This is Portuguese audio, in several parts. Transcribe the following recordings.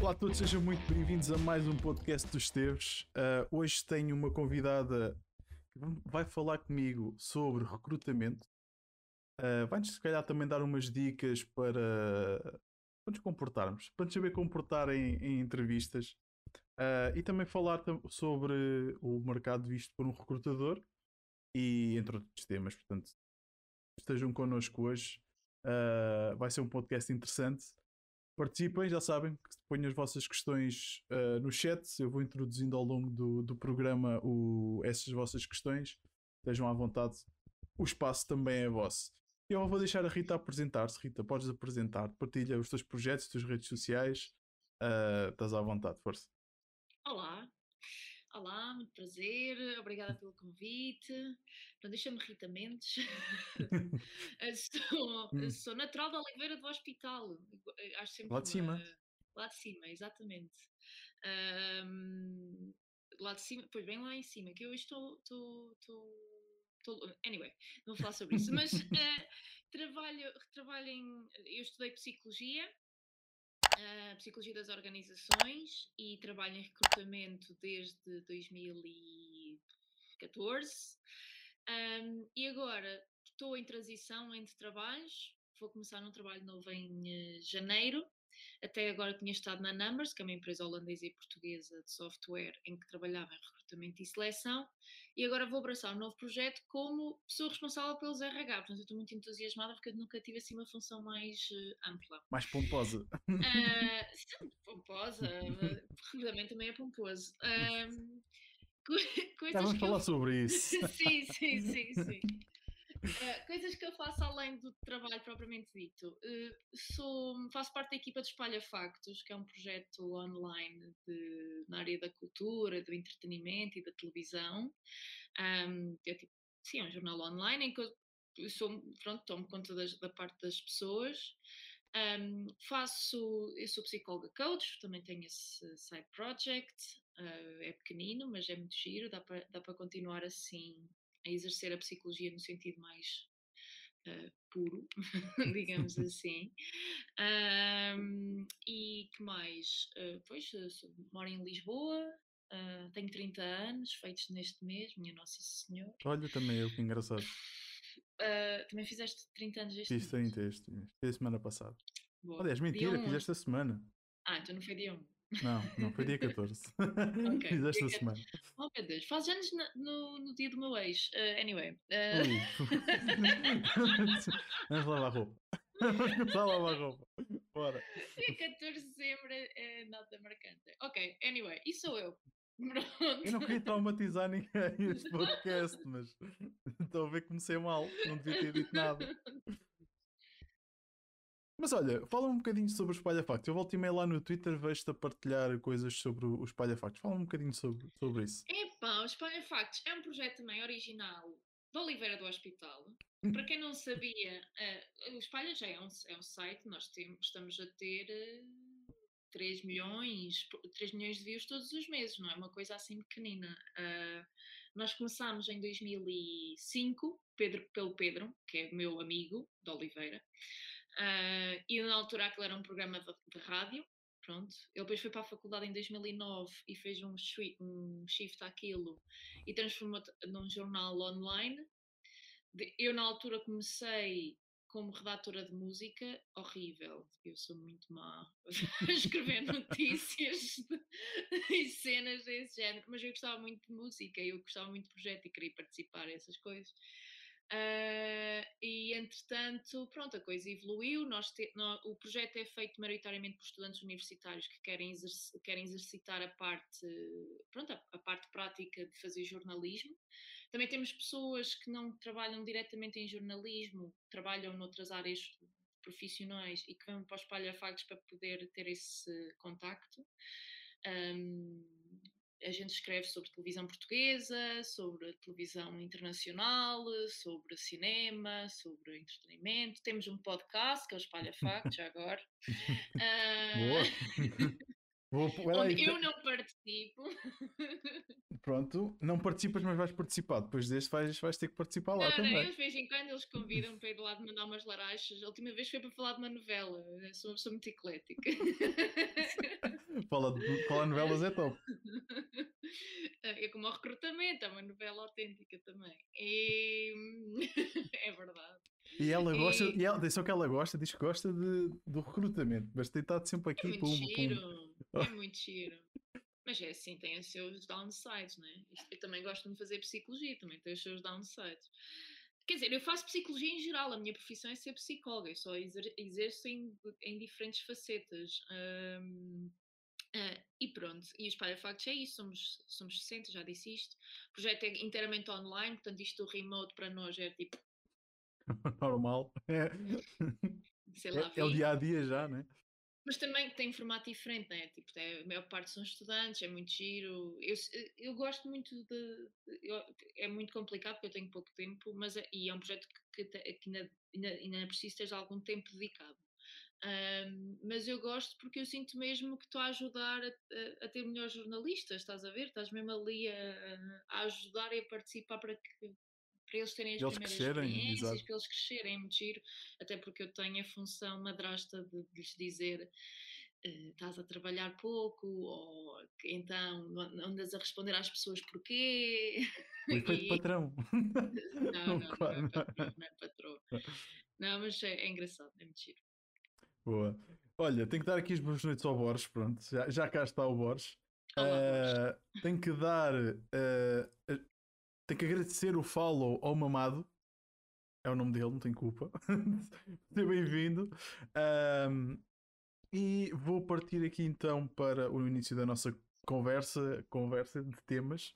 Olá a todos, sejam muito bem-vindos a mais um podcast dos Teves. Uh, hoje tenho uma convidada que vai falar comigo sobre recrutamento. Uh, Vai-nos, se calhar, também dar umas dicas para, para nos comportarmos, para nos saber comportar em, em entrevistas uh, e também falar sobre o mercado visto por um recrutador e entre outros temas. Portanto, estejam connosco hoje. vai ser um podcast interessante. Participem, já sabem, ponham as vossas questões uh, no chat. Eu vou introduzindo ao longo do, do programa o, essas vossas questões. Estejam à vontade. O espaço também é vosso. Eu vou deixar a Rita apresentar-se. Rita, podes apresentar. Partilha os teus projetos, as tuas redes sociais. Uh, estás à vontade, força. Olá, Olá, muito prazer, obrigada pelo convite. Então, deixa-me Rita Mendes. sou, hum. sou natural da Oliveira do Hospital. Acho sempre lá de cima. lá de cima, exatamente. Um, lá de cima, pois bem lá em cima, que eu estou. estou, estou anyway, não vou falar sobre isso, mas uh, trabalho, trabalho em. Eu estudei psicologia Psicologia das Organizações e trabalho em recrutamento desde 2014. Um, e agora estou em transição entre trabalhos, vou começar num trabalho novo em uh, janeiro até agora tinha estado na Numbers, que é uma empresa holandesa e portuguesa de software em que trabalhava em recrutamento e seleção, e agora vou abraçar um novo projeto como pessoa responsável pelos RH. Portanto, eu estou muito entusiasmada porque eu nunca tive assim uma função mais uh, ampla. Mais pomposa. Uh, pomposa, recrutamento também é pomposo. Uh, Já vamos falar eu... sobre isso. sim, sim, sim, sim. Uh, coisas que eu faço além do trabalho propriamente dito. Uh, sou, faço parte da equipa de Espalha Factos, que é um projeto online de, na área da cultura, do entretenimento e da televisão. Um, é tipo, sim, é um jornal online em que eu, sou, pronto, tomo conta das, da parte das pessoas. Um, faço, eu sou psicóloga coach, também tenho esse side project, uh, é pequenino, mas é muito giro, dá para continuar assim a exercer a psicologia no sentido mais uh, puro, digamos assim. Um, e que mais? Uh, pois, moro em Lisboa, uh, tenho 30 anos, feitos neste mês, minha Nossa Senhora. Olha, também eu, que engraçado. Uh, também fizeste 30 anos este Fiz 30 este, fiz a semana passada. Boa. Aliás, mentira, fiz esta semana. Ah, então não foi dia 1. Não, não, foi dia 14. Okay. Fiz esta semana. Oh meu Deus, faz anos no, no dia do meu ex. Uh, anyway. Uh... Vamos lavar a roupa. Vamos lavar a roupa. Bora. Dia 14 de dezembro é nota marcante. Ok, anyway, e sou eu. Pronto. Eu não queria traumatizar ninguém este podcast, mas estou a ver que comecei mal. Não devia ter dito nada. Mas olha, fala um bocadinho sobre os espalha-factos. Eu volto e meio lá no Twitter, vejo-te a partilhar coisas sobre os espalha-factos. Fala um bocadinho sobre, sobre isso. Epá, os espalha-factos é um projeto também original da Oliveira do Hospital. Hum. Para quem não sabia, uh, o Espalha já é um, é um site, nós temos, estamos a ter uh, 3, milhões, 3 milhões de views todos os meses, não é uma coisa assim pequenina. Uh, nós começámos em 2005 Pedro, pelo Pedro, que é meu amigo da Oliveira. Uh, e na altura aquilo era um programa de, de, rádio, pronto. Ele depois foi para a faculdade em 2009 e fez um, um shift àquilo e transformou num jornal online. Eu na altura comecei como redatora de música, horrível. Eu sou muito má a escrever notícias e cenas desse género, mas eu gostava muito de música, eu gostava muito de projeto e queria participar nessas coisas. Uh, e entretanto, pronto, a coisa evoluiu. Nós te, o projeto é feito maioritariamente por estudantes universitários que querem, exerc, querem exercitar a parte, pronto, a, a, parte prática de fazer jornalismo. Também temos pessoas que não trabalham diretamente em jornalismo, trabalham noutras áreas profissionais e que vão para os palhafagos para poder ter esse contacto. Um, a gente escreve sobre televisão portuguesa, sobre televisão internacional, sobre cinema, sobre entretenimento. Temos um podcast que é o Espalha Factos, já agora. Uh... Vou, onde eu não participo. Pronto, não participas, mas vais participar. Depois deste vais, vais ter que participar lá não, também. Não, eles de vez em quando eles convidam para ir lá de mandar umas larachas. A última vez foi para falar de uma novela. Eu sou uma pessoa muito eclética. Fala, fala novelas é top. É como o recrutamento, é uma novela autêntica também. E... é verdade. E ela gosta, e... e ela, só que ela gosta, diz que gosta de, do recrutamento, mas tem estado sempre aqui. É pum, pum. É muito giro. Mas é assim, tem os seus downsides, né? Eu também gosto de fazer psicologia, também tem os seus downsides. Quer dizer, eu faço psicologia em geral, a minha profissão é ser psicóloga, eu só exerço em, em diferentes facetas. Um, Uh, e pronto, e os Facts é isso, somos, somos 60, já disse isto. O projeto é inteiramente online, portanto, isto do remote para nós é tipo. Normal. É. Sei lá, é, é, o dia a dia já, né? Mas também tem formato diferente, né? Tipo, é, a maior parte são estudantes, é muito giro. Eu, eu gosto muito de. Eu, é muito complicado porque eu tenho pouco tempo, mas é, e é um projeto que, que, que ainda, ainda, ainda preciso ter algum tempo dedicado. Um, mas eu gosto porque eu sinto mesmo que estou a ajudar a, a, a, ter melhores jornalistas, estás a ver? Estás mesmo ali a, a ajudar e a participar para que para eles terem as eles primeiras experiências, exato. para eles crescerem, é muito giro, até porque eu tenho a função madrasta de, de lhes dizer uh, estás a trabalhar pouco, ou então andas a responder às pessoas porquê. Efeito e... patrão. Não, não, não, não, é patrão, não é patrão. Não, mas é, é engraçado, é muito giro. Boa. Olha, tenho que dar aqui as boas noites ao Borges, pronto, já, já cá está o Borges. Olá, uh, tenho que dar, uh, tenho que agradecer o follow ao Mamado, é o nome dele, não tenho culpa. Seja bem-vindo. Um, e vou partir aqui então para o início da nossa conversa, conversa de temas.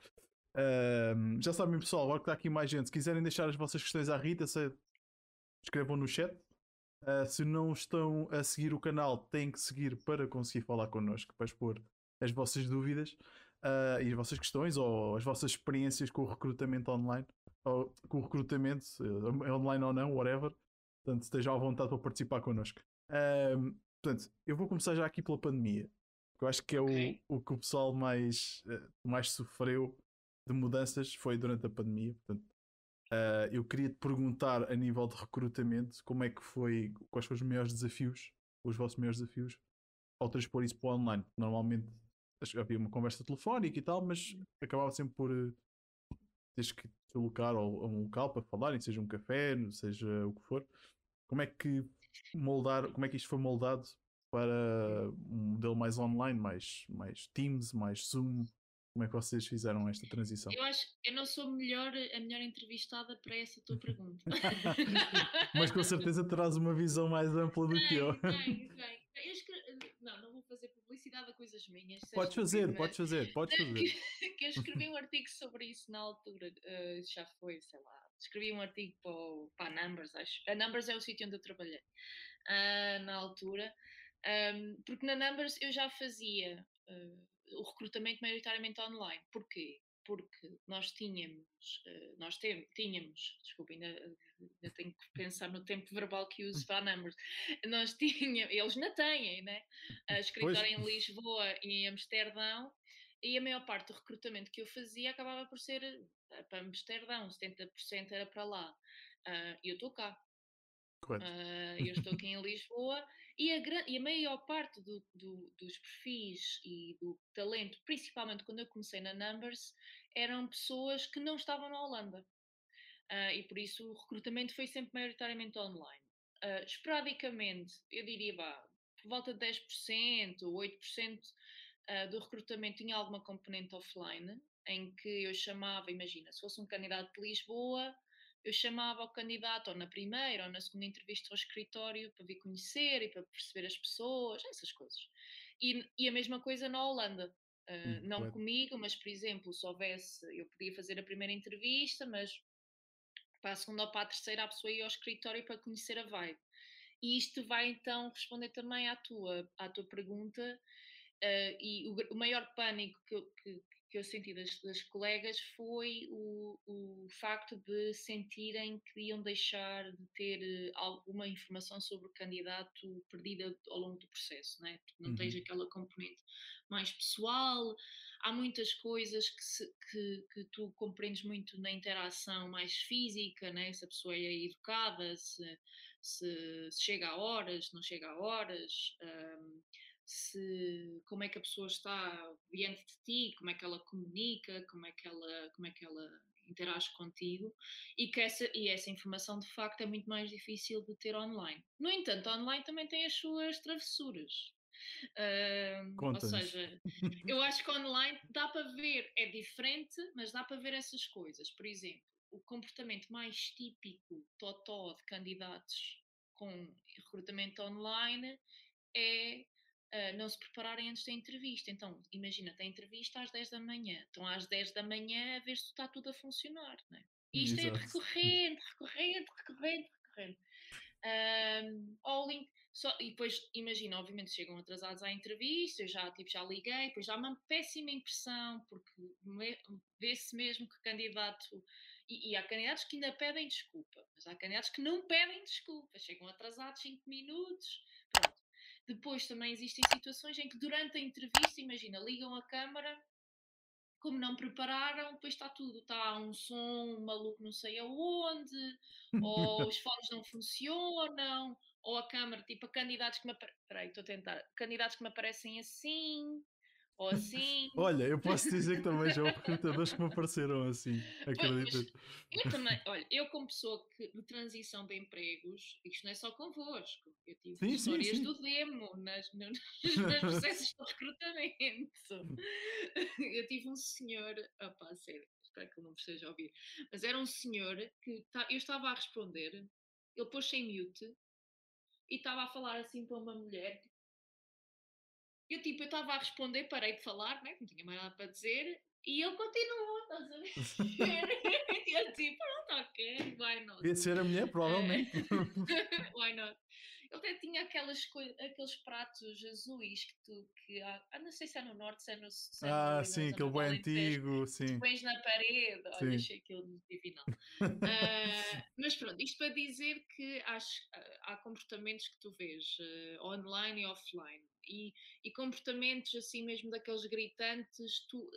Um, já sabem, pessoal, agora que está aqui mais gente, se quiserem deixar as vossas questões à Rita, se... escrevam no chat. Uh, se não estão a seguir o canal, têm que seguir para conseguir falar connosco, para expor as vossas dúvidas uh, e as vossas questões ou as vossas experiências com o recrutamento online, ou com o recrutamento, uh, online ou não, whatever. Portanto, estejam à vontade para participar connosco. Portanto, eu vou começar já aqui pela pandemia, que eu acho que é okay. o, o que o pessoal mais, mais sofreu de mudanças foi durante a pandemia. Portanto, Uh, eu queria te perguntar a nível de recrutamento como é que foi, quais foram os maiores desafios, os vossos maiores desafios ao transpor isso para o online. Normalmente havia uma conversa telefónica e tal, mas acabava sempre por uh, teres que deslocar a um local para falarem, seja um café, seja o que for. Como é que moldar, como é que isto foi moldado para um modelo mais online, mais, mais Teams, mais Zoom? Como é que vocês fizeram esta transição? Eu acho eu não sou melhor, a melhor entrevistada para essa tua pergunta. Mas com certeza terás uma visão mais ampla do que eu. Bem, bem. Eu escrevi, não, não vou fazer publicidade a coisas minhas. Podes fazer, podes fazer, podes fazer. que eu escrevi um artigo sobre isso na altura, uh, já foi, sei lá. Escrevi um artigo para, o, para a Numbers, acho. A Numbers é o sítio onde eu trabalhei uh, na altura. Um, porque na Numbers eu já fazia. Uh, o recrutamento maioritariamente online. Porquê? Porque nós tínhamos, eh, nós tínhamos, desculpa, ainda, ainda tenho que pensar no tempo verbal que uso para numbers, nós tínhamos, eles não têm, né? A escritório em Lisboa e em Amsterdão, e a maior parte do recrutamento que eu fazia acabava por ser eh, para Amsterdão, 70% era para lá. Uh, eu estou cá. Uh, eu estou aqui em Lisboa e a, e a maior parte do, do, dos perfis e do talento, principalmente quando eu comecei na Numbers, eram pessoas que não estavam na Holanda. Uh, e por isso o recrutamento foi sempre maioritariamente online. Uh, esporadicamente, eu diria, vá, por volta de 10%, ou 8% uh, do recrutamento tinha alguma componente offline, em que eu chamava, imagina, se fosse um candidato de Lisboa, eu chamava o candidato ou na primeira ou na segunda entrevista ao escritório para vir conhecer e para perceber as pessoas, essas coisas. E, e a mesma coisa na Holanda. Uh, não comigo, mas por exemplo, se houvesse, eu podia fazer a primeira entrevista, mas para a segunda ou para a terceira a pessoa ia ao escritório para conhecer a vibe. E isto vai então responder também à tua, à tua pergunta. Uh, e o, o, maior pânico que, que, que eu senti das, das colegas foi o, o facto de sentirem que iam deixar de ter eh, alguma informação sobre o candidato perdida ao longo do processo, né? não uhum. tens aquela componente mais pessoal, há muitas coisas que, se, que, que, tu compreendes muito na interação mais física, né? se a pessoa é educada, se, se, se chega a horas, não chega a horas. Um, se como é que a pessoa está diante de ti, como é que ela comunica, como é que ela, como é que ela interage contigo e que essa, e essa informação de facto é muito mais difícil de ter online. No entanto, online também tem as suas travessuras. Uh, ou seja, eu acho que online dá para ver, é diferente, mas dá para ver essas coisas. Por exemplo, o comportamento mais típico totó de candidatos com recrutamento online é uh, não se prepararem antes da entrevista. Então, imagina, tem entrevista às 10 da manhã, estão às 10 da manhã a ver se está tudo a funcionar. Né? E isto é Exato. é recorrente, recorrente, recorrente, recorrente. Um, link, só, e depois, imagina, obviamente chegam atrasados à entrevista, eu já, tipo, já liguei, depois já há uma péssima impressão, porque vê-se mesmo que candidato. E, e, há candidatos que ainda pedem desculpa, mas há candidatos que não pedem desculpa, chegam atrasados 5 minutos. Depois também existem situações em que durante a entrevista, imagina, ligam a câmara, como não prepararam, depois está tudo, está um som maluco não sei aonde, ou os fones não funcionam, ou a câmara, tipo, a candidatos que me aparecem, estou a tentar, candidatos que me aparecem assim, ou assim. olha, eu posso dizer que também já houve recrutadores que me apareceram assim, acreditas? Eu também, olha, eu como pessoa que, de transição de empregos, isto não é só convosco, eu tive sim, histórias sim, sim. do demo nas, nos, nos processos de recrutamento. Eu tive um senhor, opá, sério, espero que ele não me esteja a ouvir, mas era um senhor que tá, eu estava a responder, ele pôs-se em mute e estava a falar assim para uma mulher, eu, tipo, eu estava a responder, parei de falar, né? não tinha mais nada para dizer, e ele continuou, estás a ver? e eu, tipo, pronto, ok, why not? Ia ser a mulher, provavelmente. why not? Ele até tinha aquelas aqueles pratos azuis que tu, que há, ah, não sei se é no norte, se é no sul. Ah, sim, aquele bem antigo, sim. Pões na parede, olha, sim. achei aquilo divinal. uh, mas pronto, isto para dizer que acho, há comportamentos que tu vês uh, online e offline e, e comportamentos assim mesmo daqueles gritantes, tu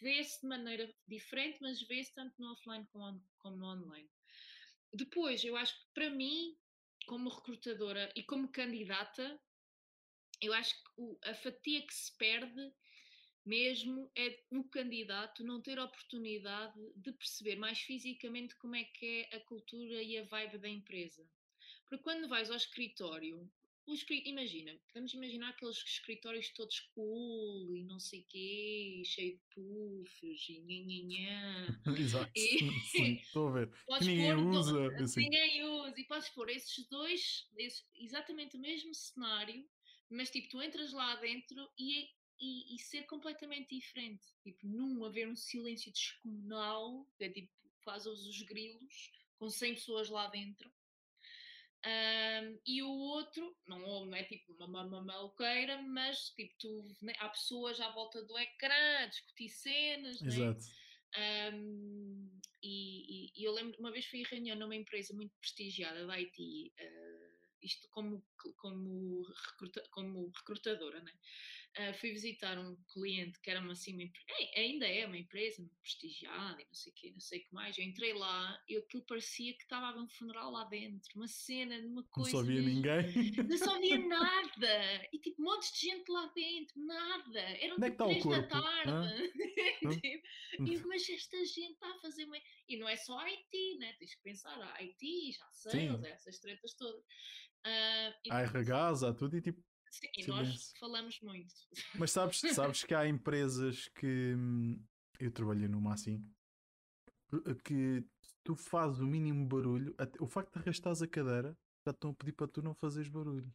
vê-se de maneira diferente, mas vê-se tanto no offline como, como no online. Depois, eu acho que para mim, como recrutadora e como candidata, eu acho que o, a fatia que se perde mesmo é o candidato não ter oportunidade de perceber mais fisicamente como é que é a cultura e a vibe da empresa. Porque quando vais ao escritório, escritório, imagina, podemos imaginar aqueles escritórios todos cool e não sei quê, cheio de puffs e nhanhanhã. Exato, e, sim, estou a ver. Que ninguém pôr, usa. Assim. Ninguém usa, e podes pôr esses dois, esse, exatamente o mesmo cenário, mas tipo, tu entras lá dentro e, e, e ser completamente diferente. Tipo, num haver um silêncio descomunal, que é tipo, quase os grilos, com 100 pessoas lá dentro um, e o outro, não, não é tipo uma, uma maluqueira, mas tipo, tu, né, há pessoas à volta do ecrã a discutir cenas, né? Exato. Né? Um, e, e, e, eu lembro, uma vez fui em reunião numa empresa muito prestigiada da IT, uh, isto como, como, recruta, como recrutadora, né? Uh, fui visitar um cliente que era uma, assim, uma, é, ainda é uma empresa prestigiada e não sei o quê, não sei o que mais. Eu entrei lá e aquilo parecia que estava a haver um funeral lá dentro, uma cena, uma coisa. Não só via ninguém. Não só via nada. E tipo, montes de gente lá dentro, nada. Eram Onde é tipo três da tarde. tipo, e, mas esta gente está a fazer uma. E não é só IT, né? Tens que pensar, a IT, já sei, essas tretas todas. Uh, há RHs, há tudo e tipo Sim, e nós falamos muito. Mas sabes, sabes que há empresas que hum, eu trabalhei numa assim que tu fazes o mínimo barulho, o facto de arrastares a cadeira já estão a pedir para tu não fazeres barulho.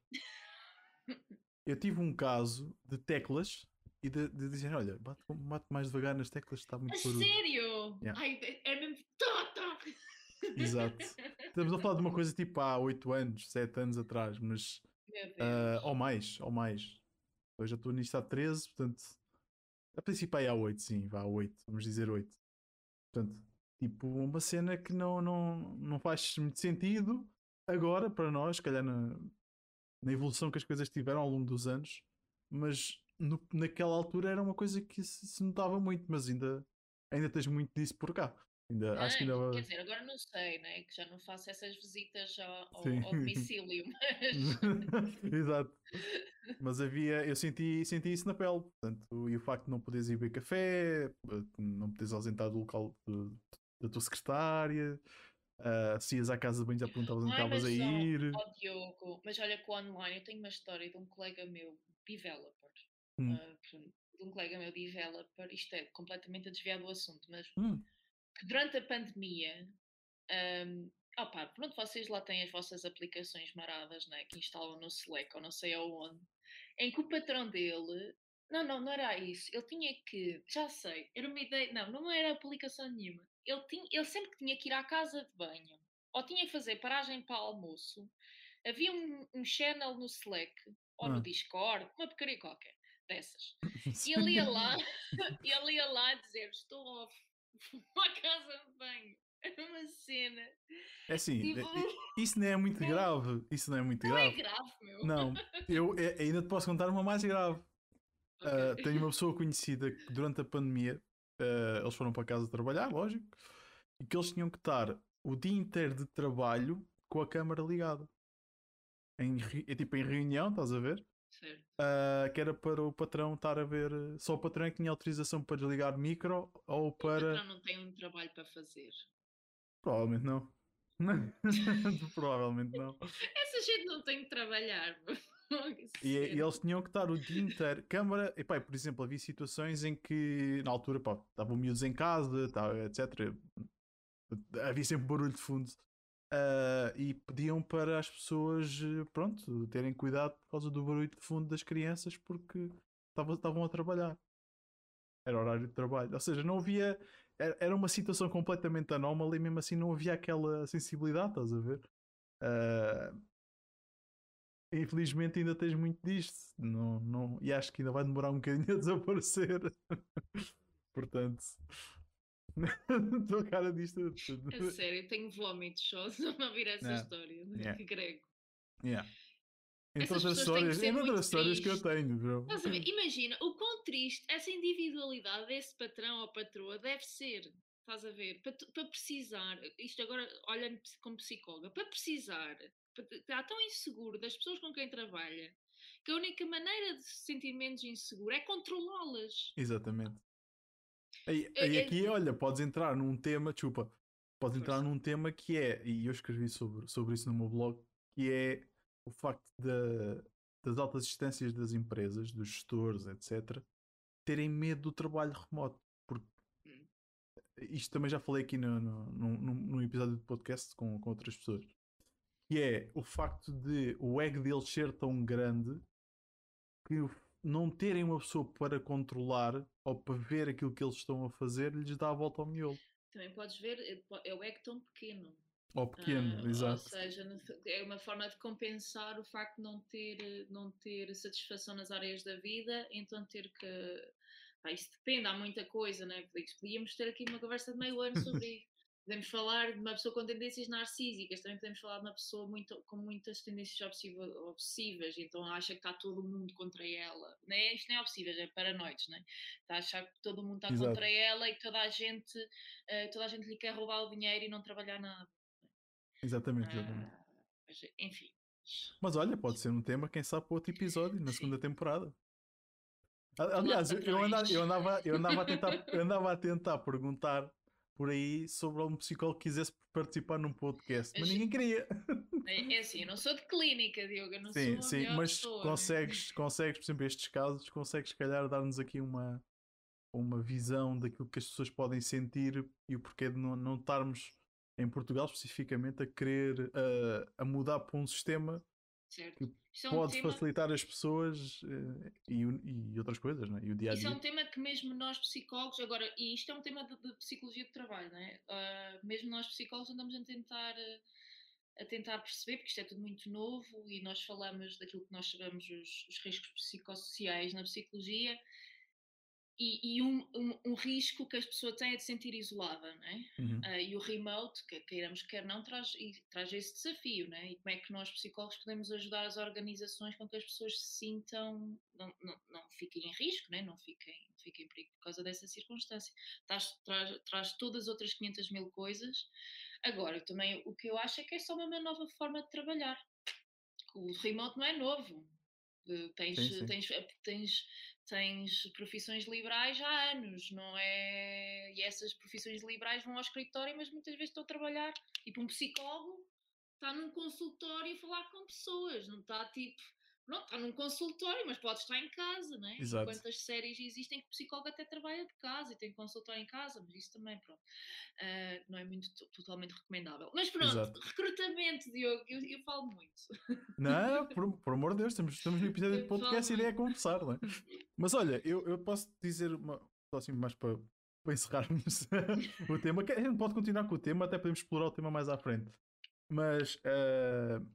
eu tive um caso de teclas e de, de dizer: Olha, bate, bate, mais devagar nas teclas, está muito a barulho. Sério? Yeah. Ai, é mesmo. Tá, tá. Exato. Estamos a falar de uma coisa tipo há 8 anos, 7 anos atrás, mas Uh, ou mais, ou mais. Eu já estou nisto há 13, portanto. A princípio aí há 8, sim, vá 8, vamos dizer 8. Portanto, tipo, uma cena que não, não, não faz muito sentido agora para nós, se calhar na, na evolução que as coisas tiveram ao longo dos anos, mas no, naquela altura era uma coisa que se, se, notava muito, mas ainda, ainda tens muito disso por cá. Ainda, não, acho que ainda... Quer dizer, agora não sei, né? que já não faço essas visitas ao, ao, ao domicílio, mas. Exato. Mas havia, eu senti, senti isso na pele. Portanto, e o facto de não poderes ir beber café, não poderes ausentar do local de, da tua secretária, uh, se ias à casa de banho já perguntavas onde estavas a ir. Oh, Diogo, mas olha que online eu tenho uma história de um colega meu, developer, hum. uh, de um colega meu developer, isto é completamente a desviar do assunto, mas hum que durante a pandemia, um, opa, pronto, vocês lá têm as vossas aplicações maradas, né, que instalam no Slack ou não sei aonde, em que o patrão dele, não, não, não era isso, ele tinha que, já sei, era uma ideia, não, não era aplicação nenhuma, ele, tinha, ele sempre que tinha que ir à casa de banho, ou tinha que fazer paragem para almoço, havia um, um channel no Slack, ou ah. no Discord, uma porcaria qualquer, dessas. E ele ia lá, ele ia lá dizer, estou off uma casa de banho. Era uma cena. É assim, tipo... isso não é muito grave. Isso não é muito não grave. Não é grave, meu. Não, eu é, ainda te posso contar uma mais grave. Okay. Uh, tenho uma pessoa conhecida que durante a pandemia uh, eles foram para casa trabalhar, lógico, e que eles tinham que estar o dia inteiro de trabalho com a câmara ligada. Em, é tipo em reunião, estás a ver? Uh, que era para o patrão estar a ver. Só o patrão é que tinha autorização para desligar micro ou para. O patrão não tem um trabalho para fazer. Provavelmente não. Provavelmente não. Essa gente não tem que trabalhar. e, e, eles tinham que estar o dia inteiro. Câmara, e pá, por exemplo, havia situações em que na altura estavam miúdos em casa, tá, etc. Havia sempre barulho de fundo. Uh, e pediam para as pessoas, pronto, terem cuidado por causa do barulho de fundo das crianças porque estavam a trabalhar. Era horário de trabalho. Ou seja, não havia. Era uma situação completamente anómala e mesmo assim não havia aquela sensibilidade, estás a ver? Uh, infelizmente ainda tens muito disto. Não, não, e acho que ainda vai demorar um bocadinho a desaparecer. Portanto. Estou a cara disto. A sério, tenho vómitos só de ouvir essa yeah. história. Né? Yeah. Grego. Yeah. Entre outras histórias, entre outras histórias que eu tenho, bro. imagina o quão triste essa individualidade desse patrão ou patroa deve ser. Estás a ver? Para, para precisar, isto agora olhando como psicóloga, para precisar, para estar tão inseguro das pessoas com quem trabalha, que a única maneira de se sentir menos inseguro é controlá-las. Exatamente. Aí, aí aqui, olha, podes entrar num tema, desculpa, podes entrar num tema que é, e eu escrevi sobre, sobre isso no meu blog, que é o facto de, das altas distâncias das empresas, dos gestores, etc., terem medo do trabalho remoto. Porque hum. isto também já falei aqui no, no, no, num episódio de podcast com, com outras pessoas. Que é o facto de o ego deles ser tão grande que não terem uma pessoa para controlar ou para ver aquilo que eles estão a fazer lhes dá a volta ao miolo. Também podes ver, é, é o ego tão pequeno. Ou pequeno, ah, exato. Ou seja, é uma forma de compensar o facto de não ter, não ter satisfação nas áreas da vida, então ter que. Ah, isso depende, há muita coisa, né? Podíamos ter aqui uma conversa de meio ano sobre isso. Podemos falar de uma pessoa com tendências narcísicas, também podemos falar de uma pessoa muito, com muitas tendências obsessivas, então acha que está todo mundo contra ela. Né? Isto não é obsessivas, é paranoides, né? está a achar que todo mundo está Exato. contra ela e que toda a, gente, uh, toda a gente lhe quer roubar o dinheiro e não trabalhar nada. Exatamente, exatamente. Uh, mas, enfim. Mas olha, pode ser um tema, quem sabe, para outro episódio, na Sim. segunda temporada. Aliás, eu andava, eu, andava, eu, andava a tentar, eu andava a tentar perguntar por aí sobre algum psicólogo que quisesse participar num podcast, mas ninguém queria. É, é assim, eu não sou de clínica, Diogo, eu não sim, sou Sim, mas pessoa, consegues, né? consegues, por exemplo, estes casos, consegues, se calhar, dar-nos aqui uma, uma visão daquilo que as pessoas podem sentir e o porquê de não, não estarmos em Portugal especificamente a querer uh, a mudar para um sistema Certo. Que é um pode tema... facilitar as pessoas uh, e, e, outras coisas, não é? E o dia a dia. Isso é um tema que mesmo nós psicólogos, agora, e isto é um tema de, de psicologia de trabalho, não é? Uh, mesmo nós psicólogos andamos a tentar, a tentar perceber, porque isto é tudo muito novo e nós falamos daquilo que nós chamamos os, os riscos psicossociais na psicologia e, e um, um, um, risco que as pessoas têm é de sentir isolada, né? Uhum. Uh, e o remote, que queiramos quer não, traz, traz esse desafio, né? E como é que nós, psicólogos, podemos ajudar as organizações com que as pessoas se sintam, não, não, não fiquem em risco, né? Não fiquem, fiquem em perigo por causa dessa circunstância. Traz, traz, traz todas as outras 500 mil coisas. Agora, também o que eu acho é que é só uma nova forma de trabalhar. O remote não é novo. Tens, sim, sim. tens, tens tens profissões liberais há anos, não é? E essas profissões liberais vão ao escritório, mas muitas vezes estão a trabalhar. Tipo, um psicólogo está num consultório a falar com pessoas, não está tipo Pronto, está num consultório, mas pode estar em casa, não é? Exato. Quantas séries existem que o psicólogo até trabalha de casa e tem consultório em casa, mas isso também, pronto, uh, não é muito totalmente recomendável. Mas pronto, Exato. recrutamento, Diogo, eu, eu, falo muito. Não, por, por amor de Deus, estamos, estamos no episódio de podcast e a ideia é conversar, não é? Mas olha, eu, eu posso dizer uma, só assim mais para, para encerrarmos o tema, que a gente pode continuar com o tema, até podemos explorar o tema mais à frente. Mas, uh,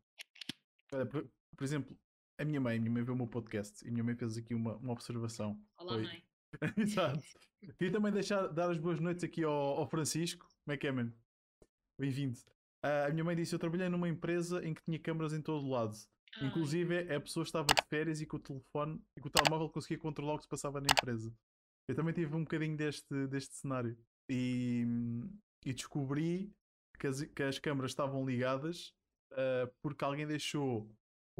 por, por exemplo, a minha mãe, a minha mãe viu o meu podcast e a minha mãe fez aqui uma, uma observação. Olá, Foi... mãe. Exato. Queria também deixar, dar as boas noites aqui ao, ao Francisco. Como é que é, mano? Bem-vindo. Uh, a minha mãe disse: Eu trabalhei numa empresa em que tinha câmaras em todo o lado. Ai. Inclusive, a pessoa estava de férias e com o telefone e com o telemóvel conseguia controlar o que se passava na empresa. Eu também tive um bocadinho deste, deste cenário e, e descobri que as, que as câmaras estavam ligadas uh, porque alguém deixou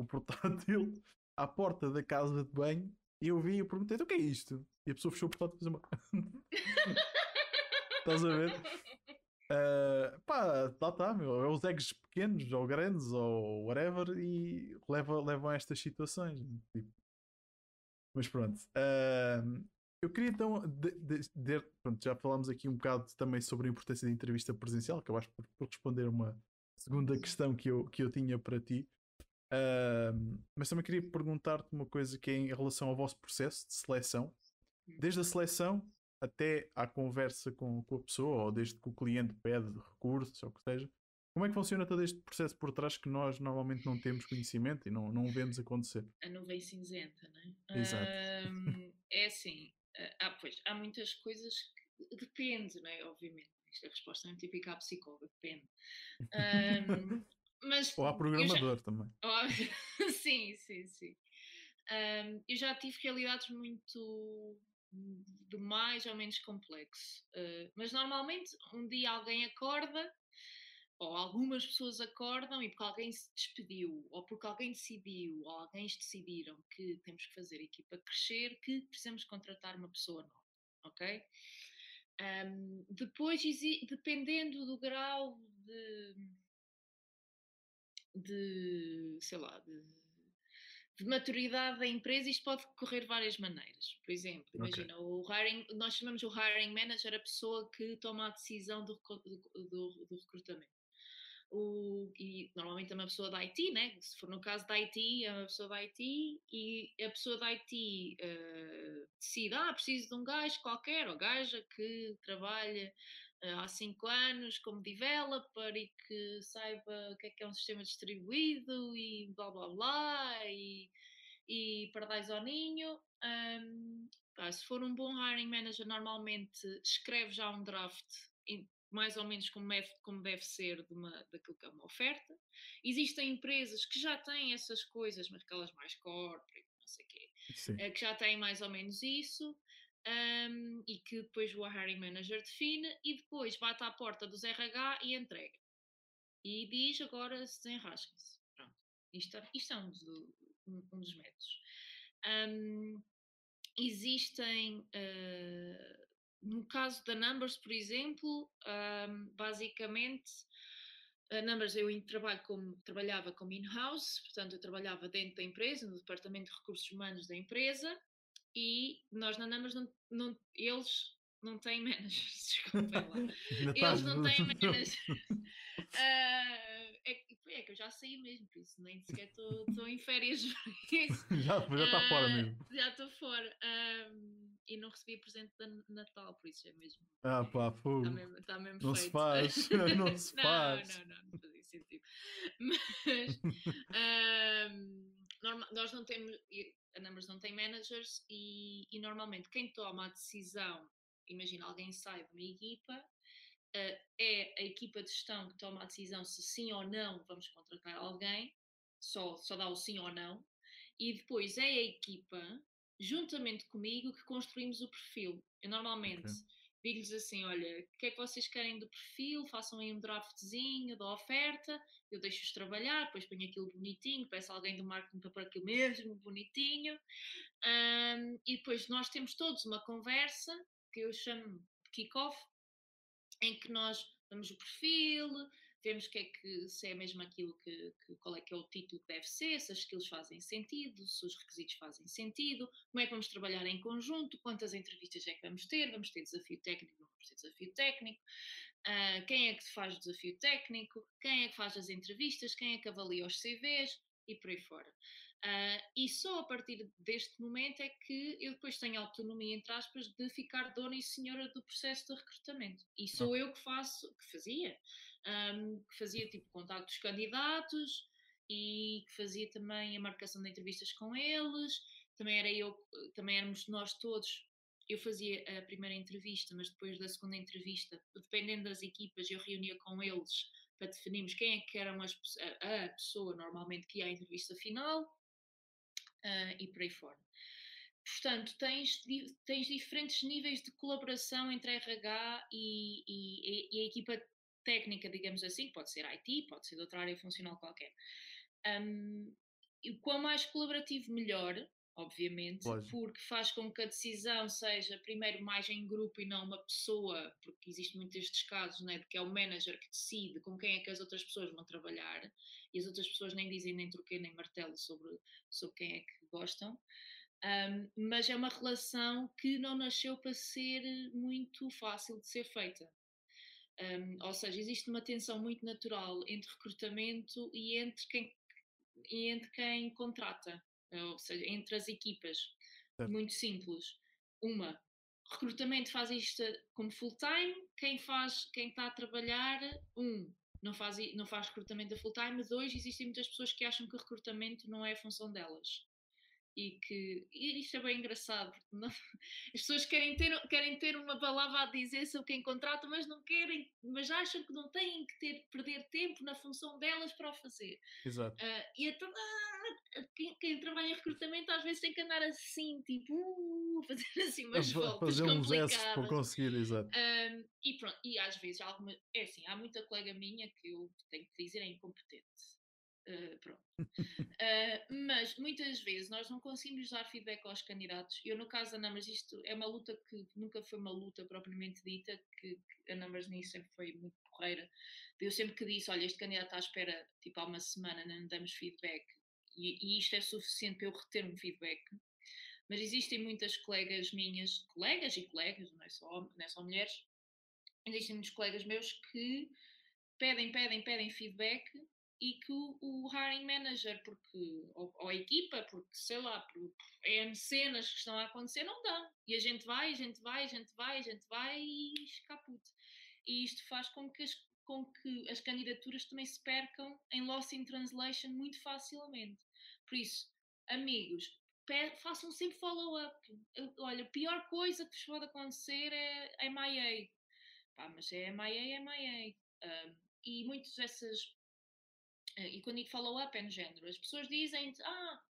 o portátil à porta da casa de banho e eu vi e perguntei: então o que é isto? E a pessoa fechou o portátil e fez uma. Estás a ver? Uh, pá, lá está, meu. É os eggs pequenos ou grandes ou whatever e leva, levam a estas situações. Tipo. Mas pronto. Uh, eu queria então. De, de, de, pronto, já falámos aqui um bocado também sobre a importância da entrevista presencial, acabaste por, por responder uma segunda questão que eu, que eu tinha para ti. Uh, mas também queria perguntar-te uma coisa que é em relação ao vosso processo de seleção, desde a seleção até à conversa com, com a pessoa, ou desde que o cliente pede recursos, ou o que seja. Como é que funciona todo este processo por trás que nós normalmente não temos conhecimento e não, não vemos acontecer? A nuvem cinzenta, não é? Exato. é assim, há, pois, há muitas coisas que depende, não é? Obviamente. Esta resposta é típica à psicóloga, depende. Um, Mas Ou há programador já... também. Oh, sim, sim, sim. Um, eu já tive realidades muito de mais ou menos complexo. Uh, mas normalmente um dia alguém acorda, ou algumas pessoas acordam e porque alguém se despediu, ou porque alguém decidiu, ou alguém decidiram que temos que fazer a equipa crescer, que precisamos contratar uma pessoa nova, ok? Um, depois, dependendo do grau de de, sei lá, de, de maturidade da empresa, isto pode correr de várias maneiras. Por exemplo, imagina, okay. o hiring, nós chamamos o hiring manager a pessoa que toma a decisão do, do, do, do recrutamento. O, e normalmente é uma pessoa da IT, né? se for no caso da IT, é uma pessoa da IT e a pessoa da IT uh, decide, ah, preciso de um gajo qualquer, ou gaja que trabalha há cinco anos como developer e que saiba o que é que é um sistema distribuído e blá blá blá e, e paradise ao ninho. Um, pá, se for um bom hiring manager, normalmente escreve já um draft mais ou menos como, é, como deve ser de uma, daquilo que é uma oferta. Existem empresas que já têm essas coisas, mas aquelas mais corporate, não sei o quê, eh, que já têm mais ou menos isso um, e que depois o hiring manager define e depois bate à porta dos RH e entrega. E diz agora se desenrasquem-se. Pronto. Isto, isto é um, do, um, um dos métodos. Um, existem, uh, no caso da Numbers, por exemplo, basicamente a Numbers eu trabalho como, trabalhava como in-house, portanto eu trabalhava dentro da empresa, no departamento de recursos humanos da empresa, e nós na Numbers não, não, eles não têm managers, desculpem lá. eles não têm managers. Uh, é, é, que eu já saí mesmo, por isso nem sequer estou em férias. já está uh, fora mesmo. Já estou fora. Uh, e não recebi presente de Natal, por isso é mesmo. Ah, pá, fogo. Está mesmo, tá mesmo não feito. se faz, não se faz. Não, não, não, não fazia sentido. Mas normal, nós não temos a Numbers não tem managers e, e normalmente quem toma a decisão, imagina alguém sai de uma equipa, uh, é a equipa de gestão que toma a decisão se sim ou não vamos contratar alguém, só, só dá o sim ou não, e depois é a equipa, juntamente comigo, que construímos o perfil. Eu normalmente okay. Digo-lhes assim: olha, o que é que vocês querem do perfil? Façam aí um draftzinho da oferta, eu deixo-os trabalhar, depois ponho aquilo bonitinho, peço alguém do marketing para pôr aquilo mesmo bonitinho, um, e depois nós temos todos uma conversa que eu chamo de kick-off, em que nós damos o perfil, vemos que é que, se é mesmo aquilo que, que, qual é que é o título que deve ser, se as skills fazem sentido, se os requisitos fazem sentido, como é que vamos trabalhar em conjunto, quantas entrevistas é que vamos ter, vamos ter desafio técnico, não vamos ter desafio técnico, uh, quem é que faz o desafio técnico, quem é que faz as entrevistas, quem é que avalia os CVs e por aí fora. Uh, e só a partir deste momento é que eu depois tenho autonomia, entre aspas, de ficar dona e senhora do processo de recrutamento. E sou eu que faço, que fazia, um, que fazia tipo contato dos candidatos e que fazia também a marcação de entrevistas com eles. Também era eu, também éramos nós todos. Eu fazia a primeira entrevista, mas depois da segunda entrevista, dependendo das equipas, eu reunia com eles para definirmos quem é que eram as, a, a pessoa normalmente que ia à entrevista final uh, e por aí fora. Portanto, tens, tens diferentes níveis de colaboração entre a RH e, e, e, a equipa técnica, digamos assim, pode ser IT, pode ser de outra área funcional qualquer. Um, e quanto mais colaborativo, melhor, obviamente, Lógico. porque faz com que a decisão seja primeiro mais em grupo e não uma pessoa, porque existe muitos estes casos, né, de que é o manager que decide com quem é que as outras pessoas vão trabalhar e as outras pessoas nem dizem nem troquei nem martelo sobre, sobre quem é que gostam. Um, mas é uma relação que não nasceu para ser muito fácil de ser feita. Um, ou seja, existe uma tensão muito natural entre recrutamento e entre quem, e entre quem contrata, ou seja, entre as equipas. Muito simples. Uma, recrutamento faz isto como full time, quem faz, quem está a trabalhar, um, não faz, não faz recrutamento a full time, dois, existem muitas pessoas que acham que recrutamento não é a função delas e que e isto é bem engraçado não, as pessoas querem ter, querem ter uma palavra a dizer sobre quem contrata, mas não querem, mas acham que não têm que ter, perder tempo na função delas para o fazer. Exato. Uh, e então, ah, quem, quem, trabalha em recrutamento às vezes tem que andar assim, tipo, uh, fazer assim umas a, voltas fazer complicadas. Uns para conseguir, exato. Um, e pronto, e às vezes alguma, é assim, há muita colega minha que eu tenho que dizer é incompetente Uh, pronto. uh, mas muitas vezes nós não conseguimos dar feedback aos candidatos. Eu, no caso da Numbers, isto é uma luta que nunca foi uma luta propriamente dita, que, que a Numbers nisso sempre foi muito porreira. Eu sempre que disse: Olha, este candidato está à espera tipo há uma semana, não damos feedback, e, e isto é suficiente para eu reter um feedback. Mas existem muitas colegas minhas, colegas e colegas, não é só, não é só mulheres, existem muitos colegas meus que pedem, pedem, pedem feedback e que o, o hiring manager, porque, ou, ou, a equipa, porque sei lá, por N cenas que estão a acontecer, não dá. E a gente vai, a gente vai, a gente vai, a gente vai e escapute. E isto faz com que as, com que as candidaturas também se percam em loss in translation muito facilmente. Por isso, amigos, façam sempre follow-up. Olha, a pior coisa que vos pode acontecer é MIA. Pá, mas é MIA, é MIA. Um, e muitas dessas e quando digo follow-up é no género, as pessoas dizem ah,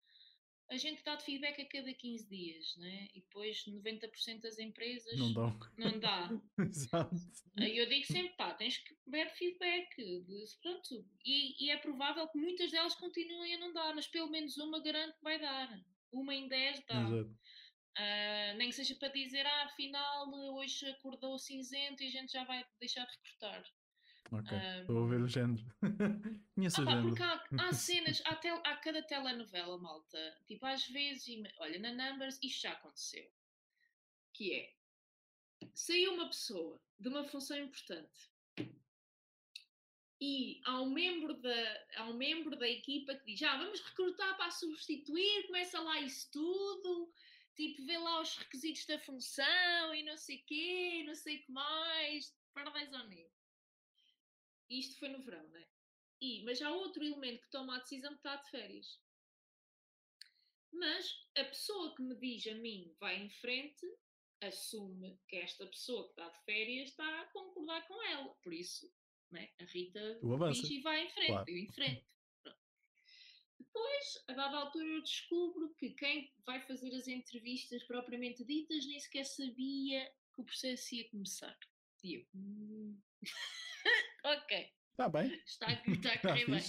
a gente dá de feedback a cada 15 dias, né? e depois 90% das empresas não, dão. não dá. Exato. Eu digo sempre, pá, tens que ver feedback, pronto, e, e, é provável que muitas delas continuem a não dar, mas pelo menos uma garanto que vai dar. Uma em 10 dá. Exato. Uh, nem que seja para dizer, ah, afinal hoje acordou cinzento e a gente já vai deixar de recrutar. Ok, um, estou a ver o género. Conheço ah, o género. Porque há, há cenas, há, tel, há cada telenovela, malta. Tipo, às vezes, olha, na Numbers isto já aconteceu. Que é, saiu uma pessoa de uma função importante e há um membro da, há um membro da equipa que diz, ah, vamos recrutar para substituir, começa lá isso tudo, tipo, vê lá os requisitos da função e não sei o quê, não sei o que mais, parabéns ao negro. Isto foi no verão, né? E, mas há outro elemento que toma a decisão que está de férias. Mas a pessoa que me diz a mim vai em frente assume que esta pessoa que está de férias está a concordar com ela. Por isso, né, a Rita diz e vai em frente, claro. eu em frente. Depois, a dada altura, eu descubro que quem vai fazer as entrevistas propriamente ditas nem sequer sabia que o processo ia começar. E eu, hum... ok. Está bem. Está, está a correr bem.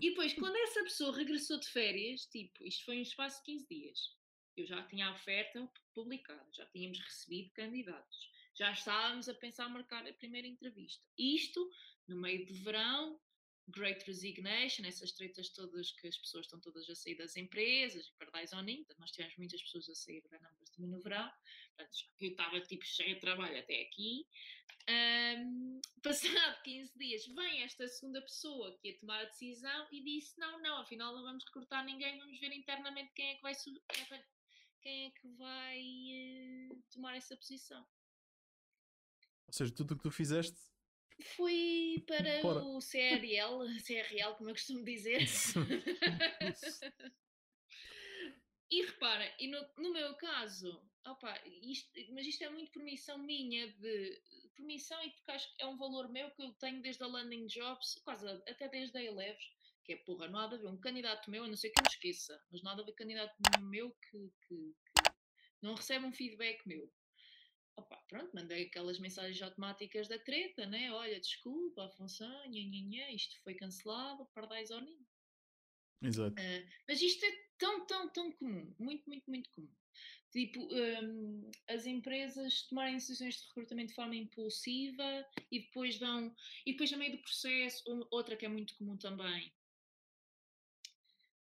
E depois, quando essa pessoa regressou de férias, tipo, isto foi um espaço de 15 dias, eu já tinha a oferta publicada, já tínhamos recebido candidatos, já estávamos a pensar marcar a primeira entrevista. Isto no meio de verão, Great Resignation, essas tretas todas que as pessoas estão todas a sair das empresas, e Paradise on Ink, nós tivemos muitas pessoas a sair da Numbers também no verão, portanto, eu estava tipo cheia de trabalho até aqui. Um, passado 15 dias, vem esta segunda pessoa que ia tomar a decisão e disse: Não, não, afinal não vamos recrutar ninguém, vamos ver internamente quem é que vai, quem é que vai uh, tomar essa posição. Ou seja, tudo o que tu fizeste Fui para o CRL, CRL, como eu costumo dizer. e repara, e no, no meu caso, opa, isto, mas isto é muito permissão minha de permissão e porque acho que é um valor meu que eu tenho desde a Landing Jobs, quase até desde a Eleves, que é porra, não há de haver um candidato meu, a não ser que eu me esqueça, mas não há de haver candidato meu que, que, que não recebe um feedback meu. Opa, pronto, mandei aquelas mensagens automáticas da treta, né? Olha, desculpa, a função, nha, nha, nha, isto foi cancelado, pardais ou nem. Exato. Uh, mas isto é tão, tão, tão comum, muito, muito, muito comum. Tipo, um, as empresas tomarem decisões de recrutamento de forma impulsiva e depois dão. E depois, no meio do processo, outra que é muito comum também.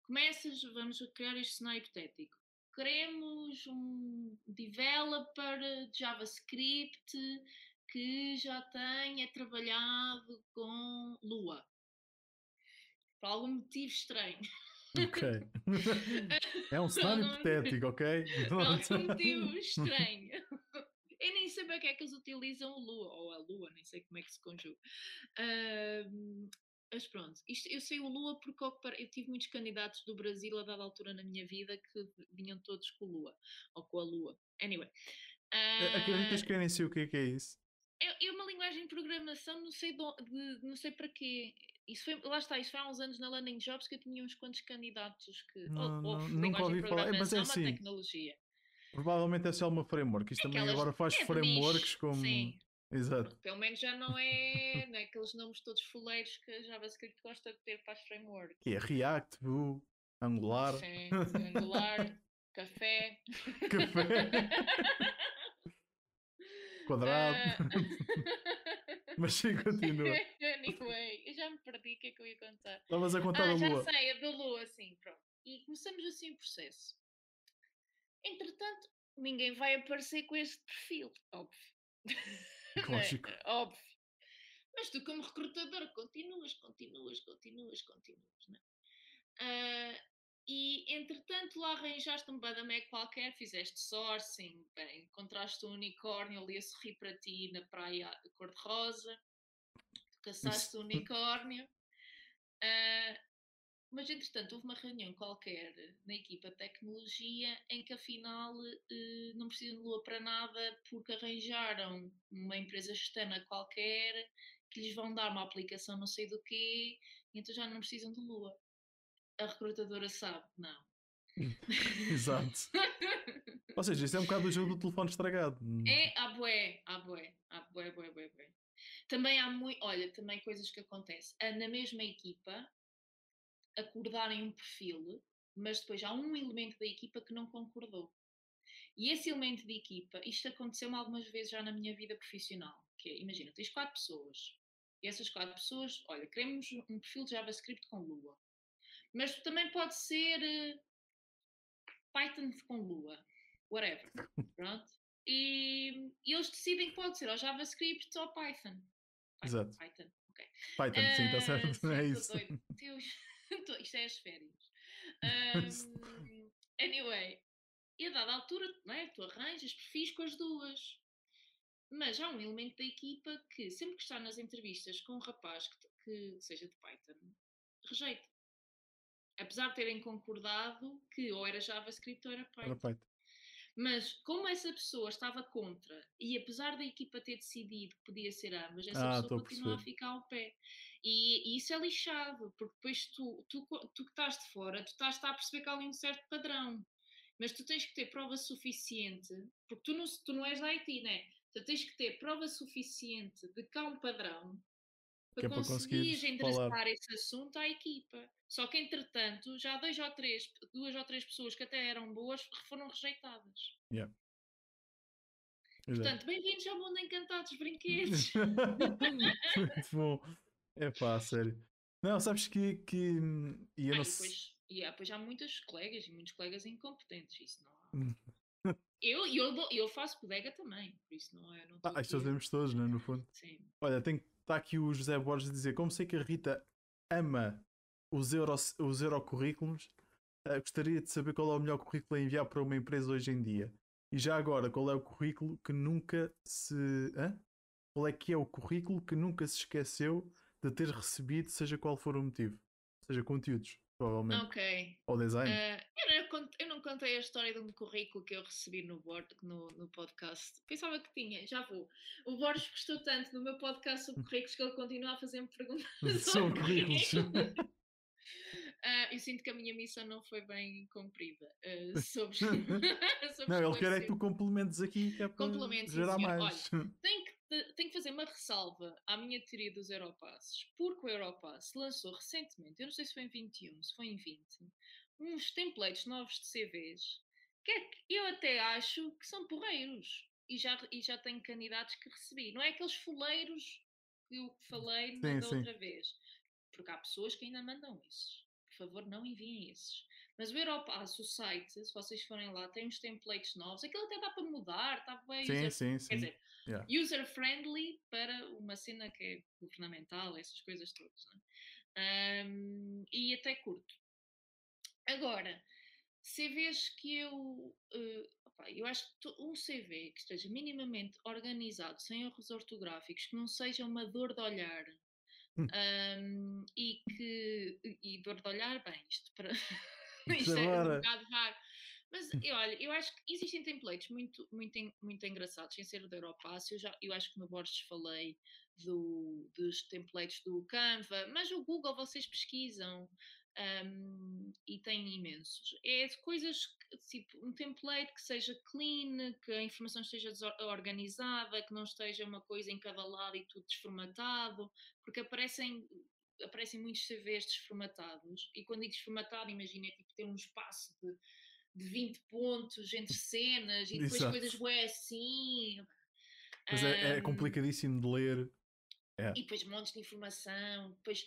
Começas, vamos criar este cenário hipotético queremos um developer de JavaScript que já tenha trabalhado com Lua. Por algum motivo estranho. Ok. é um cenário hipotético, ok? Algum motivo estranho. Eu nem sei para que é que eles utilizam o Lua, ou a Lua, nem sei como é que se conjuga. Uh, mas pronto, isto, eu sei o Lua porque eu tive muitos candidatos do Brasil a dada altura na minha vida que vinham todos com o Lua, ou com a Lua. Anyway. Uh, Acreditas que eu nem sei o que é, que é isso? É, é uma linguagem de programação, não sei, de, de, não sei para quê. Isso foi, lá está, isso foi há uns anos na Landing Jobs que eu tinha uns quantos candidatos que. Não, ou, ou nunca ouvi falar, mas é assim. tecnologia. Provavelmente é só uma framework. Isto Aquelas, também agora faz é frameworks como. Sim. Exato. Pelo menos já não é, não é aqueles nomes todos fuleiros que a JavaScript gosta de ter para as frameworks. Que é React, Vue, Angular. Sim, Angular, Café. Café. Quadrado. Uh... Mas sim, continua. anyway, eu já me perdi o que é que eu ia contar. Estavas a contar ah, a Lua. Já sei, a da Lua, sim, pronto. E começamos assim o processo. Entretanto, ninguém vai aparecer com este perfil, óbvio. Lógico. É, óbvio. Mas tu, como recrutador, continuas, continuas, continuas, continuas, né? Uh, e entretanto lá arranjaste um badamé qualquer, fizeste sourcing, bem, encontraste um unicórnio ali a sorrir para ti na praia cor-de-rosa, caçaste o um unicórnio. Uh, mas, entretanto, houve uma reunião qualquer na equipa de tecnologia em que, afinal, eh, não precisam de Lua para nada porque arranjaram uma empresa externa qualquer que lhes vão dar uma aplicação não sei do quê, então já não precisam de Lua. A recrutadora sabe, não. Exato. Ou seja, isso é um bocado o jogo do telefone estragado. É, há bué, há bué, há bué, bué, bué, bué. Também há muito, olha, também coisas que acontecem. Na mesma equipa, acordarem um perfil, mas depois há um elemento da equipa que não concordou. E esse elemento de equipa, isto aconteceu-me algumas vezes já na minha vida profissional, que é, imagina, tens quatro pessoas, e essas quatro pessoas, olha, queremos um perfil de JavaScript com Lua, mas também pode ser uh, Python com Lua, whatever, pronto? E, e, eles decidem que pode ser ou JavaScript ou Python. Python Exato. Python, ok. Python, uh, sim, está certo, uh, é isso. Deus. Isto é as férias. Um, anyway, e a dada altura, não é? tu arranjas perfis com as duas. Mas há um elemento da equipa que, sempre que está nas entrevistas com um rapaz que, que seja de Python, rejeita. Apesar de terem concordado que ou era JavaScript ou era Python. Era Python. Mas como essa pessoa estava contra, e apesar da equipa ter decidido que podia ser ambas, essa Ah, pessoa a continua a perceber. ficar ao pé. E, e isso é lixado, porque depois tu, tu, tu que estás de fora, tu estás a perceber que há ali um certo padrão. Mas tu tens que ter prova suficiente, porque tu não, tu não és da IT, né? Tu tens que ter prova suficiente de que há um padrão Que para é para conseguires conseguires endereçar falar. esse assunto à equipa. Só que, entretanto, já dois ou três, duas ou três pessoas que até eram boas foram rejeitadas. Pois é. Portanto, bem-vindos ao mundo encantado dos brinquedos. Muito bom. É pá, sério. Não, sabes que. que e eu Ah, não depois, há, depois há muitos colegas e muitos colegas incompetentes, isso não há. Hum. Eu, eu, eu faço bodega também, por isso não é. Não Ah, isto fazemos todos, né? No fundo. Sim. Olha, tem está aqui o José Borges a dizer: Como sei que a Rita ama os, euro, os eurocurrículos, eh, gostaria de saber qual é o melhor currículo a enviar para uma empresa hoje em dia. E já agora, qual é o currículo que nunca se. Hã? Qual é que é o currículo que nunca se esqueceu de ter recebido, seja qual for o motivo? Seja conteúdos, provavelmente. Ok. Ou design. Ah, eu, não eu não contei a história de um currículo que eu recebi no, board, no, no podcast. Pensava que tinha, já vou. O Borges gostou tanto do meu podcast sobre currículos que ele continua a fazer-me perguntas Sobre currículos. Ah, eu sinto que a minha missão não foi bem cumprida. ah, sobre, sobre Não, ele quer é que tu complementes aqui, que é para gerar senhor. mais. Tenho que, te- tenho que fazer uma ressalva à minha teoria dos Europasses, porque o Europass lançou recentemente, eu não sei se foi em 21, se foi em 20, uns templates novos de CVs que, é que eu até acho que são porreiros. E já, e já tenho candidatos que recebi. Não é aqueles foleiros que eu falei Sim, da outra vez. Porque há pessoas que ainda mandam esses. Por favor, não enviem esses. Mas o Europass, o site, se vocês forem lá, tem uns templates novos. Aquilo até dá para mudar, está bem. Sim, user- sim, Quer sim. dizer, Yeah. user-friendly para uma cena que é governamental, essas coisas todas. Né? Ahm, e até curto. Agora, CVs que eu. eh, opá, eu acho que um CV que esteja minimamente organizado, sem erros ortográficos, que não seja uma dor de olhar. Hum. ahm, e que. E dor de olhar, bem, isto para. Isto isto é um bocado vago. Mas eu, olha, eu acho que existem templates muito, muito, muito engraçados, sem ser o da Europass. Eu, já, eu acho que no Borges falei do, dos templates do Canva, mas o Google vocês pesquisam um, e tem imensos. É de coisas, tipo, um template que seja clean, que a informação esteja organizada, que não esteja uma coisa em cada lado e tudo desformatado, porque aparecem. Aparecem muitos CVs desformatados, e quando digo desformatado, imagina, é tipo ter um espaço de, de 20 pontos entre cenas e depois Exato. coisas bué assim. Mas é, é Ahm, complicadíssimo de ler. e depois montes de informação, depois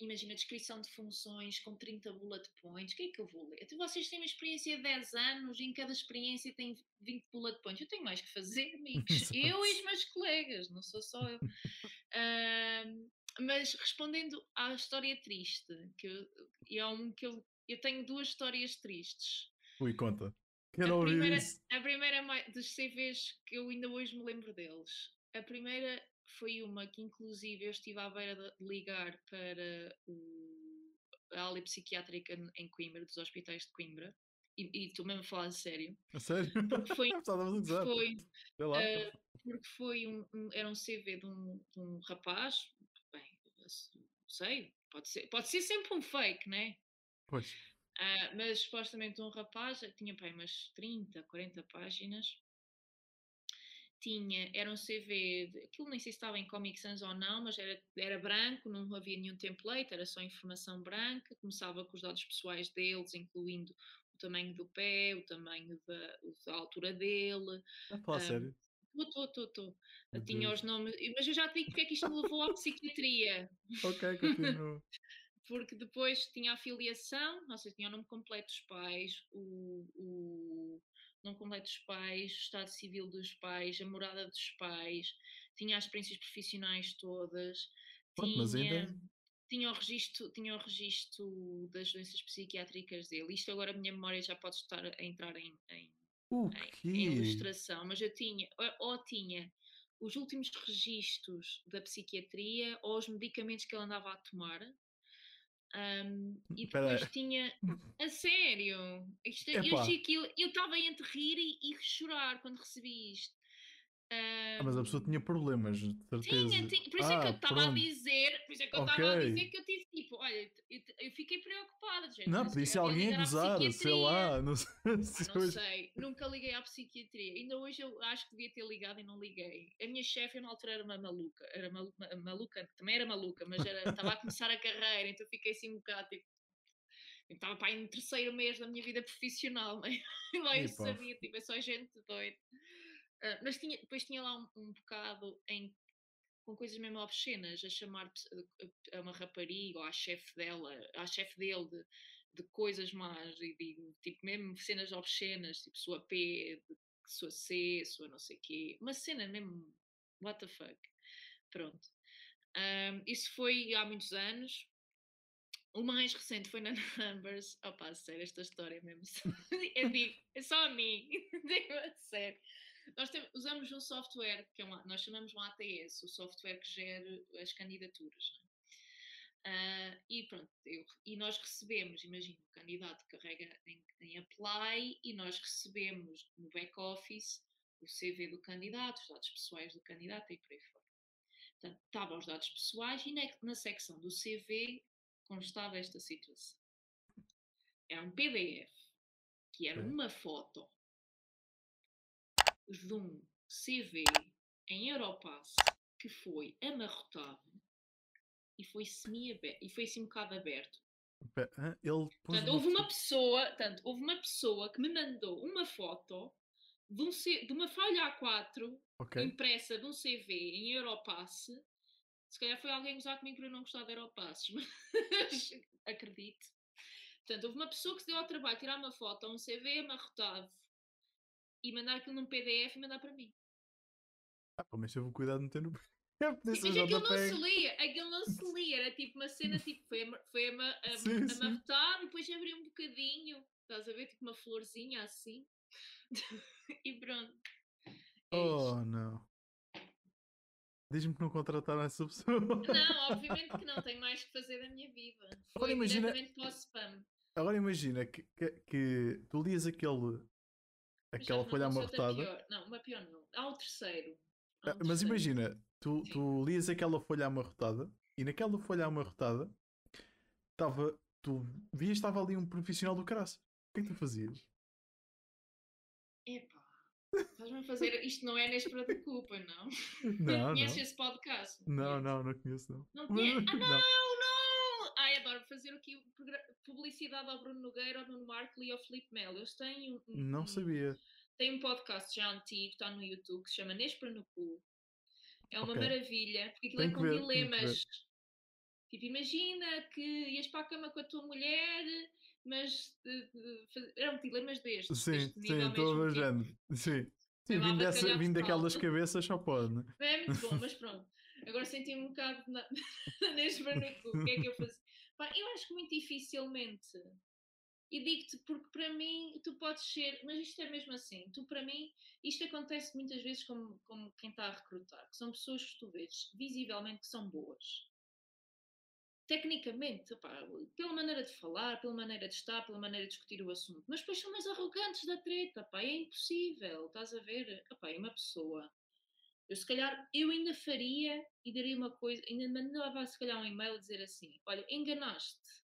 imagina descrição de funções com 30 bullet points, o que é que eu vou ler? Então, vocês têm uma experiência de 10 anos e em cada experiência tem 20 bullet points. Eu tenho mais que fazer, amigos. Eu e os meus colegas, não sou só eu. Mas respondendo à história triste, que eu, é um que eu, eu tenho duas histórias tristes. Ui, conta. Quero A ouvir primeira, isso. a primeira dos CVs que eu ainda hoje me lembro deles. A primeira foi uma que, inclusive, eu estive à beira de ligar para o, a ala psiquiátrica em Coimbra, dos hospitais de Coimbra, e, estou mesmo a falar a sério, A sério? porque foi, foi, eh, porque foi um, um- era um CV de um, de um rapaz, bem, eu não sei, pode ser, pode ser sempre um fake, né? Pois. Ah, mas supostamente um rapaz eh, tinha pá, umas 30, 40 páginas. Tinha, era um CV, de- aquilo nem sei se estava em Comic Sans ou não, mas era, era branco, não havia nenhum template, era só informação branca. Começava com os dados pessoais deles, incluindo o tamanho do pé, o tamanho da, da altura dele. Ah, sério? Estou, estou, estou. Meu Tinha Deus. os nomes, mas eu já te digo porque é que isto me levou à psiquiatria Ok, continua. porque depois tinha a filiação, não sei, tinha o nome completo dos pais, o, o nome completo dos pais, o estado civil dos pais, a morada dos pais, tinha as experiências profissionais todas, Pronto, mas tinha, ainda- tinha, o registro, tinha o registro das doenças psiquiátricas dele. Isto agora a minha memória já pode estar a entrar em, em O em, em quê? ilustração, mas eu tinha, ou, ou tinha os últimos registros da psiquiatria ou os medicamentos que ele andava a tomar, Um, e depois aí. tinha. A sério! Isto, aquilo. Eu estava entre rir e, e chorar quando recebi isto. Ah, mas a pessoa Um, tinha problemas, de certeza. Tinha, tinha. Por isso é que Ah, eu estava a dizer, por isso é que eu estava a Ok. dizer que eu tive tipo, olha, eu, fiquei preocupada. género, Não, podia se ser alguém a gozar, sei lá. Não sei. Não sei, nunca liguei à psiquiatria. Ainda hoje eu acho que devia ter ligado e não liguei. A minha chefe, eu na altura era uma maluca, era malu- ma- maluca, também era maluca, mas estava a começar a carreira, então fiquei assim um bocado tipo. Eu estava para aí no terceiro mês da minha vida profissional, né? Lá eu sabia, tipo, é só gente doida. Ah, mas tinha, depois tinha lá um, um bocado em, com coisas mesmo obscenas, a chamar a, uma rapariga ou à chefe dela, à chefe dele de, de coisas más e digo, tipo, mesmo cenas obscenas, tipo sua P, de- sua C, sua não sei quê, uma cena mesmo, what the fuck. Pronto. Ahm, isso foi há muitos anos. O mais recente foi na Numbers. Opa, sério, esta história é mesmo. digo, é só a mim. Digo a sério. Nós tem- usamos um software, que é um, nós chamamos um ATS, o software que gera as candidaturas. é? Ah, e pronto, eu- e nós recebemos, imagina, o candidato carrega em, em apply e nós recebemos no back-office o CV do candidato, os dados pessoais do candidato e por aí fora. Portanto, estavam os dados pessoais e na, na secção do CV constava esta situação. Era um PDF, que era Ok. uma foto de um CV em Europass que foi amarrotado e foi semi-aberto, e foi assim um bocado aberto. Ele Portanto, houve uma pessoa, portanto, houve uma pessoa que me mandou uma foto de, um C- de uma folha A4 Ok. impressa de um CV em Europass. Se calhar foi alguém usar comigo para eu não gostar de Europasses, mas acredito. Portanto, houve uma pessoa que se deu ao trabalho de tirar uma foto a um CV amarrotado e mandar aquilo num PDF e mandar para mim. Ah, pelo menos teve cuidado de meter no. Ser mas aquilo não se lia, aquilo não se lia, era tipo uma cena, tipo, foi, foi ama, am- Sim, sim. amarrotado e depois abriu um bocadinho, estás a ver, tipo uma florzinha assim, e pronto. É. Oh, não. Diz-me que não contrataram essa pessoa. Não, obviamente que não, tenho mais que fazer da minha vida. Agora Foi imagina- diretamente para o spam. Agora imagina que, que, que tu lias aquele, aquela folha não amarrotada. Não, uma pior não. Há o terceiro. Há Ah, um Mas terceiro. imagina, tu, Sim. tu lias aquela folha amarrotada e naquela folha amarrotada estava. Tu vias estava ali um profissional do caraças. O que é que tu fazias? Epá, estás-me a fazer. Isto não é neste de culpa, não? Não, Conheces não. esse podcast? Não, Conheces? não, não conheço, não. Não conheces? Ah, Não. não, não! Fazer aqui publicidade ao Bruno Nogueira, ao Nuno Marco e ao Filipe Melo. Eles têm um, Não sabia. Tem um podcast já antigo, está no YouTube, que se chama Nespra no Cu. É uma Ok. maravilha, porque aquilo Tenho é com ver, dilemas. Tipo, imagina que ias para a cama com a tua mulher, mas de- de- faz- eram dilemas destes. Sim, deste sim, estou a tipo. Sim. Sim, vindo, dessa, vindo daquelas cabeças só pode, né? Não é muito bom, mas pronto. Agora senti-me um bocado na... neste barnacu. O que é que eu faço? Eu acho que muito dificilmente. E digo-te, porque para mim, tu podes ser, mas isto é mesmo assim, tu para mim, isto acontece muitas vezes como, como quem está a recrutar, que são pessoas que tu vês visivelmente que são boas. Tecnicamente, opá, pela maneira de falar, pela maneira de estar, pela maneira de discutir o assunto, mas depois são mais arrogantes da treta, pá, é impossível, estás a ver? Opá, é uma pessoa eu se calhar, eu ainda faria e daria uma coisa, ainda mandava se calhar um e-mail a dizer assim, olha, enganaste.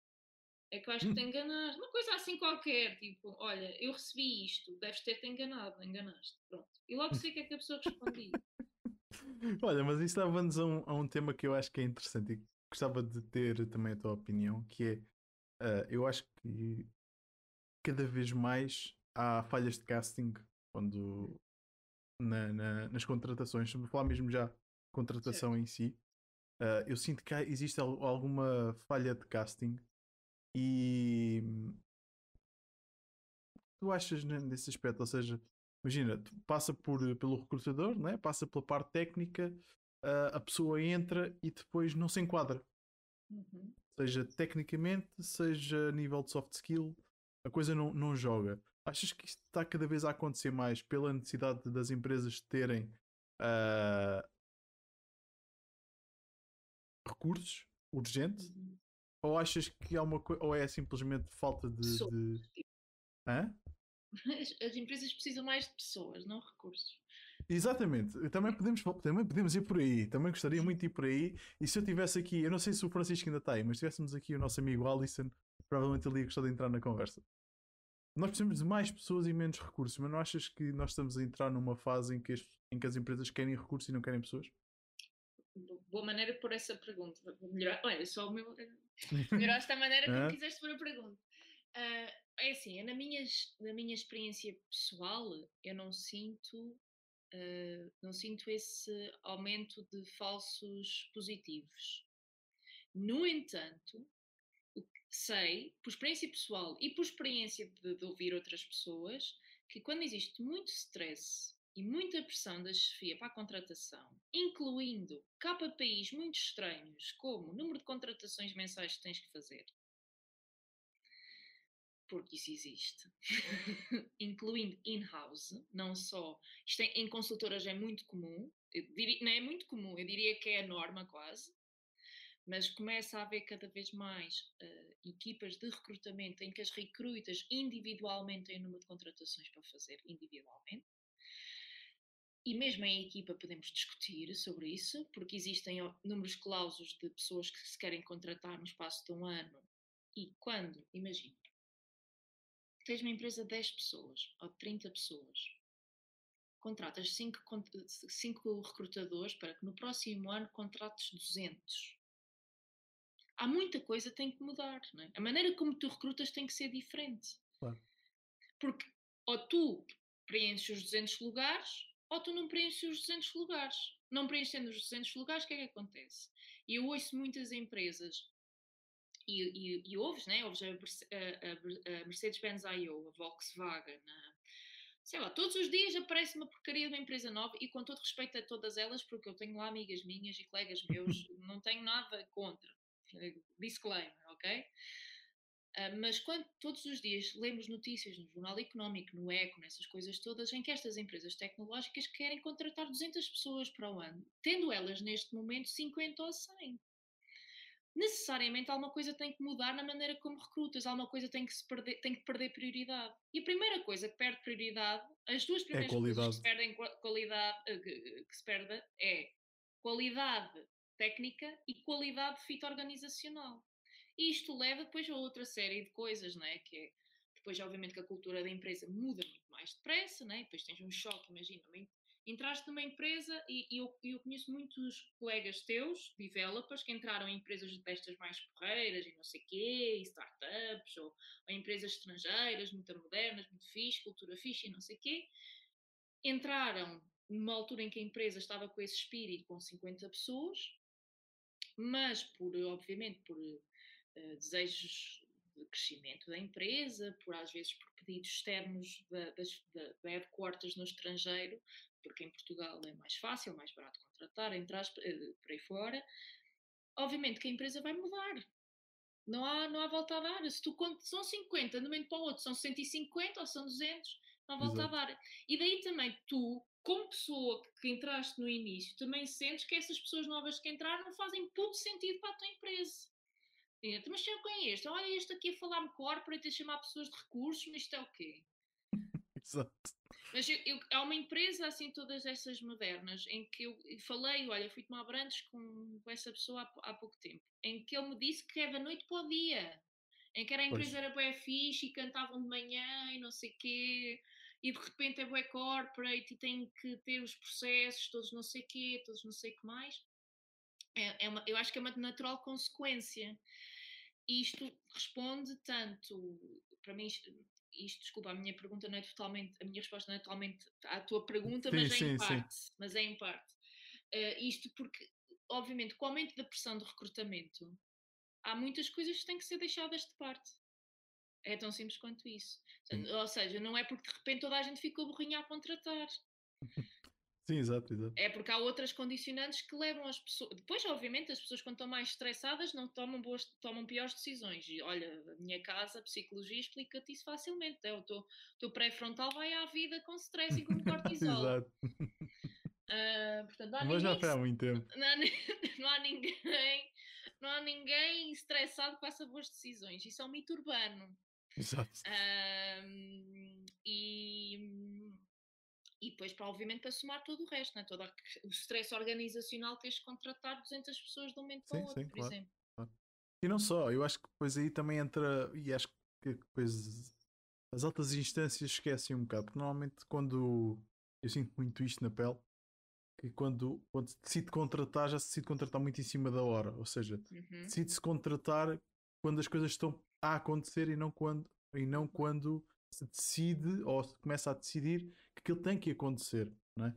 É que eu acho que te enganaste. Uma coisa assim qualquer, tipo, olha, eu recebi isto, deves ter-te enganado, enganaste. Pronto. E logo sei o que é que a pessoa respondia. Olha, mas isso dava-nos a, um, a um tema que eu acho que é interessante e gostava de ter também a tua opinião, que é ah, eu acho que cada vez mais há falhas de casting quando na- na- nas contratações, me falar mesmo já contratação em si, ah, eu sinto que existe al- alguma falha de casting e tu achas ne- nesse aspecto, ou seja, imagina, tu passa por, pelo recrutador, não é? passa pela parte técnica, ah, a pessoa entra e depois não se enquadra, Uhum. seja tecnicamente, seja a nível de soft skill, a coisa não, não joga. Achas que isto está cada vez a acontecer mais pela necessidade das empresas terem ah, recursos urgentes? Uhum. Ou achas que há uma coisa, ou é simplesmente falta de. De... Hã? As, as empresas precisam mais de pessoas, não recursos. Exatamente, também podemos, também podemos ir por aí. Também gostaria muito de ir por aí. E se eu tivesse aqui, eu não sei se o Francisco ainda está aí, mas se tivéssemos aqui o nosso amigo Alisson, provavelmente ele ia gostar de entrar na conversa. Nós precisamos de mais pessoas e menos recursos, mas não achas que nós estamos a entrar numa fase em que as, em que as empresas querem recursos e não querem pessoas? Boa maneira de pôr essa pergunta. Vou melhorar. Olha, só o meu. Melhoraste a maneira como quiseste pôr a pergunta. Uh, é assim, na minha, na minha experiência pessoal, eu não sinto, uh, não sinto esse aumento de falsos positivos. No entanto, sei, por experiência pessoal e por experiência de, de ouvir outras pessoas, que quando existe muito stress e muita pressão da chefia para a contratação, incluindo KPIs muito estranhos, como o número de contratações mensais que tens que fazer, porque isso existe, incluindo in-house, não só. Isto é, em consultoras é muito comum, diria, não é muito comum, eu diria que é a norma quase, mas começa a haver cada vez mais uh, equipas de recrutamento em que as recrutas individualmente têm número de contratações para fazer individualmente. E mesmo em equipa podemos discutir sobre isso, porque existem números clausos de pessoas que se querem contratar no espaço de um ano. E quando, imagina, tens uma empresa de 10 pessoas ou de 30 pessoas, contratas 5, 5 recrutadores para que no próximo ano contrates 200. Há muita coisa que tem que mudar. É? A maneira como tu recrutas tem que ser diferente. Claro. Porque ou tu preenches os 200 lugares ou tu não preenches os 200 lugares. Não preenchendo os 200 lugares, o que é que acontece? E eu ouço muitas empresas e, e, e ouves, né? Ouves a, a, a Mercedes-Benz IO, a Volkswagen, a, sei lá, todos os dias aparece uma porcaria de uma empresa nova e com todo respeito a todas elas, porque eu tenho lá amigas minhas e colegas meus, não tenho nada contra. Disclaimer, ok? Uh, mas quando todos os dias lemos notícias no Jornal Económico, no ECO, nessas coisas todas, em que estas empresas tecnológicas querem contratar 200 pessoas para o ano, tendo elas neste momento 50 ou 100 necessariamente alguma coisa tem que mudar na maneira como recrutas, alguma coisa tem que, perder, tem que perder prioridade. E a primeira coisa que perde prioridade, as duas é primeiras é coisas que se perdem qualidade, eh, que se perde é qualidade técnica e qualidade de fit organizacional. E isto leva depois a outra série de coisas, não é? Que é, depois, obviamente, que a cultura da empresa muda muito mais depressa, né? depois tens um choque, imagina, entraste numa empresa e, e eu, eu, conheço muitos colegas teus, developers, que entraram em empresas destas mais porreiras e não sei quê, e startups, ou, ou empresas estrangeiras, muito modernas, muito fixe, cultura fixe e não sei quê, entraram numa altura em que a empresa estava com esse espírito com 50 pessoas, mas por, obviamente, por uh, desejos de crescimento da empresa, por às vezes por pedidos externos da, das, da, da headquarters no estrangeiro, porque em Portugal é mais fácil, mais barato contratar, entrar eh, por aí fora, obviamente que a empresa vai mudar. Não há, não há volta a dar. Se tu são 50, de um momento para o outro são 150 ou são 200, não há volta Exato. a dar. E daí também tu, como pessoa que entraste no início, também sentes que essas pessoas novas que entraram não fazem puto sentido para a tua empresa. Mas quem é este? Olha, este aqui a falar-me corporate, a chamar pessoas de recursos, mas isto é o quê? Exato. Mas eu, eu, há uma empresa assim, todas essas modernas, em que eu falei, olha, fui tomar branches com, com essa pessoa há, há, pouco tempo, em que ele me disse que é da noite para o dia, em que era a empresa pois. era bué fixe e cantavam de manhã e não sei o quê, e de repente é bué corporate e tem que ter os processos todos não sei quê, todos não sei o que mais. É, é uma, eu acho que é uma natural consequência. Isto responde tanto, para mim, isto, desculpa, a minha pergunta não é totalmente, a minha resposta não é totalmente à tua pergunta, sim, mas é sim, em parte. Mas é em parte. Uh, isto porque, obviamente, com o aumento da pressão de recrutamento, há muitas coisas que têm que ser deixadas de parte. É tão simples quanto isso. Ou seja, não é porque de repente toda a gente ficou burrinha a contratar. Sim, exato, exato. É porque há outras condicionantes que levam as pessoas. Depois, obviamente, as pessoas quando estão mais estressadas não tomam, boas, tomam piores decisões. E olha, a minha casa, a psicologia, explica-te isso facilmente. É, o teu, teu pré-frontal vai à vida com stress e com cortisol. exato. Uh, portanto, não há Mas ninguém, já foi há muito tempo. Não há, não há ninguém. não há ninguém estressado que faça boas decisões. Isso é um mito urbano. Exato. Um, e, e depois, para, obviamente, para somar todo o resto, né? todo o stress organizacional, tens de contratar 200 pessoas de um momento para o outro, sim, por claro, exemplo. Claro. E não só, eu acho que depois aí também entra, e acho que depois as altas instâncias esquecem um bocado, porque normalmente quando eu sinto muito isto na pele, que quando, quando se decide contratar, já se decide contratar muito em cima da hora, ou seja, uhum. decide-se contratar quando as coisas estão a acontecer e não quando, e não quando se decide ou se começa a decidir que aquilo tem que acontecer, não é?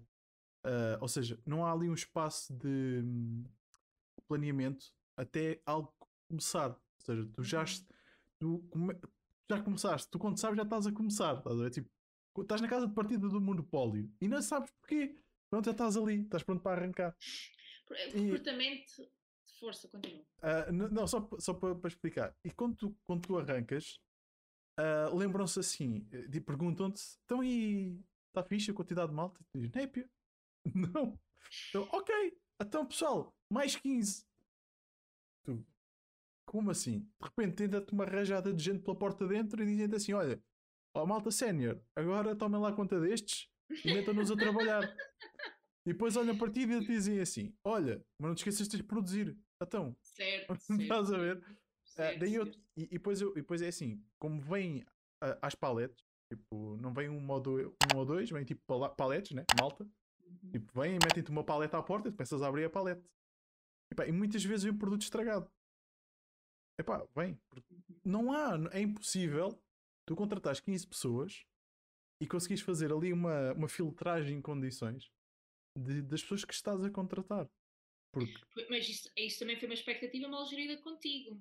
Uh, ou seja, não há ali um espaço de hum, planeamento até algo começar. Ou seja, tu já, uhum. tu come, já começaste, tu quando sabes já estás a começar, estás a? Tipo, estás na casa de partida do monopólio e não sabes porquê. Pronto, já estás ali, estás pronto para arrancar. De força, continua. Uh, não, só, só para, para, explicar. E quando tu, quando tu arrancas, uh, lembram-se assim, de, perguntam-te, então e está fixe a quantidade de malta? Dizes, népia. Não. Então, ok, então pessoal, mais 15. Tu, como assim? De repente tenta-te uma rajada de gente pela porta dentro e dizem-te assim: olha, ó malta sénior, agora tomem lá conta destes e metam-nos a trabalhar. e depois olham a partir e dizem assim: olha, mas não te esqueças de produzir. Então, certo, estás a ver? Certo, uh, daí eu, e, e, depois eu, e depois é assim: como vem uh, às paletes, tipo, não vem um ou dois, um ou dois vem tipo paletes, né? Malta. Uhum. Tipo, vêm e metem-te uma paleta à porta e tu começas a abrir a paleta. E, pá, e muitas vezes vem produto estragado. Epá, vem. Não há, é impossível tu contratares 15 pessoas e conseguires fazer ali uma, uma filtragem em condições de, das pessoas que estás a contratar. Porque... Mas isso, isso também foi uma expectativa mal gerida contigo.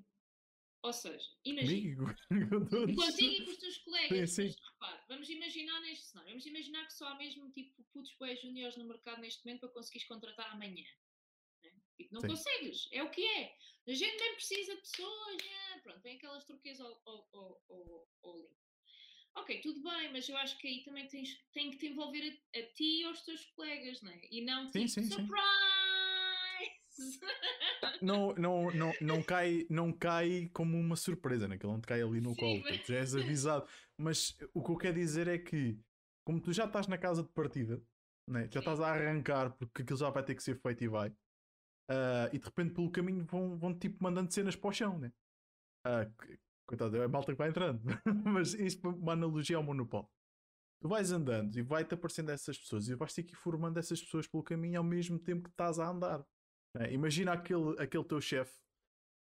Ou seja, imagina. Contigo e com os teus colegas. Sim, sim. Mas, vamos imaginar neste cenário. Vamos imaginar que só há mesmo tipo putos boés juniores no mercado neste momento para conseguires contratar amanhã. Né? Tipo, não sim. consegues. É o que é. A gente nem precisa de pessoas. É. Pronto, vem aquelas turquesas ao, ao, ao, ao, link. Ok, tudo bem, mas eu acho que aí também tens, tem que te envolver a, a ti e aos teus colegas, não é? E não tipo, surprise! Não, não, não, não, cai, não cai como uma surpresa, que ele não te cai ali no sim, colo, mas... tu já és avisado. Mas o que eu quero dizer é que, como tu já estás na casa de partida, né? já estás a arrancar porque aquilo já vai ter que ser feito e vai, Uh, e de repente pelo caminho vão, vão tipo mandando cenas para o chão, né? Uh, coitado, é a malta que vai entrando. Mas isto é uma analogia ao monopólio. Tu vais andando e vai-te aparecendo essas pessoas e vais ter que ir formando essas pessoas pelo caminho ao mesmo tempo que estás a andar. Né? Imagina aquele, aquele teu chefe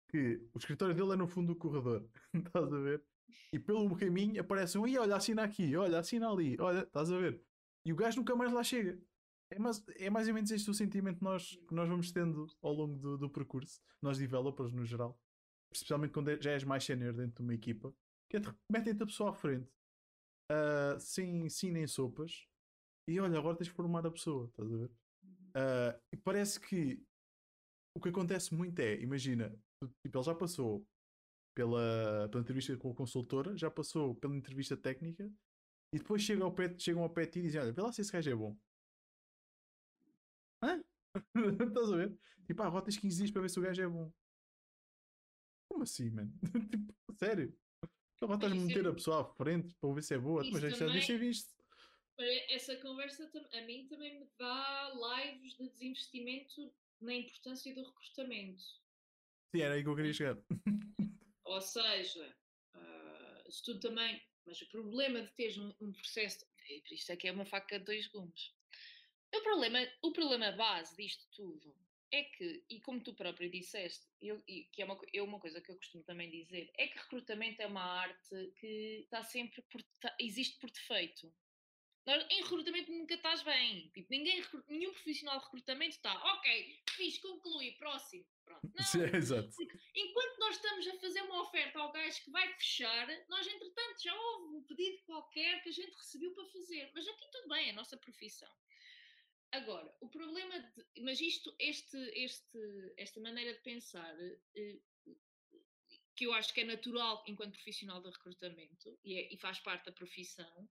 que o escritório dele é no fundo do corredor, estás a ver? E pelo caminho aparece um, e olha, assina aqui, olha, assina ali, olha, estás a ver? E o gajo nunca mais lá chega. É mais, é mais ou menos este o sentimento que nós, que nós vamos tendo ao longo do, do percurso, nós developers no geral, especialmente quando é, já és mais senior dentro de uma equipa, que é metem-te a pessoa à frente, uh, sem, sem nem sopas, e olha, agora tens de formar a pessoa, estás a ver? Uh, e parece que o que acontece muito é, imagina, tipo, ele já passou pela, pela entrevista com a consultora, já passou pela entrevista técnica, e depois chegam ao pé, chegam ao pé de ti e dizem: Olha, vê lá se esse gajo é bom. Hã? Estás a ver? Tipo, ah, rotas 15 dias para ver se o gajo é bom. Como assim, mano? tipo, sério? Agora estás a meter a pessoa à frente para ver se é boa, mas já deixa é visto. Essa conversa a mim também me dá lives de desinvestimento na importância do recrutamento. Sim, era aí que eu queria chegar. Ou seja, uh, se tu também. Mas o problema de teres um, um processo. Isto é que é uma faca de dois gumes. O problema, o problema base disto tudo é que, e como tu próprio disseste, eu, que é uma, é uma coisa que eu costumo também dizer, é que recrutamento é uma arte que está sempre por, tá, existe por defeito. Em recrutamento nunca estás bem. Tipo, ninguém, nenhum profissional de recrutamento está, ok, fiz, concluí, próximo. Pronto. Não, Sim, exato. Enquanto nós estamos a fazer uma oferta ao gajo que vai fechar, nós, entretanto, já houve um pedido qualquer que a gente recebeu para fazer. Mas aqui tudo bem, é a nossa profissão. Agora, o problema de, mas isto, este, este, esta maneira de pensar, eh, que eu acho que é natural enquanto profissional de recrutamento e, é, e faz parte da profissão,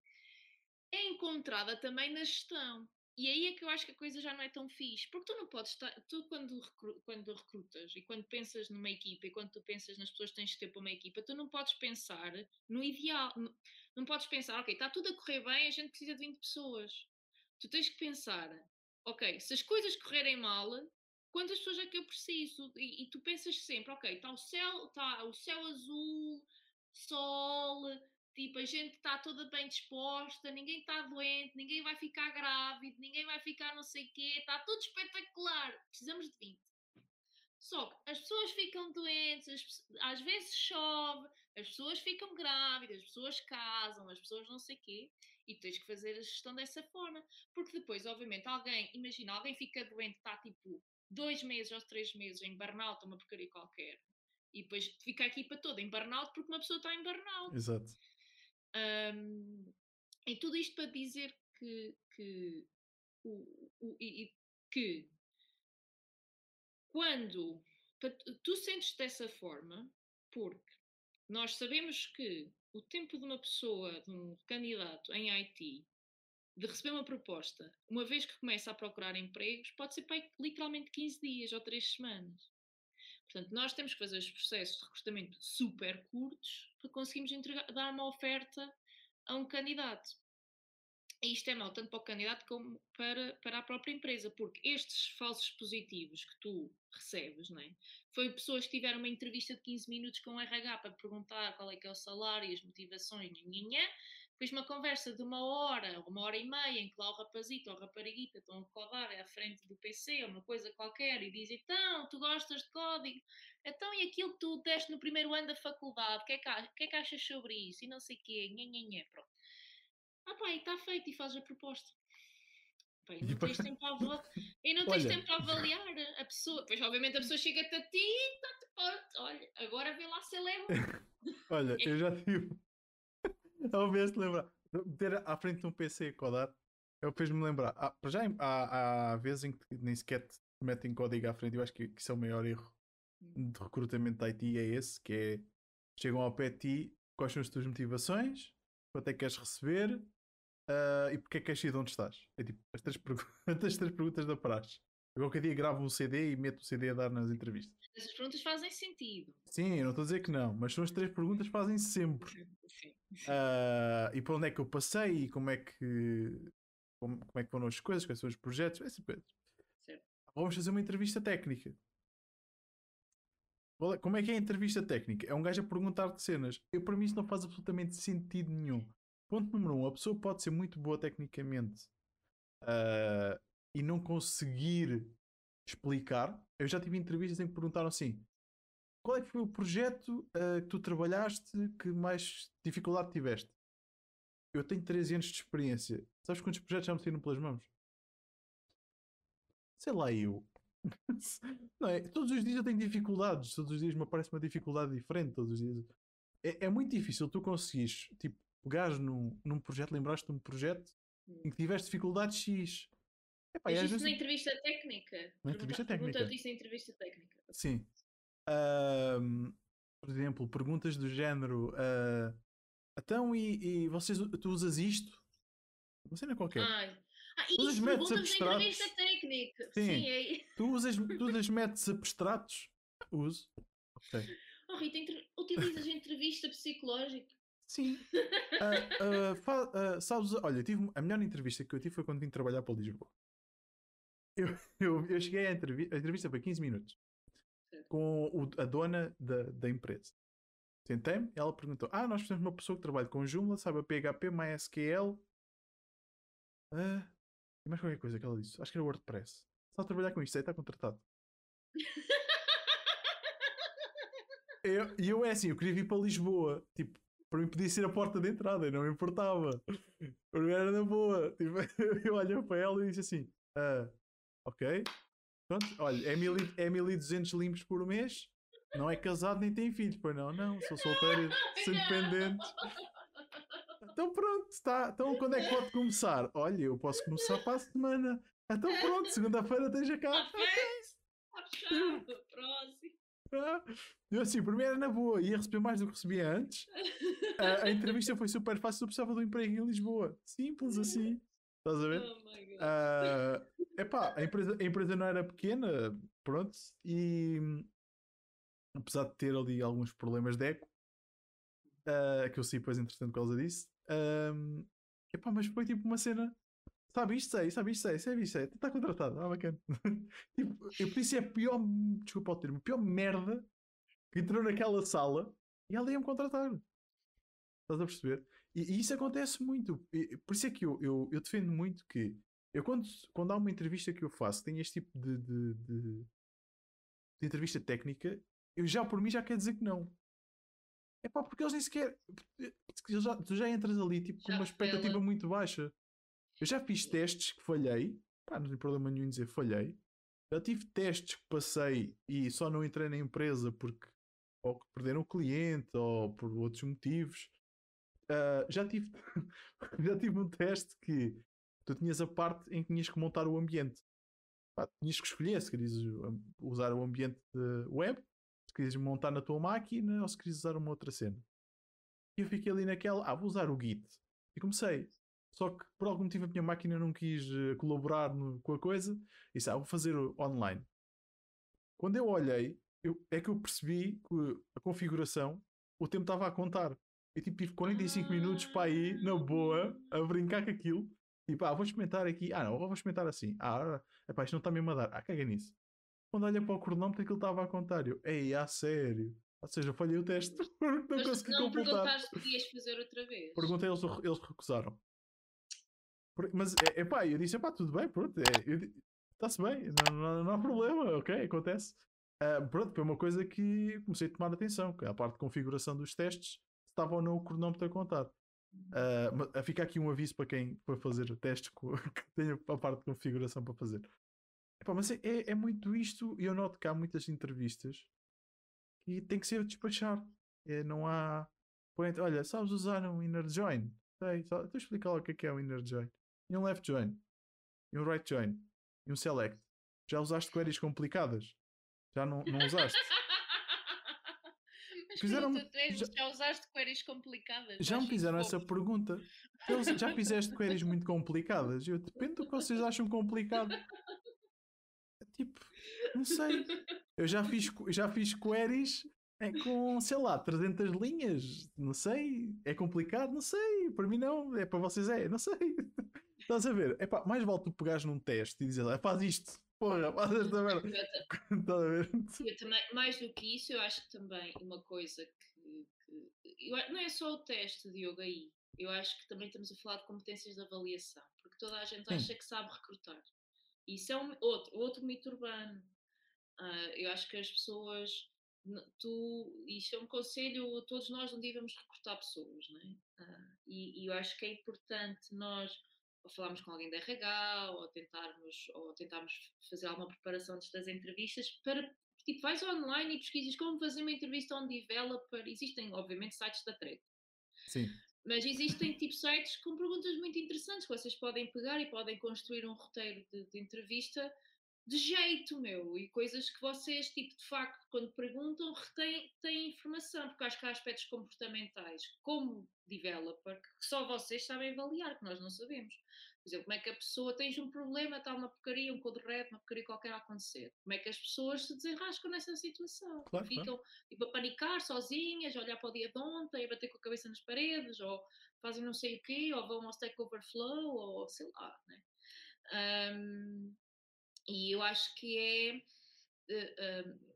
é encontrada também na gestão. e aí é que eu acho que a coisa já não é tão fixe, porque tu não podes estar, tu quando, recru, quando recrutas e quando pensas numa equipa e quando tu pensas nas pessoas que tens que ter para uma equipa, tu não podes pensar no ideal, não, não podes pensar, ok, está tudo a correr bem, a gente precisa de 20 pessoas. Tu tens que pensar, ok, se as coisas correrem mal, quantas pessoas é que eu preciso? E, e tu pensas sempre, ok, está o céu, está o céu azul, sol, tipo, a gente está toda bem disposta, ninguém está doente, ninguém vai ficar grávido, ninguém vai ficar não sei o quê, está tudo espetacular. Precisamos de 20. Só que as pessoas ficam doentes, às vezes chove, as pessoas ficam grávidas, as pessoas casam, as pessoas não sei o quê, e tens que fazer a gestão dessa forma. Porque depois, obviamente, alguém, imagina, alguém fica doente, está tipo dois meses ou três meses em burnout, uma porcaria qualquer, e depois fica a equipa toda em burnout porque uma pessoa está em burnout. Exato. Um, e tudo isto para dizer que, que, o, o, e, que quando tu sentes dessa forma, porque nós sabemos que o tempo de uma pessoa, de um candidato em IT, de receber uma proposta, uma vez que começa a procurar empregos, pode ser para literalmente 15 dias ou 3 semanas. Portanto, nós temos que fazer os processos de recrutamento super curtos para conseguirmos entregar, dar uma oferta a um candidato. E isto é mau tanto para o candidato como para, para a própria empresa, porque estes falsos positivos que tu recebes, não é? Foi pessoas que tiveram uma entrevista de 15 minutos com o RH para perguntar qual é que é o salário as motivações, nhanhanhã, depois uma conversa de uma hora, uma hora e meia, em que lá o rapazito ou a rapariguita estão a codar à frente do PC, uma coisa qualquer, e dizem, então, tu gostas de código? Então, e aquilo que tu deste no primeiro ano da faculdade, o que, é que, que, é que achas sobre isso? E não sei o quê, nhanhanhã, pronto. Ah pá, está feito, e fazes a proposta. E não tens tempo a avaliar, e não tens tempo a avaliar a pessoa. Pois, obviamente, a pessoa chega-te a ti e está-te, olha, agora vê lá se ele é Olha, é. eu já tive ao ver se lembrar. Ter à frente de um PC a codar, eu fez-me lembrar. Ah, para já há, há vezes em que nem sequer te metem código à frente. Eu acho que, que isso é o maior erro hum. de recrutamento de IT. É esse: que é chegam ao pé de ti, quais são as tuas motivações, quanto é que queres receber uh, e porque é que queres ir de onde estás. É tipo as três, as três perguntas da praxe. Eu qualquer dia gravo um CD e meto o CD a dar nas entrevistas. Essas perguntas fazem sentido. Sim, não estou a dizer que não, mas são as três perguntas que fazem sempre. Sim. Uh, e para onde é que eu passei e como é que como, como é que foram as coisas, quais são os projetos, essas coisas. Certo. Vamos fazer uma entrevista técnica. Como é que é a entrevista técnica? É um gajo a perguntar de cenas. Eu, para mim, isso não faz absolutamente sentido nenhum. Ponto número um: a pessoa pode ser muito boa tecnicamente uh, e não conseguir explicar. Eu já tive entrevistas em que perguntaram assim: qual é que foi o projeto uh, que tu trabalhaste que mais dificuldade tiveste? Eu tenho 13 anos de experiência. Sabes quantos projetos já me saíram pelas mãos? Sei lá, eu. não é? Todos os dias eu tenho dificuldades. Todos os dias me aparece uma dificuldade diferente. Todos os dias. É, é muito difícil tu conseguires, tipo, pegares num, num projeto, lembraste de um projeto em que tiveste dificuldades X Epá, Mas isso vezes... na entrevista técnica? Na entrevista técnica. Pergunta isso na entrevista técnica. Sim. Uh, por exemplo, perguntas do género. Uh, então, e, e, vocês, tu usas isto? Uma cena qualquer. Ai. Ah, tu usas métodos abstratos? entrevista técnica. Sim. Sim é... tu, usas, tu usas métodos abstratos? Uso. Ok. Oh, Rita, entre... utilizas entrevista psicológica? Sim. uh, uh, uh, sabes, olha, tive, a melhor entrevista que eu tive foi quando vim trabalhar para Lisboa eu, eu, eu cheguei à entrevista, a entrevista foi 15 minutos com o, a dona da, da empresa. Sentei-me ela perguntou: Ah, nós precisamos de uma pessoa que trabalhe com Joomla, sabe a PHP, MySQL. Uh, e mais qualquer coisa que ela disse. Acho que era WordPress. Só trabalhar com isto aí está contratado. E eu, eu é assim, eu queria vir para Lisboa. Tipo, para mim podia ser a porta de entrada, não me importava. Para mim era na boa. Tipo, eu olhei para ela e disse assim: ah, Ok? Pronto, olha, é, mil, é 1200 limpos por mês. Não é casado nem tem filhos, pois não, não, sou solteiro, sou independente. Então pronto, está. Então quando é que pode começar? Olha, eu posso começar para a semana. Então pronto, segunda-feira esteja cá. Ok. Próximo. Ah, eu assim, primeiro era na boa, ia receber mais do que recebia antes. A, a entrevista foi super fácil, eu precisava de um emprego em Lisboa. Simples assim. Estás a ver? Oh my God. Uh, epá, a empresa, a empresa não era pequena, pronto, e apesar de ter ali alguns problemas de eco, uh, que eu sei depois entretanto por causa disso, um, epá, mas foi tipo uma cena, sabe isto sei, sabe isto sei, sabe isto sei, está contratado, ah bacana. tipo, eu por isso é a pior, desculpa o termo, a pior merda que entrou naquela sala e ela ia-me contratar. Estás a perceber? E, e, isso acontece muito. E, por isso é que eu, eu, eu, defendo muito que eu quando, quando há uma entrevista que eu faço, tenho este tipo de, de, de, de entrevista técnica, eu já por mim já quero dizer que não. É pá, porque eles nem sequer. Já, tu já entras ali tipo, com uma expectativa ela. muito baixa. Eu já fiz testes que falhei. Pá, não tem problema nenhum em dizer falhei. Já tive testes que passei e só não entrei na empresa porque ou perderam o cliente ou por outros motivos. Uh, já, tive, já tive um teste que tu tinhas a parte em que tinhas que montar o ambiente. Pá, tinhas que escolher se querias usar o ambiente web, se querias montar na tua máquina ou se querias usar uma outra cena. E eu fiquei ali naquela, ah, vou usar o Git. E comecei. Só que por algum motivo a minha máquina não quis uh, colaborar no, com a coisa e disse, ah, vou fazer online. Quando eu olhei, eu, é que eu percebi que a configuração, o tempo estava a contar. Eu tipo, tive 45 minutos para ir, na boa, a brincar com aquilo. Tipo, ah, vou experimentar aqui. Ah, não, vou experimentar assim. Ah, epá, isto não está mesmo a dar. Ah, caga nisso. Quando olha para o cronómetro, aquilo estava a contar. Eu, ei, a sério. Ou seja, falhei o teste. não Mas consegui não completar. perguntaste se podias fazer outra vez. Perguntei, eles, eles recusaram. Mas, é, epá, eu disse, epá, tudo bem, pronto. É, Está-se bem, não, não, não, há problema, ok, acontece. Uh, pronto, foi uma coisa que comecei a tomar atenção, que é a parte de configuração dos testes estava ou não o cronómetro a contar. Uh, fica aqui um aviso para quem for fazer testes que tenha a parte de configuração para fazer. Epá, mas é, é, é, muito isto, e eu noto que há muitas entrevistas e tem que ser despachar. É, não há. Olha, sabes usar um inner join? Sei, só, então explica lá o que é, que é um inner join. E um left join, e um right join, e um select. Já usaste queries complicadas? Já não, não usaste? fizeram já, já usaste queries complicadas? Já me fizeram essa pergunta. Eles, já fizeste queries muito complicadas? Eu depende do que vocês acham complicado. Tipo, não sei. Eu já fiz, já fiz queries é com, sei lá, 300 linhas. Não sei. É complicado? Não sei. Para mim não. É para vocês é. Não sei. Estás a ver? É pá, mais vale tu pegares num teste e dizer, faz isto. Porra, faz esta merda. Estás a ver? Eu também, mais do que isso, eu acho que também uma coisa que. que eu, não é só o teste de yoga aí. Eu acho que também estamos a falar de competências de avaliação, porque toda a gente acha que sabe recrutar. Isso é um, outro, outro mito urbano. Uh, eu acho que as pessoas. Tu, isso é um conselho, todos nós não devemos recrutar pessoas, não é? Uh, e, e eu acho que é importante nós ou falarmos com alguém da RH, ou tentarmos, ou tentarmos fazer alguma preparação antes das entrevistas, para, tipo, vais online e pesquisas como fazer uma entrevista um developer, existem, obviamente, sites da treta. Sim. Mas existem, tipo, sites com perguntas muito interessantes que vocês podem pegar e podem construir um roteiro de, de entrevista de jeito, meu, e coisas que vocês, tipo, de facto, quando perguntam, retêm têm informação, porque acho que há aspectos comportamentais, como developer, que só vocês sabem avaliar, que nós não sabemos. Por exemplo, como é que a pessoa tens um problema, está uma porcaria, um code red, uma porcaria qualquer a acontecer. Como é que as pessoas se desenrascam nessa situação? Claro, Ficam claro. tipo, a panicar sozinhas, a olhar para o dia de ontem, a bater com a cabeça nas paredes, ou fazem não sei o quê, ou vão ao Stack Overflow, ou sei lá, né? Um, e eu acho que é. Uh, uh,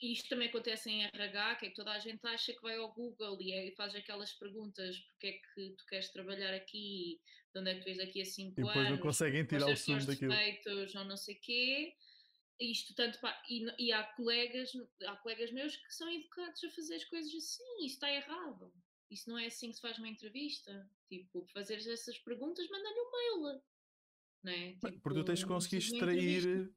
isto também acontece em RH, que é que toda a gente acha que vai ao Google e, é, e faz aquelas perguntas: porque é que tu queres trabalhar aqui, de onde é que tu vês daqui a 5 anos? E depois não conseguem tirar o sumo daquilo. Defeitos, ou não sei o quê. Isto tanto para, e, e, há colegas, há colegas meus que são educados a fazer as coisas assim, isso está errado. Isso não é assim que se faz uma entrevista. Tipo, fazer essas perguntas, manda-lhe um mail. Né? Tipo, Porque tu tens que conseguir extrair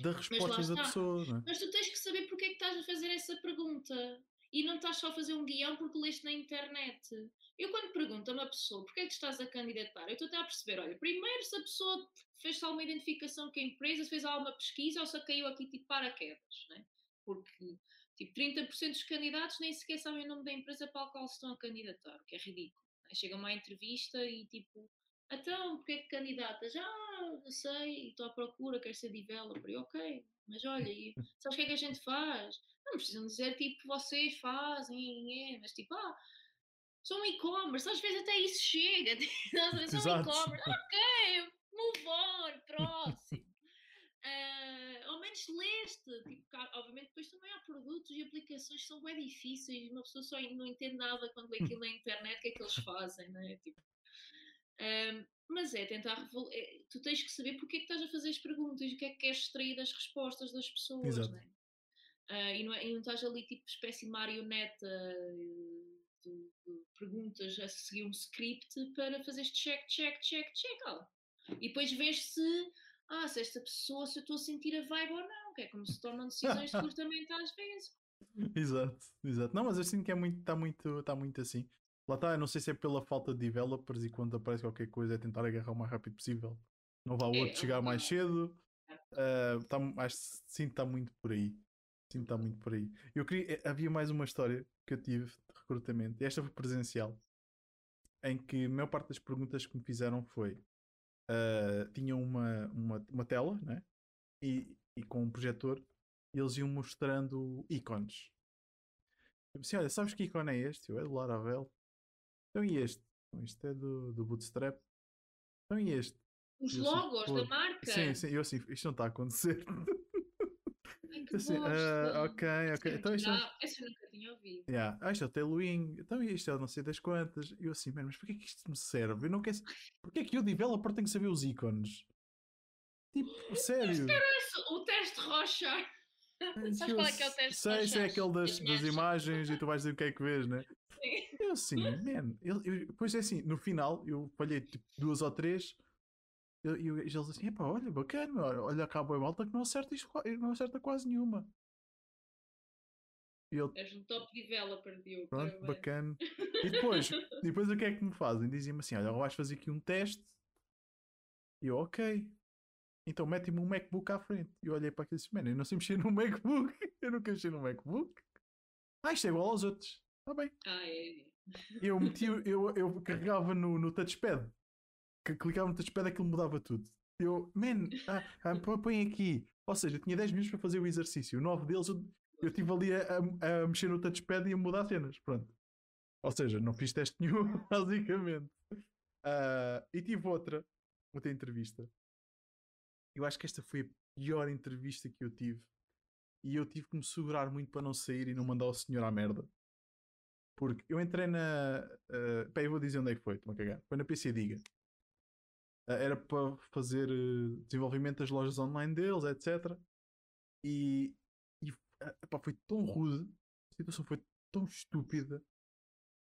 da resposta da pessoa. Não é? Mas tu tens que saber porque é que estás a fazer essa pergunta. E não estás só a fazer um guião porque leste na internet. Eu, quando pergunto a uma pessoa porque é que estás a candidatar, eu estou até a perceber: olha, primeiro se a pessoa fez alguma identificação com a empresa, se fez alguma pesquisa ou se caiu aqui tipo paraquedas, né? Porque tipo 30% dos candidatos nem sequer sabem o nome da empresa para a qual se estão a candidatar, o que é ridículo. Né? Chegam a uma entrevista e tipo então, porque é que candidatas? Ah, não sei, estou à procura, quero ser developer. Ok, mas olha, e, sabes o que é que a gente faz? Não precisam dizer tipo, vocês fazem, é, mas tipo, ah, um e-commerce, às vezes até isso chega. um e-commerce, ok, move on, próximo. Uh, ao menos leste, tipo, obviamente depois também há produtos e aplicações que são bem difíceis, uma pessoa só não entende nada quando vê aquilo na internet, o que é que eles fazem, não é? Tipo, um, mas é tentar. É, tu tens que saber porque é que estás a fazer as perguntas, o que é que queres extrair das respostas das pessoas, Exato. não é? Uh, e, não é, e não estás ali tipo espécie de marioneta de, de, perguntas a seguir um script para fazer check, check, check, check. Oh. E depois vês se, ah, se esta pessoa, se eu estou a sentir a vibe ou não, que é como se tornam decisões de curtamento às vezes. Exato, exato. Não, mas eu sinto que é muito, está muito, tá muito assim. Lá está, não sei se é pela falta de developers e quando aparece qualquer coisa é tentar agarrar o mais rápido possível. Não vá o é, outro chegar mais cedo. Uh, tá, acho que sim, está muito por aí. Sim, está muito por aí. Eu queria, eh, havia mais uma história que eu tive de recrutamento. Esta foi presencial. Em que a maior parte das perguntas que me fizeram foi: uh, tinham uma, uma, uma tela né? e, e com um projetor e eles iam mostrando ícones. Eu disse: Olha, sabes que ícone é este? Eu é do Laravel. Então e este? Então, isto é do, do Bootstrap. Então e este? Os eu logos assim, da marca? Sim, sim, eu assim, isto não está a acontecer. Ai, assim, uh, ok, ok. Então isto não, essa eu nunca tinha ouvido. Yeah. Ah, isto é o Tailwind, então isto é não sei das quantas. E eu assim, mas porquê que isto me serve? Eu não quero. Porquê que o developer tem que saber os ícones? Tipo, sério. Isto era o teste rocha. Sabes qual é que é o teste sei, rocha? Sei, é aquele das, das imagens e tu vais dizer o que é que vês, né? Eu assim, man, eu, eu, depois é assim, no final eu falhei tipo duas ou três e eles assim, epá, olha, bacana, olha cá a malta que não acerta, isto, não acerta quase nenhuma. E eu, És um top developer, Diogo. Pronto, bacana. E depois, depois o que é que me fazem? Dizem-me assim: olha, vais fazer aqui um teste. E eu, ok. Então mete-me um MacBook à frente. E eu olhei para aquilo e disse: mano, eu não sei mexer no MacBook. Eu nunca mexi no MacBook. Ah, isto é igual aos outros. Está bem. Ah, é. Eu, meti, eu, eu carregava no, no touchpad. Clicava no touchpad aquilo mudava tudo. Eu, man, ah, ah, põe aqui. Ou seja, eu tinha 10 minutos para fazer o exercício. 9 deles eu, eu estive ali a, a, a, mexer no touchpad e a mudar cenas. Pronto. Ou seja, não fiz teste nenhum, basicamente. Uh, e tive outra, outra entrevista. Eu acho que esta foi a pior entrevista que eu tive. E eu tive que me segurar muito para não sair e não mandar o senhor à merda. Porque eu entrei na. Uh, pá, eu vou dizer onde é que foi, estou-me a cagar. Foi na PC Diga. Uh, era para fazer uh, desenvolvimento das lojas online deles, etc. E, e uh, pá, foi tão rude, a situação foi tão estúpida.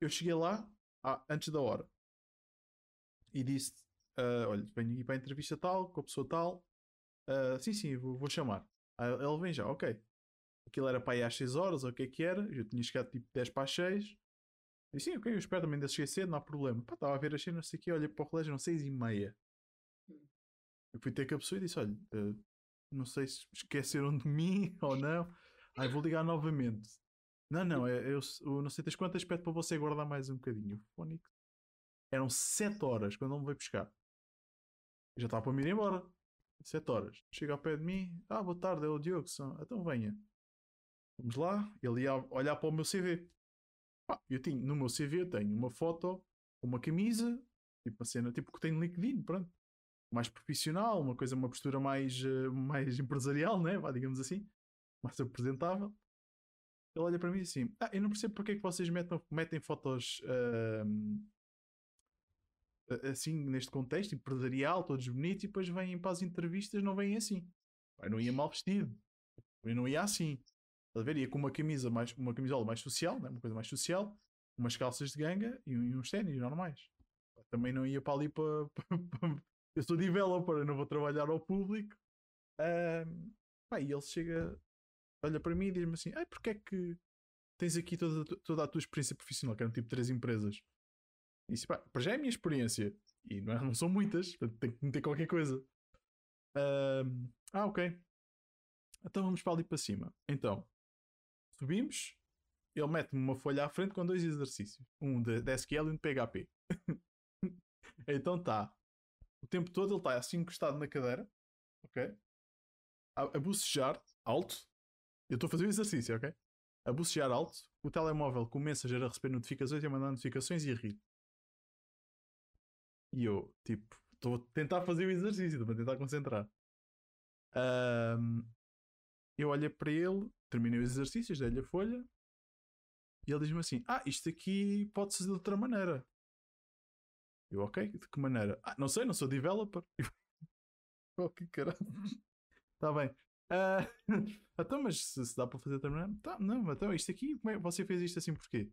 Eu cheguei lá ah, antes da hora e disse: Olha, venho aqui para a entrevista tal, com a pessoa tal. sim, sim, vou, vou chamar. Ah, ele vem já, ok. Aquilo era para ir às 6 horas, ou o que é que era? Eu tinha chegado tipo 10 para as 6. E sim, ok, eu espero também ainda cheguei cedo, não há problema. Pá, estava a ver as cenas, não sei o quê, olhei para o relógio, não 6 e meia. Eu fui ter com a pessoa e disse: Olha, uh, não sei se esqueceram de mim ou não. Aí vou ligar novamente. Não, não, é, eu, eu não sei das quantas, pede para você guardar mais um bocadinho. Fónico. Eram 7 horas quando ele me veio buscar. Eu já estava para me ir embora. 7 horas. Chega ao pé de mim. Ah, boa tarde, é o Diogo. Então venha. Vamos lá, ele ia olhar para o meu CV. Eu tinha, no meu CV tenho uma foto, uma camisa, tipo uma cena, tipo que tenho no LinkedIn, pronto. Mais profissional, uma coisa, uma postura mais, uh, mais empresarial, né? Vá, digamos assim, mais apresentável. Ele olha para mim assim: Ah, eu não percebo porque é que vocês metem, metem fotos uh, assim, neste contexto empresarial, todos bonitos, e depois vêm para as entrevistas, não vêm assim. Eu não ia mal vestido, eu não ia assim. Estás a ver? Ia com uma camisa mais, uma camisola mais social, né? uma coisa mais social, umas calças de ganga e, e uns ténis normais. Também não ia para ali para. eu sou developer, não vou trabalhar ao público. Um, pá, e ele chega, olha para mim e diz-me assim: porque é que tens aqui toda, toda a tua experiência profissional? Que eram tipo três empresas. E disse: pá, para já é a minha experiência. E não, é, não são muitas, tem que meter qualquer coisa. Um, ah, ok. Então vamos para ali para cima. Então, subimos, ele mete-me uma folha à frente com dois exercícios: um de, de SQL e um de PHP. então tá. O tempo todo ele está assim encostado na cadeira, ok? A, a bucejar alto. Eu estou a fazer o exercício, ok? A bucejar alto. O telemóvel com o a receber notificações e a mandar notificações e a rir. E eu, tipo, estou a tentar fazer o exercício, estou a tentar concentrar. Ahm, eu olhei para ele, terminei os exercícios, dei-lhe a folha e ele diz-me assim: Ah, isto aqui pode-se de outra maneira. Eu, ok, de que maneira? Ah, não sei, não sou developer. oh, que caralho. Está bem. Ah, então, mas se, se dá para fazer de outra maneira? Tá, não, então isto aqui, como é, você fez isto assim porquê?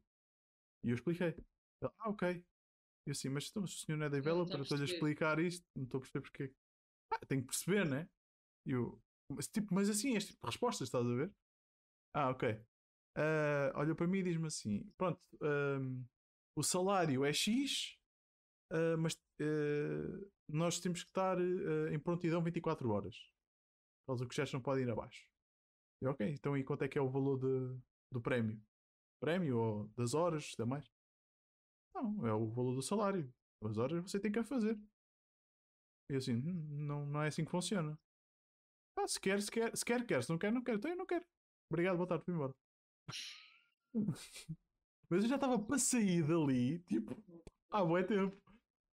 E eu expliquei. Ele, ah, ok. Eu assim, mas então, se o senhor não é developer, eu estou-lhe a explicar isto, não estou a perceber porquê. Ah, tenho que perceber, né? E eu, mas, tipo, mas assim, este tipo de respostas, estás a ver? Ah, ok. Ah, olha para mim e diz-me assim: pronto, ahm, o salário é X, ah, mas ah, nós temos que estar ah, em prontidão 24 horas. Por causa que chefes não podem ir abaixo. E ok, então e quanto é que é o valor de- do prémio? Prémio ou das horas, da mais? Não, é o valor do salário. As horas você tem que fazer. E assim, "Hum, não, não é assim que funciona. Ah, se quer, se quer, se quer, quer. Se não quer, não quer. Então eu não quero. Obrigado, boa tarde, fui embora. Mas eu já estava para sair dali, tipo, há bué tempo.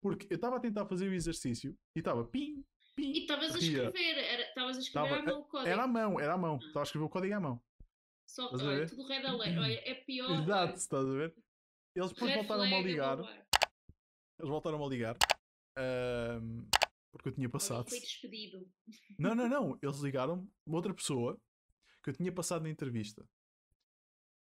Porque eu estava a tentar fazer o exercício e estava pim, pim. E estavas a escrever, estavas a escrever Tava- à mão o código. Era à mão, era à mão. Estava a escrever o código à mão. Só, Estás olha, tudo red alert. Olha, é pior. Exato, estás a ver? Eles depois voltaram-me a ligar. Eles voltaram-me a ligar. ahm, porque eu tinha passado. Foi despedido. Não, não, não. Eles ligaram uma outra pessoa que eu tinha passado na entrevista.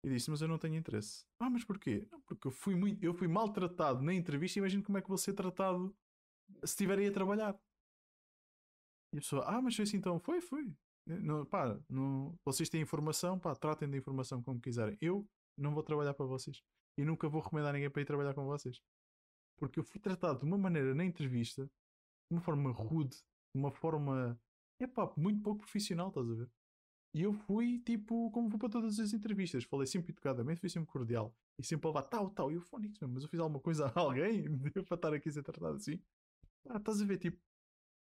E disse, mas eu não tenho interesse. Ah, mas porquê? Porque eu fui, muito, eu fui maltratado na entrevista. Imagino como é que vou ser tratado se estiverem a trabalhar. E a pessoa, ah, mas foi assim então. Foi, foi. Não, pá, não, vocês têm informação, pá, tratem da informação como quiserem. Eu não vou trabalhar para vocês. E nunca vou recomendar ninguém para ir trabalhar com vocês. Porque eu fui tratado de uma maneira na entrevista, de uma forma rude, de uma forma, é pá, muito pouco profissional, estás a ver? E eu fui, tipo, como vou para todas as entrevistas. Falei sempre educadamente, fui sempre cordial. E sempre a levar tal, tal. E eu, Fónix, mas eu fiz alguma coisa a alguém para estar aqui a ser tratado assim. Ah, estás a ver, tipo.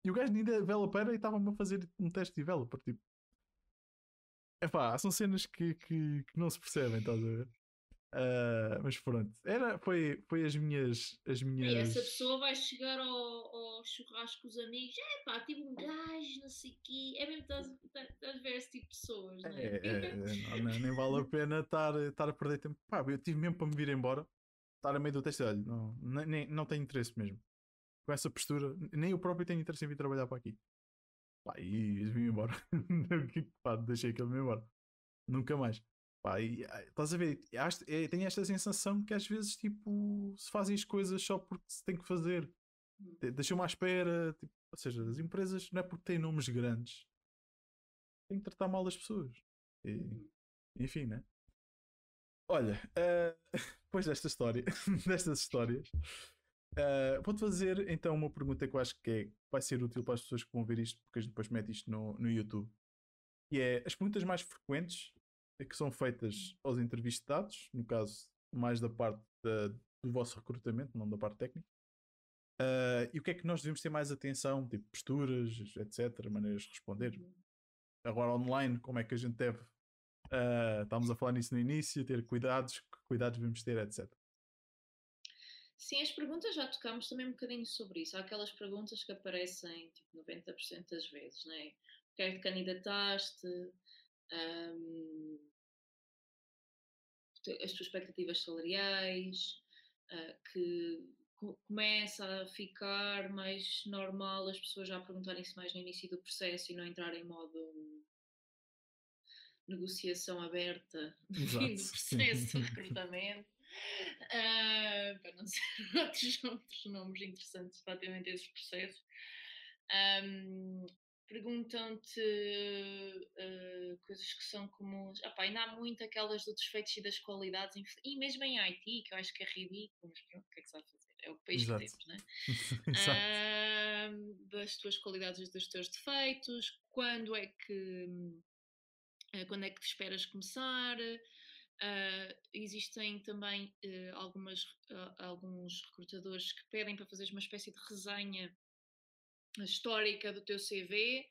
E o gajo ainda developer e estava-me a fazer um teste de developer, tipo. É pá, são cenas que, que, que não se percebem, estás a ver? Ah, mas pronto, era, foi, foi as minhas. As E minhas... essa pessoa vai chegar ao, ao churrasco com os amigos. É pá, tive um gajo, não sei o quê. É mesmo, estás, estás a ver esse tipo de pessoas, não É, é? é, é, não, nem vale a pena estar, estar a perder tempo. Pá, eu tive mesmo para me vir embora, estar a meio do teste. Olha, não, nem, não tenho interesse mesmo. Com essa postura, nem eu próprio tenho interesse em vir trabalhar para aqui. Pá, e vim embora. Pá, deixei aquele me embora. Nunca mais. Pá, e, ah, estás a ver? É, tenho esta sensação que às vezes tipo, se fazem as coisas só porque se tem que fazer. De- Deixam-me à espera. tipo, ou seja, as empresas não é porque têm nomes grandes, têm que tratar mal as pessoas. E, enfim, né? Olha, eh, depois desta história, destas histórias, eh, vou-te fazer então uma pergunta que eu acho que é- vai ser útil para as pessoas que vão ver isto, porque a gente depois mete isto no, no YouTube. E é as perguntas mais frequentes eh, que são feitas aos entrevistados, no caso, mais da parte da- do vosso recrutamento, não da parte técnica. Eh, e o que é que nós devemos ter mais atenção, tipo posturas, etc., maneiras de responder agora online, como é que a gente deve. estávamos a falar nisso no início, ter cuidados, que cuidados devemos ter, etc. Sim, as perguntas já tocámos também um bocadinho sobre isso. Há aquelas perguntas que aparecem tipo 90% das vezes, não é? Porque é que te candidataste? Te- as tuas expectativas salariais, ah, que co- começa a ficar mais normal as pessoas já perguntarem-se mais no início do processo e não entrarem em modo negociação aberta no fim do processo de recrutamento. Ah, para não ser outros, outros nomes interessantes relativamente a esses processos. Ahm, Perguntam-te ah, coisas que são comuns. Ah, pá, ainda há muito aquelas dos defeitos e das qualidades, e mesmo em IT, que eu acho que é ridículo, mas pronto, o que é que se vai fazer? É o país Exato. que temos, não é? Exato. Ahm, das tuas qualidades e dos teus defeitos, quando é que eh, quando é que te esperas começar. Ah, existem também eh, algumas, ah, alguns recrutadores que pedem para fazeres uma espécie de resenha histórica do teu CV.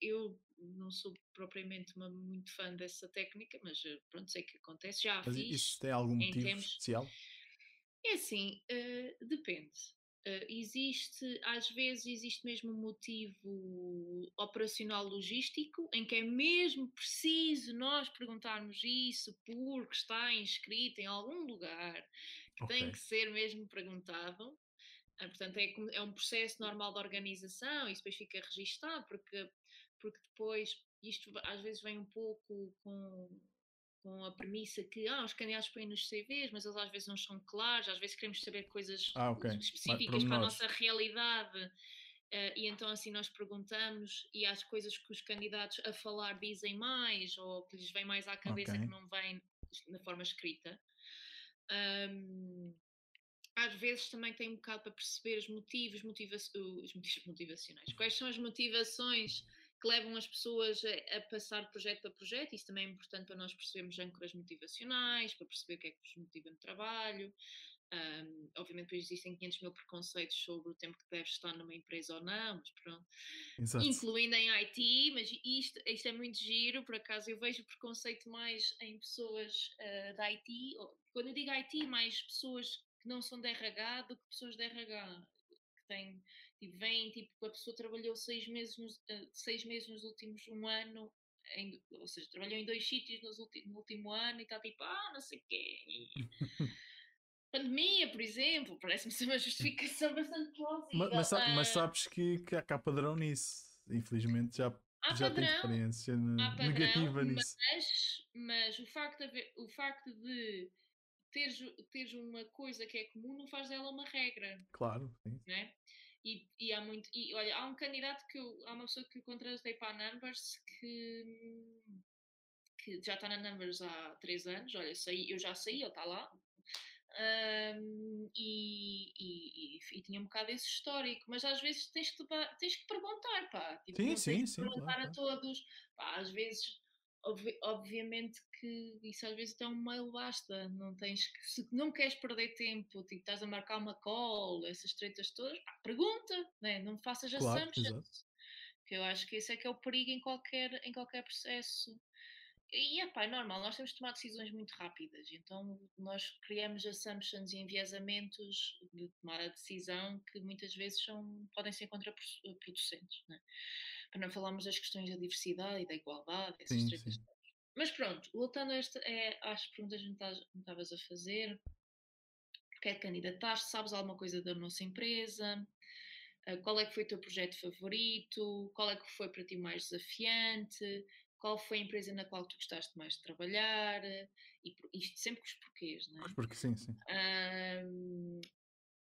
Eu não sou propriamente uma, muito fã dessa técnica, mas eh, pronto, sei que acontece. Já mas fiz. Isso tem algum motivo termos... especial? É assim, uh, depende. Uh, existe, às vezes, existe mesmo um motivo operacional logístico em que é mesmo preciso nós perguntarmos isso porque está inscrito em algum lugar que okay. tem que ser mesmo perguntado. Uh, portanto, é, é um processo normal de organização e isso depois fica registado porque, porque depois isto às vezes vem um pouco com com a premissa que ah, os candidatos põem nos CVs, mas eles às vezes não são claros, às vezes queremos saber coisas ah, okay. específicas para a nossa realidade. Uh, e então assim nós perguntamos e as coisas que os candidatos a falar dizem mais ou que lhes vem mais à cabeça okay. que não vem na forma escrita. Um, às vezes também tem um bocado para perceber os motivos, motiva os motivos motivacionais. Quais são as motivações que levam as pessoas a, a, passar de projeto para projeto. Isso também é importante para nós percebermos âncoras motivacionais, para perceber o que é que nos motiva no trabalho. Um, obviamente, depois existem 500 mil preconceitos sobre o tempo que deve estar numa empresa ou não, mas pronto. Exato. Incluindo em IT, mas isto, isto é muito giro. Por acaso, eu vejo preconceito mais em pessoas uh, da IT. Quando eu digo IT, mais pessoas que não são de RH do que pessoas de RH, que têm Tipo, vem, tipo, a pessoa trabalhou seis meses, nos, uh, seis meses nos últimos um ano, em, ou seja, trabalhou em dois sítios nos no último ano e está tipo, ah, não sei o quê. Pandemia, por exemplo, parece-me ser uma justificação bastante plausível. Mas, mas, mas, sabes que, que há padrão nisso. Infelizmente já, há já padrão, experiência padrão, negativa nisso. Mas, mas o, facto de, o facto de teres, teres uma coisa que é comum não faz dela uma regra. Claro, sim. Né? E, e, há muito. E olha, há um candidato que eu. Há uma pessoa que eu contratei para a Numbers que, que já está na Numbers há três anos. Olha, saí, eu já saí, ele está lá. Um, e, e, e, tinha um bocado esse histórico, mas às vezes tens que, tens que perguntar, pá. Tipo, sim, sim, sim. Perguntar claro. a todos. Pá, às vezes Obvi obviamente que isso às vezes até um mail basta, não tens que, se não queres perder tempo, tipo, estás a marcar uma call, essas tretas todas, pá, pergunta, né? não faças claro, assumptions. Que eu acho que esse é que é o perigo em qualquer, em qualquer processo. E é é normal, nós temos de tomar decisões muito rápidas, então nós criamos assumptions e enviesamentos de tomar a decisão que muitas vezes são, podem ser contraproducentes. Né? Para não falarmos das questões da diversidade e da igualdade, essas sim, sim. Mas pronto, voltando a esta, é, às perguntas que me estavas a fazer, porque é que candidataste, sabes alguma coisa da nossa empresa, ah, qual é que foi o teu projeto favorito, qual é que foi para ti mais desafiante, qual foi a empresa na qual tu gostaste mais de trabalhar, e isto sempre com os porquês, não é? Porque sim, sim. Um,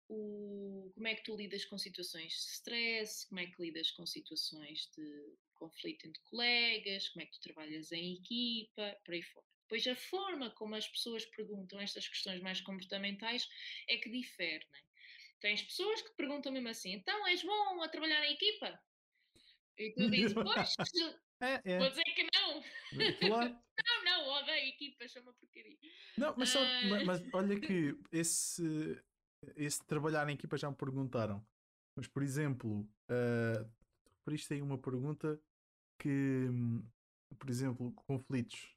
o, como é que tu lidas com situações de stress, como é que lidas com situações de conflito entre colegas, como é que tu trabalhas em equipa, por aí fora. Depois a forma como as pessoas perguntam estas questões mais comportamentais é que difere, né? Tens pessoas que perguntam mesmo assim, então és bom a trabalhar em equipa? E tu dizes, pois, é, é. vou dizer que não. Claro. não, não, odeio equipas, são uma porcaria. Não, mas, só, uh... mas olha que esse esse trabalhar em equipa já me perguntaram. Mas, por exemplo, uh, por isto aí uma pergunta que, por exemplo, conflitos.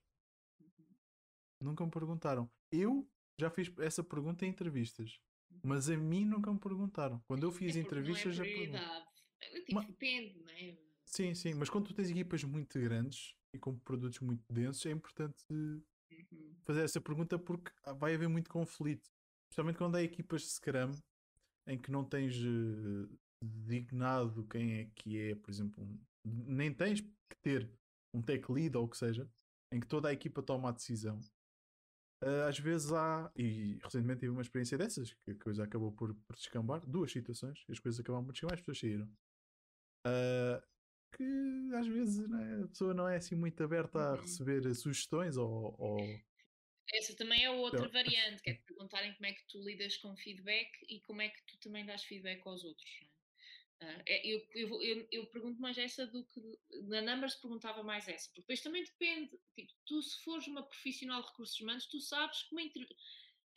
Nunca me perguntaram. Eu já fiz essa pergunta em entrevistas, mas a mim nunca me perguntaram. Quando eu fiz é entrevistas, não é já. Tipo, mas, depende, não é? Sim, sim, mas quando tu tens equipas muito grandes e com produtos muito densos, é importante uhum. fazer essa pergunta porque vai haver muito conflito. Especialmente quando há equipas de Scrum em que não tens uh, designado quem é que é, por exemplo, um, nem tens que ter um tech lead ou o que seja, em que toda a equipa toma a decisão. Uh, às vezes há, e recentemente tive uma experiência dessas, que a coisa acabou por, por descambar, duas situações, as coisas acabaram por descambar, as pessoas saíram. Uh, que às vezes né, a pessoa não é assim muito aberta a uhum. receber sugestões ou, ou essa também é outra variante, que é perguntarem como é que tu lidas com feedback e como é que tu também dás feedback aos outros. Uh, eu, eu, eu, eu, pergunto mais essa do que na Numbers perguntava mais essa, porque depois também depende. Tipo, tu, se fores uma profissional de recursos humanos, tu sabes como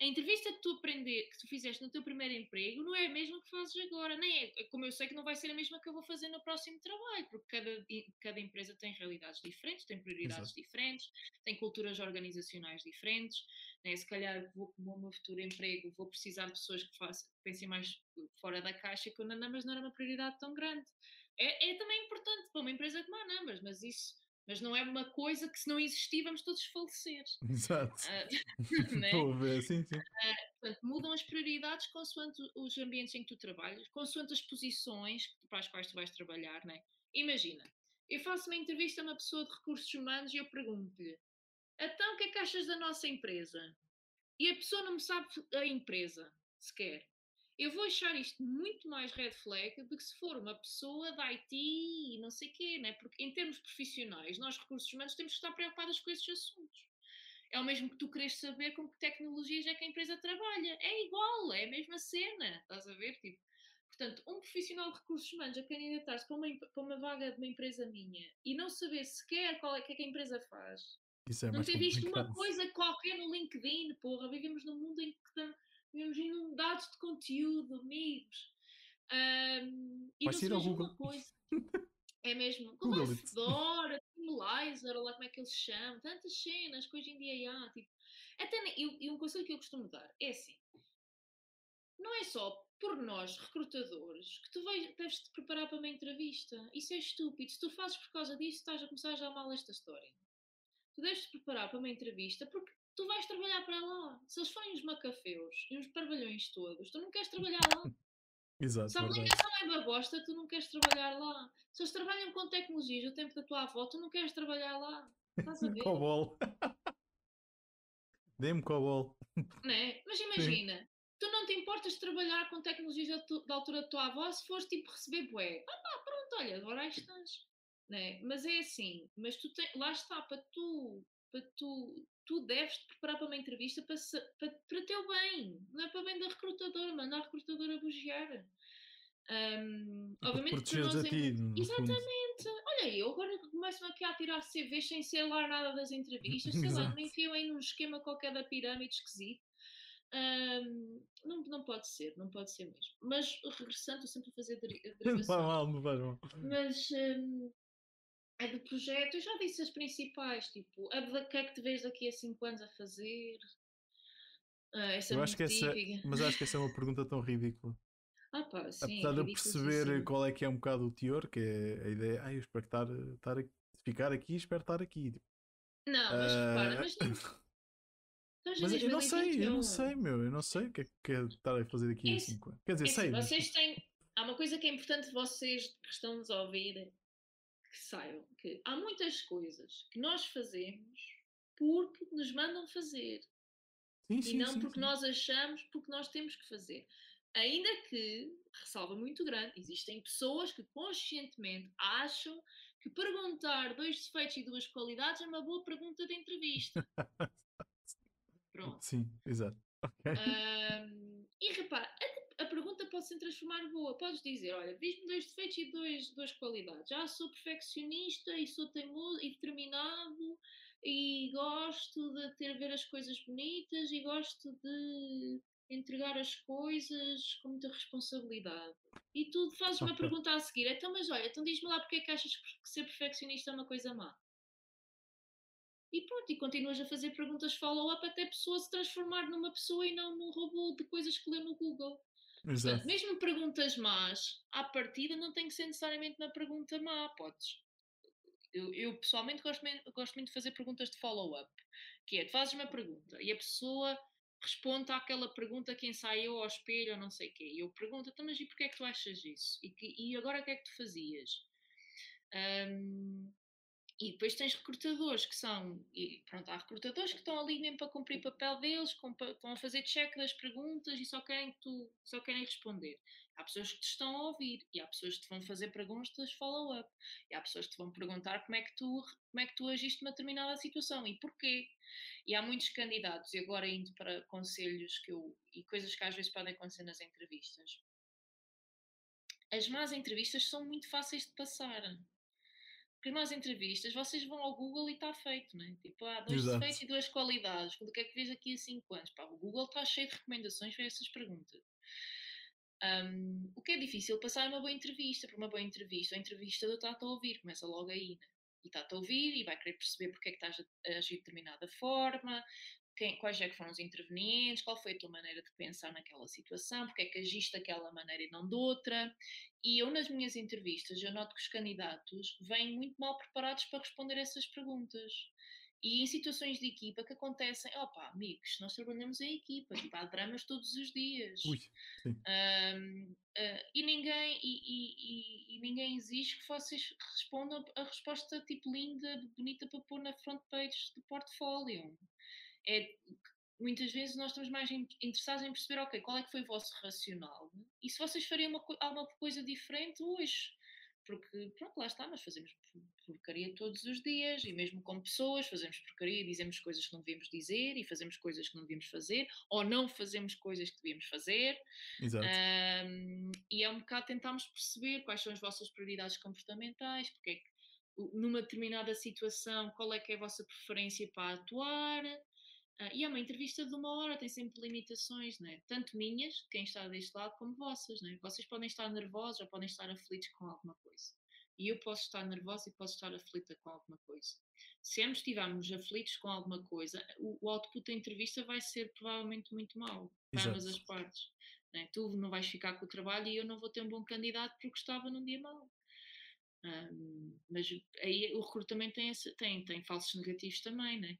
a entrevista que tu aprender, que tu fizeste no teu primeiro emprego não é a mesma que fazes agora, nem é, como eu sei que não vai ser a mesma que eu vou fazer no próximo trabalho, porque cada, cada empresa tem realidades diferentes, tem prioridades Exato. diferentes, tem culturas organizacionais diferentes, né? se calhar vou, no meu futuro emprego vou precisar de pessoas que, façam, que pensem mais fora da caixa que o Numbers não era uma prioridade tão grande. É, é também importante para uma empresa como a Numbers, mas isso mas não é uma coisa que se não existir vamos todos falecer. Exato. Uh, né? ver, sim, sim. Uh, portanto, mudam as prioridades consoante os ambientes em que tu trabalhas, consoante as posições para as quais tu vais trabalhar, né? Imagina, eu faço uma entrevista a uma pessoa de recursos humanos e eu pergunto-lhe então o que é que achas da nossa empresa? E a pessoa não me sabe a empresa sequer eu vou achar isto muito mais red flag do que se for uma pessoa da IT e não sei o quê, né? porque em termos profissionais, nós recursos humanos temos que estar preocupados com esses assuntos. É o mesmo que tu queres saber com que tecnologias é que a empresa trabalha. É igual, é a mesma cena, estás a ver? Tipo, portanto, um profissional de recursos humanos a candidatar-se para uma, para uma vaga de uma empresa minha e não saber sequer qual é que, é que a empresa faz. É não ter visto uma coisa qualquer no LinkedIn, porra, vivemos num mundo em que vivemos inundados de conteúdo, amigos. Um, e Vai não seja uma coisa. É mesmo. Glassdoor, Teamlizer, ou lá como é que eles chamam, tantas cenas que hoje em dia há. Tipo, até, e, e um conselho que eu costumo dar é assim: não é só por nós, recrutadores, que tu vais, deves te preparar para uma entrevista. Isso é estúpido. Se tu fazes por causa disso, estás a começar já mal esta história. Tu deves te preparar para uma entrevista porque tu vais trabalhar para lá. Se eles forem os macafeus e os parvalhões todos, tu não queres trabalhar lá. Exato. Se a aplicação é babosta, tu não queres trabalhar lá. Se eles trabalham com tecnologias o tempo da tua avó, tu não queres trabalhar lá. Estás a ver? Cobol. Dê-me cobol. Né? Mas imagina, Sim. tu não te importas de trabalhar com tecnologias da, tu, da altura da tua avó se fores tipo receber bué. Ah pá, pronto, olha, agora aí estás. Né? Mas é assim, mas tu te, lá está, para tu, para tu tu deves te preparar para uma entrevista para, para, para teu bem, não é para bem da recrutadora, manda a recrutadora bugiar. Um, obviamente que nós, a ti, Exatamente. Fundo. Olha, eu agora começo aqui a tirar CVs sem ser lá nada das entrevistas, sei lá, me enfiam aí num esquema qualquer da pirâmide esquisito. Um, não, não pode ser, não pode ser mesmo. Mas regressando, estou sempre a fazer derivação. Não faz mal, não faz mal. Mas um, é do projeto, eu já disse as principais, tipo, o que é que te vês daqui a 5 anos a fazer? Ah, essa eu acho que essa, mas acho que essa é uma pergunta tão ridícula. Ah, pá, sim, Apesar de eu perceber assim. qual é que é um bocado o teor, que é a ideia, ah, eu espero estar, estar aqui, ficar aqui espero estar aqui. Tipo, não, mas uh... repara, mas não. Mas eu não sei, eu não sei, meu, eu não sei o que é que é estar a fazer aqui a 5 anos. Quer dizer, sei. Vocês têm. Há uma coisa que é importante vocês que estão-nos a ouvir que saibam que há muitas coisas que nós fazemos porque nos mandam fazer. Sim, sim, e não sim, porque nós achamos, porque nós temos que fazer. Ainda que, ressalva muito grande, existem pessoas que conscientemente acham que perguntar dois defeitos e duas qualidades é uma boa pergunta de entrevista. Pronto. Sim, exato. Okay. Um, e repara, a pergunta pode se transformar boa. Podes dizer: olha, diz-me dois defeitos e dois, duas qualidades. Ah, sou perfeccionista e sou teimoso e determinado e gosto de ter ver as coisas bonitas e gosto de entregar as coisas com muita responsabilidade. E tu fazes uma pergunta a seguir: então, mas olha, então diz-me lá porque é que achas que ser perfeccionista é uma coisa má? E pronto, e continuas a fazer perguntas follow-up até a pessoa se transformar numa pessoa e não num robô de coisas que lê no Google. Portanto, mesmo perguntas más, à partida não tem que ser necessariamente uma pergunta má, podes. Eu, eu pessoalmente gosto, gosto, muito de fazer perguntas de follow-up, que é, tu fazes uma pergunta e a pessoa responde àquela pergunta que ensaiou ao espelho ou não sei o quê. E eu pergunto, então, mas e porquê é que tu achas isso? E, que, e agora o que é que tu fazias? Um, e depois tens recrutadores que são, e pronto, há recrutadores que estão ali mesmo para cumprir o papel deles, estão a fazer check das perguntas e só querem que tu, só querem responder. Há pessoas que te estão a ouvir e há pessoas que te vão fazer perguntas follow-up e há pessoas que te vão perguntar como é que tu, como é que tu agiste numa determinada situação e porquê. E há muitos candidatos, e agora indo para conselhos que eu, e coisas que às vezes podem acontecer nas entrevistas. As más entrevistas são muito fáceis de passar Porque nas entrevistas vocês vão ao Google e está feito, né? Tipo, há dois Exato. defeitos e duas qualidades. O que é que vês aqui a 5 anos? Pá, o Google está cheio de recomendações para essas perguntas. Um, o que é difícil passar é uma boa entrevista, por uma boa entrevista. O entrevistador está-te a ouvir, começa logo aí, né? E está-te a ouvir e vai querer perceber porque é que estás a agir de determinada forma, quem, quais é que foram os intervenientes, qual foi a tua maneira de pensar naquela situação, porque é que agiste daquela maneira e não de outra. E eu, nas minhas entrevistas, eu noto que os candidatos vêm muito mal preparados para responder essas perguntas. E em situações de equipa que acontecem, opa, amigos, nós trabalhamos em equipa, tipo, há dramas todos os dias. Ui. Um, uh, e, ninguém, e, e, e, ninguém exige que vocês respondam a resposta tipo linda, bonita para pôr na front page do portfólio. É, muitas vezes nós estamos mais interessados em perceber, ok, qual é que foi o vosso racional e se vocês fariam uma, alguma coisa diferente hoje. Porque, pronto, lá está, nós fazemos porcaria todos os dias e mesmo com pessoas fazemos porcaria e dizemos coisas que não devíamos dizer e fazemos coisas que não devíamos fazer ou não fazemos coisas que devíamos fazer. Exato. Um, e é um bocado tentarmos perceber quais são as vossas prioridades comportamentais, porque é que numa determinada situação, qual é que é a vossa preferência para atuar, Uh, e é uma entrevista de uma hora, tem sempre limitações, né? tanto minhas, quem está deste lado, como vossas. Né? Vocês podem estar nervosos ou podem estar aflitos com alguma coisa. E eu posso estar nervosa e posso estar aflita com alguma coisa. Se ambos estivermos aflitos com alguma coisa, o, o output da entrevista vai ser provavelmente muito mau para ambas as partes. Né? Tu não vais ficar com o trabalho e eu não vou ter um bom candidato porque estava num dia mau. Um, mas aí o recrutamento tem, esse, tem, tem falsos negativos também, né?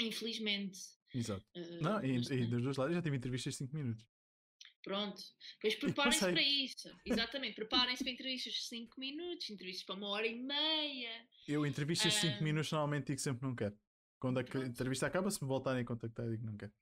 Infelizmente. Exato. Uh, não, e, e dos dois lados já tive entrevistas de 5 minutos. Pronto. Pois preparem-se para isso. Exatamente. Preparem-se para entrevistas de 5 minutos, entrevistas para uma hora e meia. Eu, entrevistas de 5 uh, minutos, normalmente digo sempre não quero. Quando a entrevista acaba, se me voltarem a contactar, digo não quero.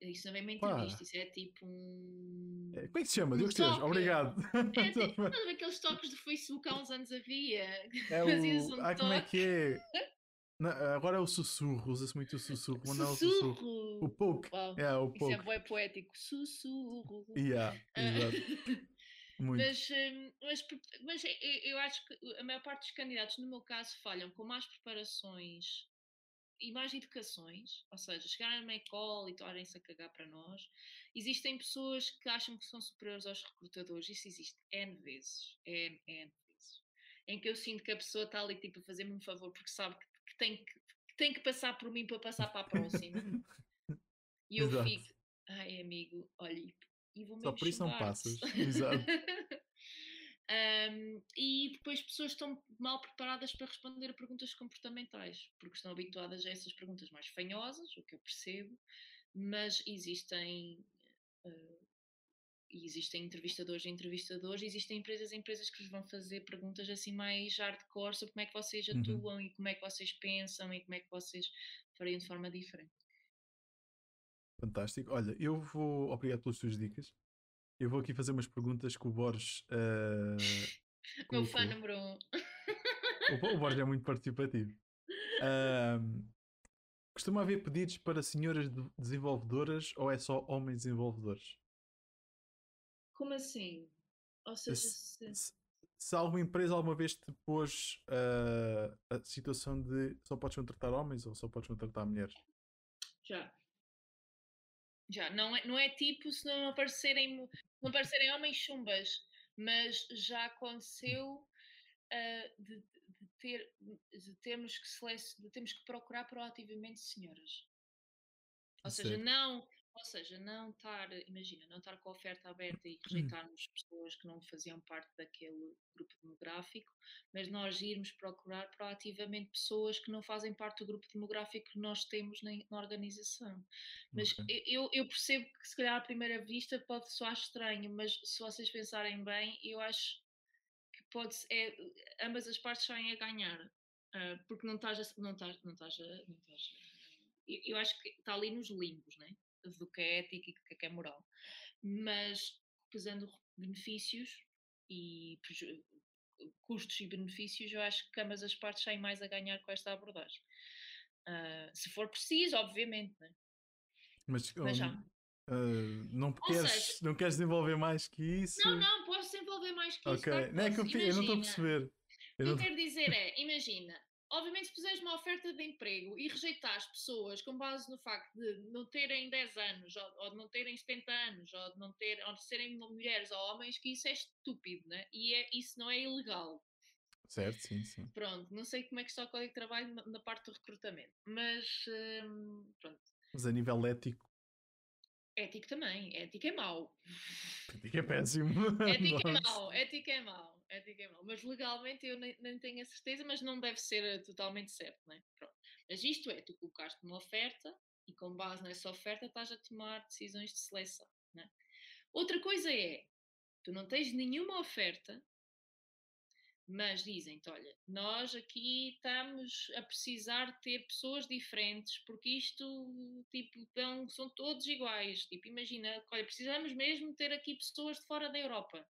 Isso não é uma entrevista, Pá. isso é tipo um. É, como é que se chama? Um Deus Deus, obrigado. É tipo, aqueles toques do Facebook há uns anos havia. É o... um ah, como é que é? Não, agora é o sussurro, usa-se muito o sussurro, mas não é o sussurro. O poke. É, o poke. Isso é bem poético. Sussurro. Yeah, exato. muito. Mas, hum, mas, mas eu acho que a maior parte dos candidatos, no meu caso, falham com mais preparações e mais educações, ou seja, chegarem a escola e estarem-se a cagar para nós. Existem pessoas que acham que são superiores aos recrutadores, isso existe N vezes, N, N vezes. Em que eu sinto que a pessoa está ali tipo a fazer-me um favor porque sabe que tem que, tem que passar por mim para passar para a próxima. e eu Exato. fico, ai amigo, olha, e vou Só por isso não passas. Exato. um, e depois pessoas estão mal preparadas para responder a perguntas comportamentais, porque estão habituadas a essas perguntas mais fanhosas, o que eu percebo, mas existem uh, e existem entrevistadores e entrevistadores, existem empresas e empresas que vos vão fazer perguntas assim mais hardcore sobre como é que vocês uhum. atuam uhum. e como é que vocês pensam e como é que vocês fariam de forma diferente. Fantástico. Olha, eu vou. Obrigado pelas tuas dicas. Eu vou aqui fazer umas perguntas que o Borges. Uh, Meu fã número um. o, o Borges é muito participativo. Uh, costuma haver pedidos para senhoras desenvolvedoras ou é só homens desenvolvedores? Como assim? Ou seja, se, se, se alguma empresa alguma vez te pôs uh, a situação de só podes contratar homens ou só podes contratar mulheres? Já. Já. Não é, não é tipo se não aparecerem, não aparecerem homens chumbas, mas já aconteceu uh, de, de, ter, de termos que selec- de termos que procurar proativamente senhoras. Ou seja, não ou seja, não estar, imagina, não estar com a oferta aberta e hum. rejeitarmos pessoas que não faziam parte daquele grupo demográfico, mas nós irmos procurar proativamente pessoas que não fazem parte do grupo demográfico que nós temos na, na organização. Mas okay. eu, eu percebo que se calhar à primeira vista pode soar estranho, mas se vocês pensarem bem, eu acho que pode é, ambas as partes saem a ganhar. Uh, porque não estás não estás, não estás, não estás eu, eu acho que está ali nos limbos, né? Do que é ética e do que é, é moral. Mas pesando benefícios e custos e benefícios, eu acho que ambas as partes têm mais a ganhar com esta abordagem. Uh, se for preciso, obviamente, né? Mas, Mas já. Uh, não, queres, seja, não queres desenvolver mais que isso? Não, não, posso desenvolver mais que isso. Ok, não é que eu, eu, não estou a perceber. O que Eu eu não- quero dizer é, imagina, obviamente se puseres uma oferta de emprego e rejeitares pessoas com base no facto de não terem 10 anos, ou, ou de não terem 70 anos, ou de não ter, ou de serem mulheres ou homens, que isso é estúpido, né? E é, isso não é ilegal. Certo, sim, sim. Pronto, não sei como é que está o Código de Trabalho na, na parte do recrutamento, mas hum, pronto. Mas a nível ético, Ético também, ético é mau. ético é péssimo. Ética é mau, ética é mau, é. Mas legalmente eu nem, nem tenho a certeza, mas não deve ser eh, totalmente certo, né? Pronto. Mas isto é, tu colocaste uma oferta e com base nessa oferta estás a tomar decisões de seleção, né? Outra coisa é, tu não tens nenhuma oferta, mas dizem-te, olha, nós aqui estamos a precisar ter pessoas diferentes, porque isto, tipo, são todos iguais. Tipo, imagina, olha, precisamos mesmo ter aqui pessoas de fora da Europa.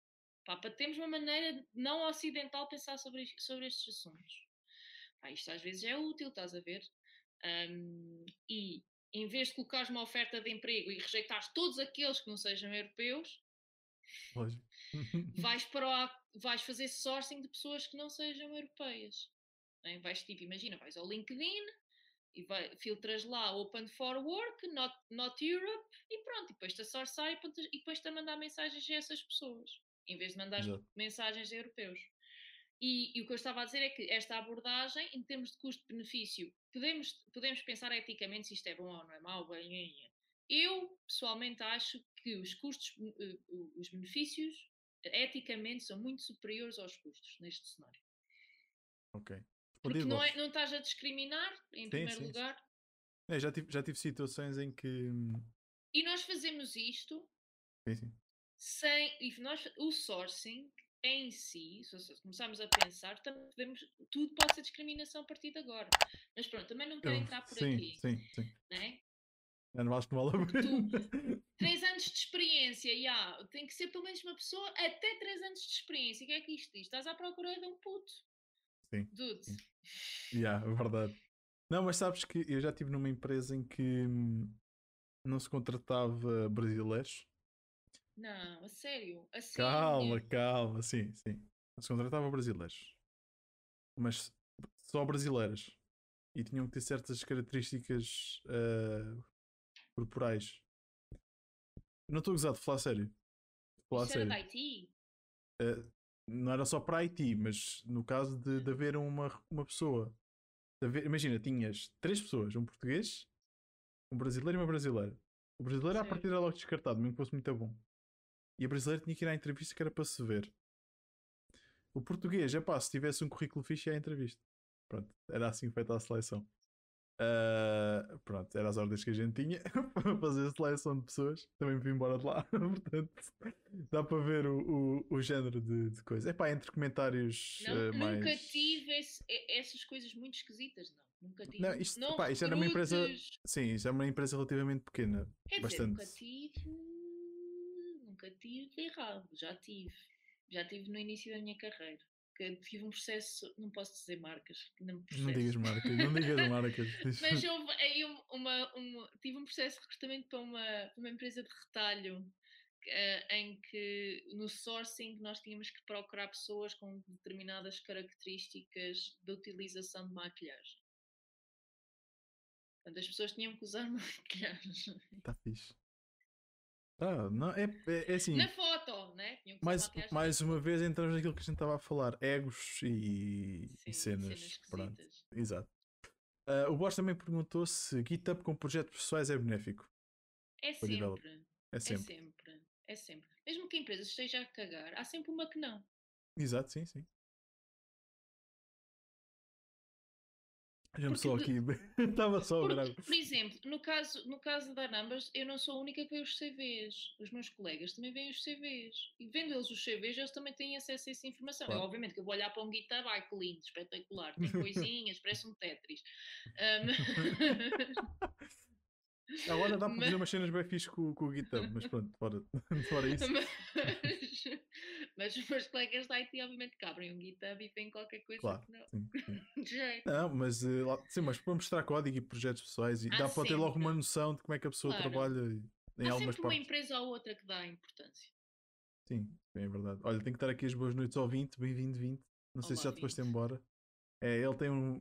Pá, para termos uma maneira não ocidental de pensar sobre, sobre estes assuntos. Pá, isto às vezes é útil, estás a ver? Ahm, e em vez de colocares uma oferta de emprego e rejeitares todos aqueles que não sejam europeus, vais, para o, vais fazer sourcing de pessoas que não sejam europeias. né? Vais tipo, imagina, vais ao LinkedIn e vai, filtras lá Open for Work, not, not Europe e pronto, e depois-te a sourçar e depois- e depois-te a mandar mensagens a essas pessoas, em vez de mandar Exato. mensagens a europeus. E, e o que eu estava a dizer é que esta abordagem, em termos de custo-benefício, podemos, podemos pensar eticamente se isto é bom ou não é mau, bem. Eu, pessoalmente, acho que os custos, eh, os benefícios, eticamente, são muito superiores aos custos neste cenário. Ok. Porque não, é, não estás a discriminar, em Sim, primeiro sim, sim. lugar, É, já, tive, já tive situações em que. hum, e nós fazemos isto Sim, sim. Sem. E nós, o sourcing em si, se começarmos a pensar, também podemos, tudo pode ser discriminação a partir de agora. Mas pronto, também não quero entrar por sim, aqui. sim, sim. Né? Eu não acho que vale a pena. Três anos de experiência, já, tem que ser pelo menos uma pessoa até três anos de experiência. O que é que isto diz? Estás à procura de um puto. Sim, Dude. sim. Yeah, é verdade. Não, mas sabes que eu já estive numa empresa em que hum, não se contratava brasileiros. Não, a sério. A sério. Calma, calma, sim, sim. Não se contratava brasileiros. Mas só brasileiras. E tinham que ter certas características ah, corporais. Não estou a gozar de falar a sério. Falar a Isso sério. da IT? Ah, não era só para Haiti, mas no caso de, de haver uma, uma pessoa. haver- imagina, tinhas três pessoas: um português, um brasileiro e uma brasileira. O brasileiro, à partida, era logo descartado, mesmo que fosse muito bom. E a brasileira tinha que ir à entrevista que era para se ver. O português, é pá, se tivesse um currículo fixe, ia à entrevista. Pronto, era assim feita a seleção. Ah, pronto, eram as ordens que a gente tinha para fazer a seleção de pessoas. Também me vim embora de lá. Portanto, dá para ver o, o, o género de, de coisa. É pá, entre comentários Não, ah, mais. Nunca tive esse- essas coisas muito esquisitas, não. Nunca tive. Não, isto- não pá, isto era uma empresa-. Sim, isso é uma empresa relativamente pequena. Quer dizer, bastante. nunca tive. Nunca tive errado. Já tive. Já tive no início da minha carreira. Que tive um processo. Não posso dizer marcas. Não, Não digas marcas, não digas marcas. Mas houve aí um- uma, uma- tive um processo de recrutamento para uma, para uma empresa de retalho eh, em que no sourcing nós tínhamos que procurar pessoas com determinadas características de utilização de maquilhagem. Portanto, as pessoas tinham que usar maquilhagem. Tá fixe. Tá, não, é, é, é assim. Na foto, né? Mais, mais uma vez entramos naquilo que a gente estava a falar: egos e, e Sim, cenas. Pronto, esquisitas. exato. Ah, o Bosch também perguntou se GitHub com projetos pessoais é benéfico. É sempre, É é sempre. sempre, é sempre. Mesmo que a empresa esteja a cagar, há sempre uma que não. Exato, sim, sim. Já-me só aqui. Estava só Porque, por exemplo, no caso, no caso da Numbers, eu não sou a única que vê os CVs. Os meus colegas também veem os CVs. E vendo eles os CVs, eles também têm acesso a essa informação. Claro. Eu, obviamente que eu vou olhar para um GitHub, ai que lindo, espetacular, tem coisinhas, parece um Tetris. Ahm, Agora dá para Mas- fazer umas cenas bem fixe com, com o GitHub, mas pronto, fora, fora isso. mas, mas os meus colegas da IT, obviamente, que abrem um GitHub e veem qualquer coisa Claro. que não. Sim, sim. De jeito. Não, mas, eh, sim, mas para mostrar código e projetos pessoais e Há dá para ter logo sempre. uma noção de como é que a pessoa Claro. trabalha em Há algumas sempre uma empresa ou outra que dá importância. Sim, bem é verdade. Olha, tenho que dar aqui as boas noites ao 20, bem-vindo 20. Não sei se Olá, já te foste embora. É, ele tem um.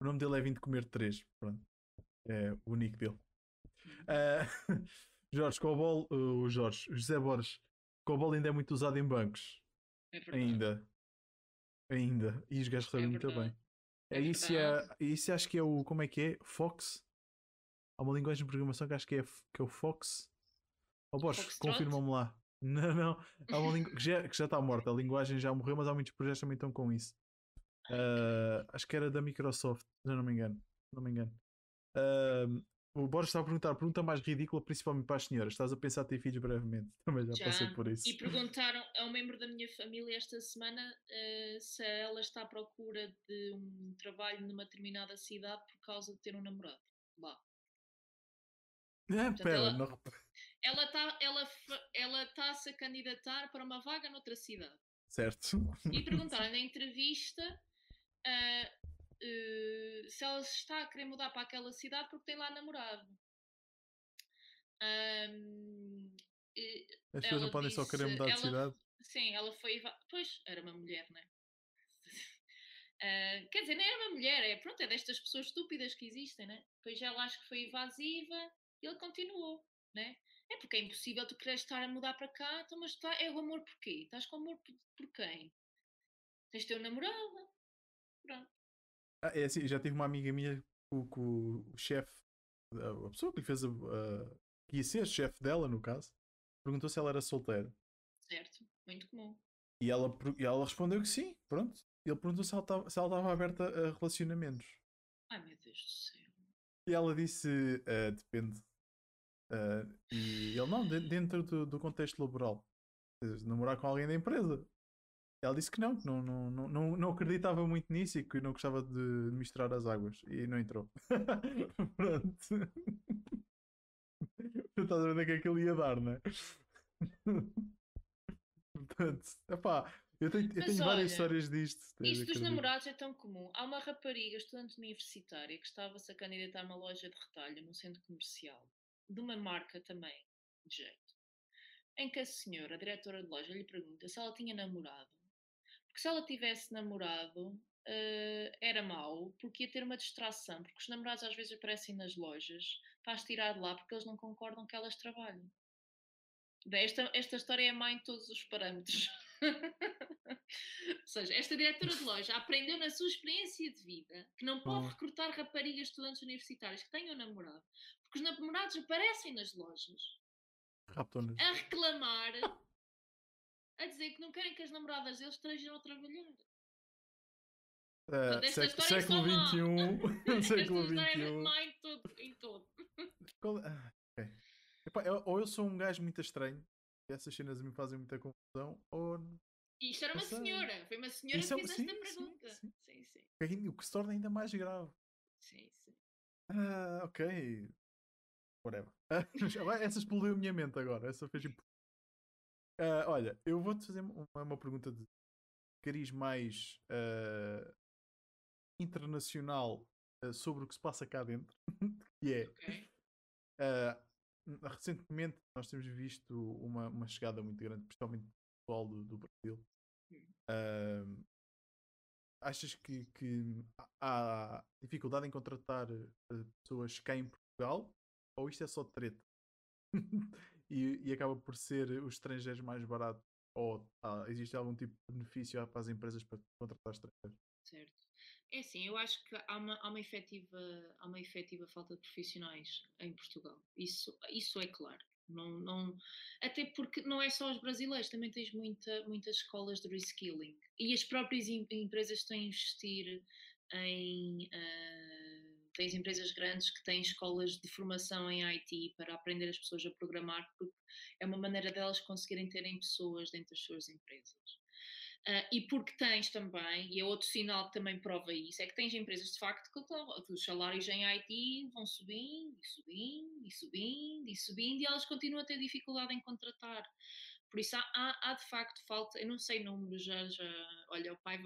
O nome dele é Vim de Comer 3. Pronto. É o único dele. Ah, Jorge, Cobol, o Jorge, o José Borges, Cobol ainda é muito usado em bancos. É. Ainda. Ainda. E os gajos recebem muito verdade. bem. É, É isso, é, isso acho que é o. Como é que é? Fox? Há uma linguagem de programação que acho que é, que é o Fox. Ó Borges, confirma-me lá. Não, não. Há uma lingu... que, já, que já está morta. A linguagem já morreu, mas há muitos projetos também estão com isso. Ah, acho que era da Microsoft, se eu não me engano. Não me engano. Ah, o Borges está a perguntar, pergunta mais ridícula, principalmente para as senhoras. Estás a pensar em ter filhos brevemente? Também já, Já. passei por isso. E perguntaram a um membro da minha família esta semana eh, se ela está à procura de um trabalho numa determinada cidade por causa de ter um namorado lá. Ah, pera, ela- não Ela está ela, ela tá a se candidatar para uma vaga noutra cidade. certo. E perguntaram na entrevista ah, eh, se ela está a querer mudar para aquela cidade porque tem lá namorado. E- As pessoas não podem só querer disse- mudar de ela- cidade. Sim, ela foi. Pois, era uma mulher, né? Ah, quer dizer, nem era uma mulher, é, pronto, é destas pessoas estúpidas que existem, né? Pois ela acho que foi evasiva e ele continuou, né? É porque é impossível tu queres estar a mudar para cá, então, mas tá, é o amor porquê? Estás com amor por, por quem? Tens teu namorado? Pronto. Ah, é assim, já tive uma amiga minha com, com o chefe, a pessoa que lhe fez a, a- que ia ser chefe dela, no caso, perguntou se ela era solteira. Certo, muito comum. E ela, e ela respondeu que sim, pronto. Ele perguntou se ela estava aberta a relacionamentos. Ai meu Deus do céu. E ela disse: "Ah, depende. Ah, e ele, não, de- dentro do, do contexto laboral. Namorar com alguém da empresa. Ela disse que não, que não, não, não, não, acreditava muito nisso e que não gostava de misturar as águas. E não entrou. Pronto. Tu estás a ver onde é que aquilo ia dar, não é? Portanto, epá, eu tenho, eu tenho várias olha, histórias disto. de dos namorados é tão comum. Há uma rapariga, estudante universitária, que estava-se a candidatar a uma loja de retalho num centro comercial, de uma marca também, de jeito, em que a senhora, a diretora de loja, lhe pergunta se ela tinha namorado. Porque se ela tivesse namorado, eh, era mau, porque ia ter uma distração, porque os namorados às vezes aparecem nas lojas para as tirar de lá porque eles não concordam que elas trabalham. Bem, Esta, esta história é má em todos os parâmetros. Ou seja, esta diretora de loja aprendeu na sua experiência de vida que não pode Hum. recrutar raparigas estudantes universitários que tenham namorado, porque os namorados aparecem nas lojas a reclamar, a dizer que não querem que as namoradas deles estejam a trabalhar. Século, história é século só má. XXI. Século é XXI. em todo. Em todo. Qual- ah, ok. Epá, eu- ou eu sou um gajo muito estranho e essas cenas me fazem muita confusão, ou isto era uma senhora, foi uma senhora Isso é- que fez sim, esta sim, pergunta. sim. Sim, sim. o que se torna ainda mais grave. sim, sim. Ah, ok. Whatever. Essa explodiu a minha mente agora. Essa fez tipo. Ah, olha, eu vou-te fazer uma, uma pergunta de cariz mais ah, internacional ah, sobre o que se passa cá dentro. que é. Ok. ah, recentemente nós temos visto uma, uma chegada muito grande, principalmente do pessoal do, do Brasil. Hum. Achas que, que há dificuldade em contratar pessoas cá em Portugal ou isto é só treta? e, e acaba por ser os estrangeiros mais baratos ou ah, existe algum tipo de benefício para as empresas para contratar estrangeiros? Certo. É assim, eu acho que há uma, há uma, efetiva, há uma efetiva falta de profissionais em Portugal. Isso, isso é claro. Não, não, até porque não é só os brasileiros, também tens muita, muitas escolas de reskilling. E as próprias em- empresas têm a investir em. Tens empresas grandes que têm escolas de formação em IT para aprender as pessoas a programar, porque é uma maneira delas conseguirem terem pessoas dentro das suas empresas. Ah, e porque tens também, e é outro sinal que também prova isso, é que tens empresas de facto que que os salários em IT vão subindo e subindo e subindo e subindo e elas continuam a ter dificuldade em contratar. Por isso há, há, há de facto falta, eu não sei números, já, já olha, o pai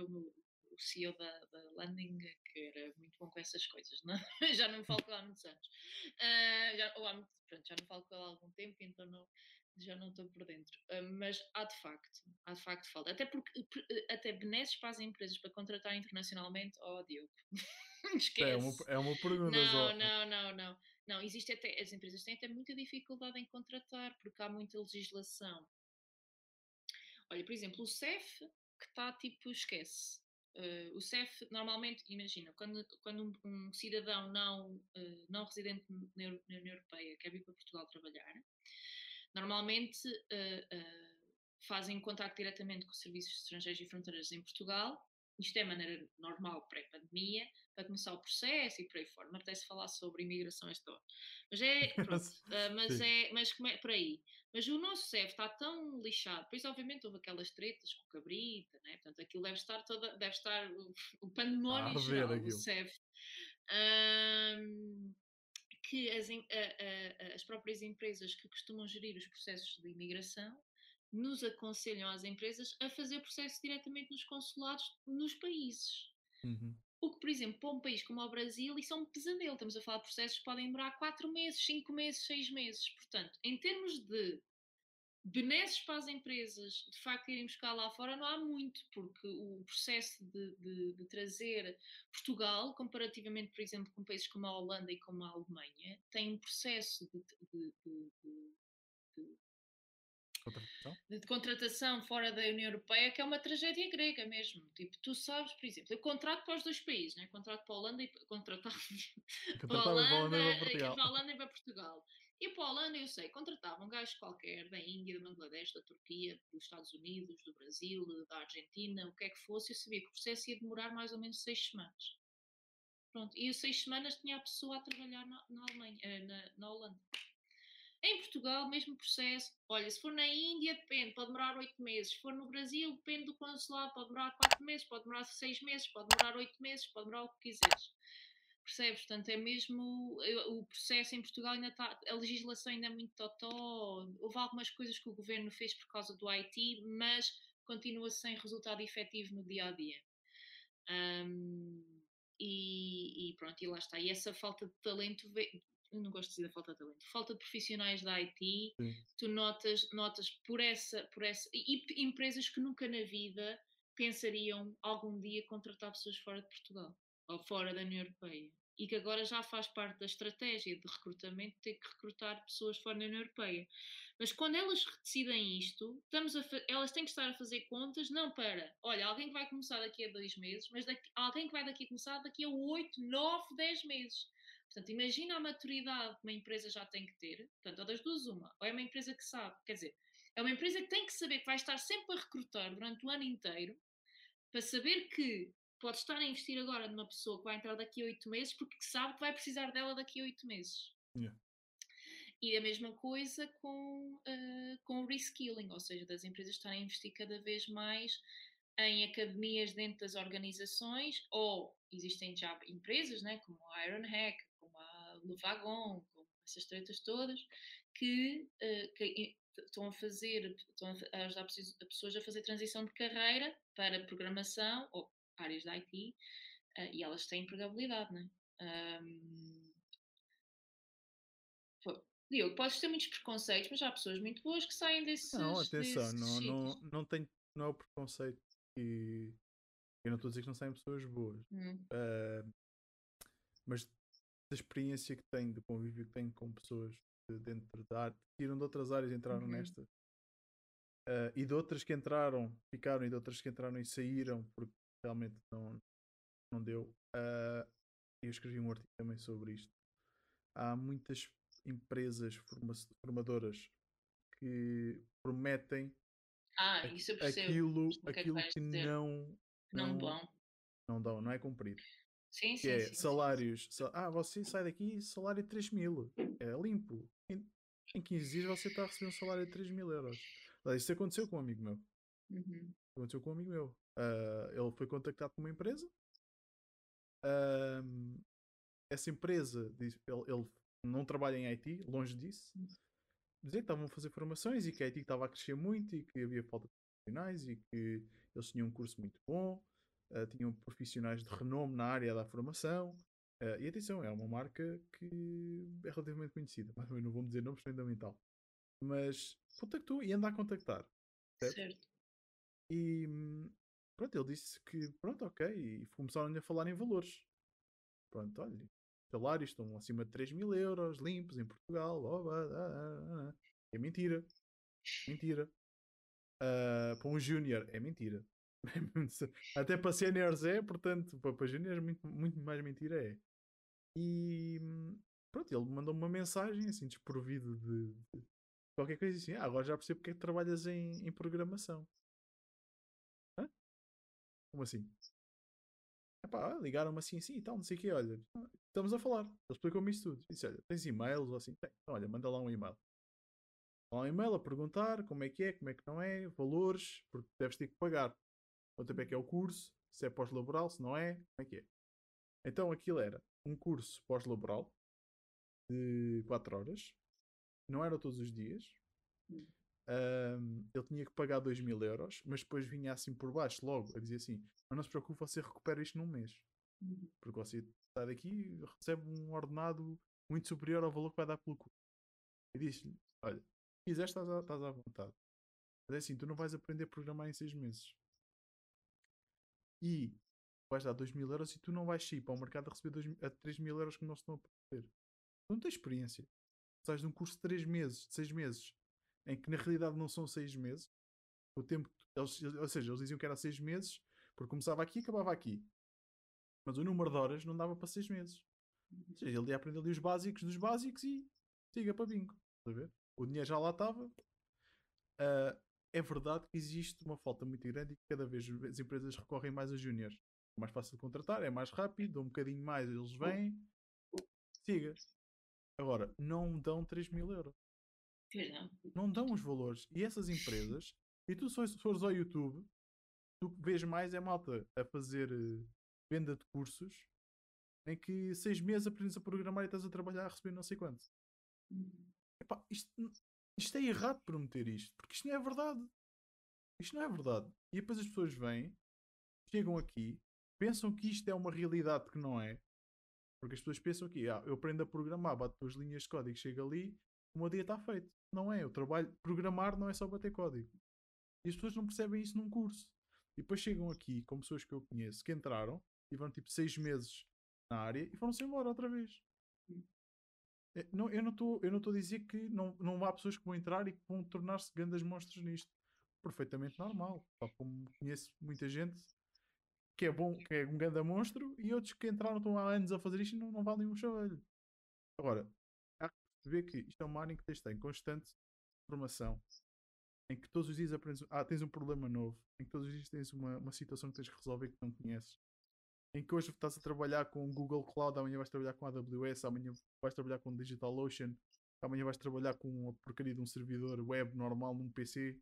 o CEO da, da Landing, que era muito bom com essas coisas, não? é? já não falo com ele há muitos anos. Ah, já, ou há muito- pronto, já não falo com ele há algum tempo, então não, já não estou por dentro. Uh, mas há de facto, há de facto falta. Até porque até benesses para as empresas para contratar internacionalmente, oh Diogo. Esquece. É uma, é uma pergunta não. Não, não, não. Não, existe até, as empresas têm até muita dificuldade em contratar, porque há muita legislação. Olha, por exemplo, o CEF, que está tipo, esquece. Uh, o CEF, normalmente, imagina, quando, quando um, um cidadão não, uh, não residente na, União Europeia quer vir para Portugal trabalhar, normalmente uh, fazem contato diretamente com os serviços estrangeiros e fronteiras em Portugal. Isto é a maneira normal pré-pandemia, para começar o processo e por aí fora. Não apetece falar sobre imigração esta hora. Mas é, pronto, mas é, mas como é, por aí. Mas o nosso CEF está tão lixado, depois obviamente houve aquelas tretas com o Cabrita, né? portanto aquilo deve estar toda, deve estar o, o pandemónio geral do CEF. Um, que as, a, a, as próprias empresas que costumam gerir os processos de imigração nos aconselham às empresas a fazer processo diretamente nos consulados nos países. Uhum. O que, por exemplo, para um país como o Brasil, isso é um pesadelo. Estamos a falar de processos que podem demorar 4 meses, 5 meses, 6 meses. Portanto, em termos de benesses para as empresas, de facto, irem buscar lá fora, não há muito, porque o processo de, de, de trazer Portugal, comparativamente, por exemplo, com países como a Holanda e como a Alemanha, tem um processo de, de Contratação? de contratação fora da União Europeia, que é uma tragédia grega mesmo. Tipo, tu sabes, por exemplo, eu contrato para os dois países, né? contrato para a Holanda e contratava para a Holanda, para a Holanda e para Portugal. E para a Holanda eu sei, contratava um gajo qualquer da Índia, da Bangladesh, da Turquia, dos Estados Unidos, do Brasil, da Argentina, o que é que fosse, eu sabia que o processo ia demorar mais ou menos seis semanas. Pronto, e seis semanas tinha a pessoa a trabalhar na, na Alemanha, eh, na, na Holanda. Em Portugal, mesmo processo. Olha, se for na Índia, depende, pode demorar oito meses. Se for no Brasil, depende do consulado, pode demorar quatro meses, pode demorar seis meses, pode demorar oito meses, pode demorar o que quiseres. Percebes? Portanto, é mesmo. O processo em Portugal ainda está. A legislação ainda é muito totó. Houve algumas coisas que o governo fez por causa do IT, mas continua sem resultado efetivo no dia a dia. Um, e, e, pronto, e lá está. E essa falta de talento eu não gosto de dizer falta de talento, falta de profissionais da IT, Sim. tu notas, notas por essa, por essa, e empresas que nunca na vida pensariam algum dia contratar pessoas fora de Portugal ou fora da União Europeia e que agora já faz parte da estratégia de recrutamento ter que recrutar pessoas fora da União Europeia. Mas quando elas decidem isto, estamos elas têm que estar a fazer contas, não para, olha, alguém que vai começar daqui a dois meses, mas daqui, alguém que vai daqui começar daqui a oito, nove, dez meses. Portanto, imagina a maturidade que uma empresa já tem que ter. Portanto, ou das duas, uma. Ou é uma empresa que sabe, quer dizer, é uma empresa que tem que saber que vai estar sempre a recrutar durante o ano inteiro para saber que pode estar a investir agora numa pessoa que vai entrar daqui a oito meses porque sabe que vai precisar dela daqui a oito meses. Yeah. E a mesma coisa com, uh, com o reskilling, ou seja, das empresas estarem a investir cada vez mais em academias dentro das organizações, ou existem já empresas, né, como a Ironhack, no Vagon, com essas tretas todas, que, uh, que estão a fazer, estão a ajudar pessoas a fazer transição de carreira para programação ou áreas da IT uh, e elas têm empregabilidade, não é? Um, Diogo, podes ter muitos preconceitos, mas há pessoas muito boas que saem desses. Não, atenção, não, não, não, tem, não é o preconceito que. Eu não estou a dizer que não saem pessoas boas. Hum. Uh, mas da experiência que tenho, do convívio que tenho com pessoas de, dentro da arte, que tiram de outras áreas e entraram uhum. nesta. Uh, e de outras que entraram, ficaram, e de outras que entraram e saíram porque realmente não, não deu. Uh, eu escrevi um artigo também sobre isto. Há muitas empresas forma formadoras que prometem ah, aquilo, aquilo que, que não, não, não dão. Não dão, não é cumprido. Sim, que sim, é sim, salários. Sim. Ah, você sai daqui salário de 3 mil. É limpo. Em, em 15 dias você está a receber um salário de 3 mil euros. Isso aconteceu com um amigo meu. Uhum. Aconteceu com um amigo meu. Uh, ele foi contactado por uma empresa. Uh, essa empresa, ele, ele, não trabalha em IT, longe disso. Uhum. Dizer que estavam a fazer formações e que a IT estava a crescer muito e que havia falta de profissionais e que eles tinham um curso muito bom uh, tinham profissionais de renome na área da formação. Uh, e atenção, é uma marca que é relativamente conhecida, mas não vou dizer nomes fundamental. Mas contactou e anda a contactar. Certo? Certo. E pronto, ele disse que pronto, ok. E começaram a falar em valores. Pronto, olha, salários estão acima de 3 mil euros limpos em Portugal. blá, blá, blá. É mentira. Mentira. Ah, para um júnior é mentira. Até para séniores é, portanto, para, para júniores muito, muito mais mentira é. E hum, pronto, ele mandou-me uma mensagem assim, desprovido de, de qualquer coisa assim. Ah, agora já percebo porque é que trabalhas em, em programação. Hã? Como assim? Epá, ligaram-me assim, assim e tal, não sei o quê, olha, estamos a falar. Ele explicou-me isto tudo. Disse, olha, tens e-mails ou assim? Tem. Então, olha, manda lá um e-mail. Lá um e-mail a perguntar como é que é, como é que não é, valores, porque deves ter que pagar. Quanto tempo é que é o curso, se é pós-laboral, se não é, como é que é. Então aquilo era um curso pós-laboral de 4 horas, não era todos os dias. Ahm, ele tinha que pagar 2 mil euros, mas depois vinha assim por baixo, logo, a dizer assim: Mas não se preocupe, você recupera isto num mês. Uhum. Porque você sai daqui e recebe um ordenado muito superior ao valor que vai dar pelo curso. E disse-lhe: Olha, se quiseres, estás à, estás à vontade. Mas é assim: tu não vais aprender a programar em 6 meses. E vais dar 2 mil euros e tu não vais sair para o mercado a receber 2 mil- a 3 mil euros que não estão a perder. Tu não tens experiência. Sais de um curso de 3 meses, de 6 meses, em que na realidade não são 6 meses. O tempo, eles, ou seja, eles diziam que era 6 meses, porque começava aqui e acabava aqui. Mas o número de horas não dava para 6 meses. Ou seja, ele ia aprender ali os básicos dos básicos e siga para bingo. A ver? O dinheiro já lá estava. Ah, é verdade que existe uma falta muito grande e que cada vez as empresas recorrem mais a júniores. É mais fácil de contratar, é mais rápido, um bocadinho mais, eles vêm. Siga. Agora, não dão 3 mil euros. Não. Não dão os valores. E essas empresas, e tu se fores ao YouTube, tu vês mais é malta a fazer eh, venda de cursos em que seis meses aprendes a programar e estás a trabalhar a receber não sei quanto. Uhum. Epá, isto, isto é errado prometer isto, porque isto não é verdade. Isto não é verdade. E depois as pessoas vêm, chegam aqui, pensam que isto é uma realidade que não é. Porque as pessoas pensam que ah, eu aprendo a programar, bato duas linhas de código, chego ali, o meu dia está feito. Não é. Eu trabalho, programar não é só bater código. E as pessoas não percebem isso num curso. E depois chegam aqui, com pessoas que eu conheço, que entraram, e vão tipo seis meses na área e foram-se embora outra vez. É, não- eu não estou a dizer que não, não há pessoas que vão entrar e que vão tornar-se grandes monstros nisto. Perfeitamente normal. Como conheço muita gente que é bom, que é um grande monstro e outros que entraram estão há anos a fazer isto e não, não valem um chavelho. Agora, há que perceber que isto é uma área em que tens em constante formação, em que todos os dias aprendes, ah, tens um problema novo, em que todos os dias tens uma, uma situação que tens que resolver que não conheces, em que hoje estás a trabalhar com Google Cloud, amanhã vais trabalhar com AWS, amanhã vais trabalhar com DigitalOcean, amanhã vais trabalhar com uma porcaria de um servidor web normal num PC.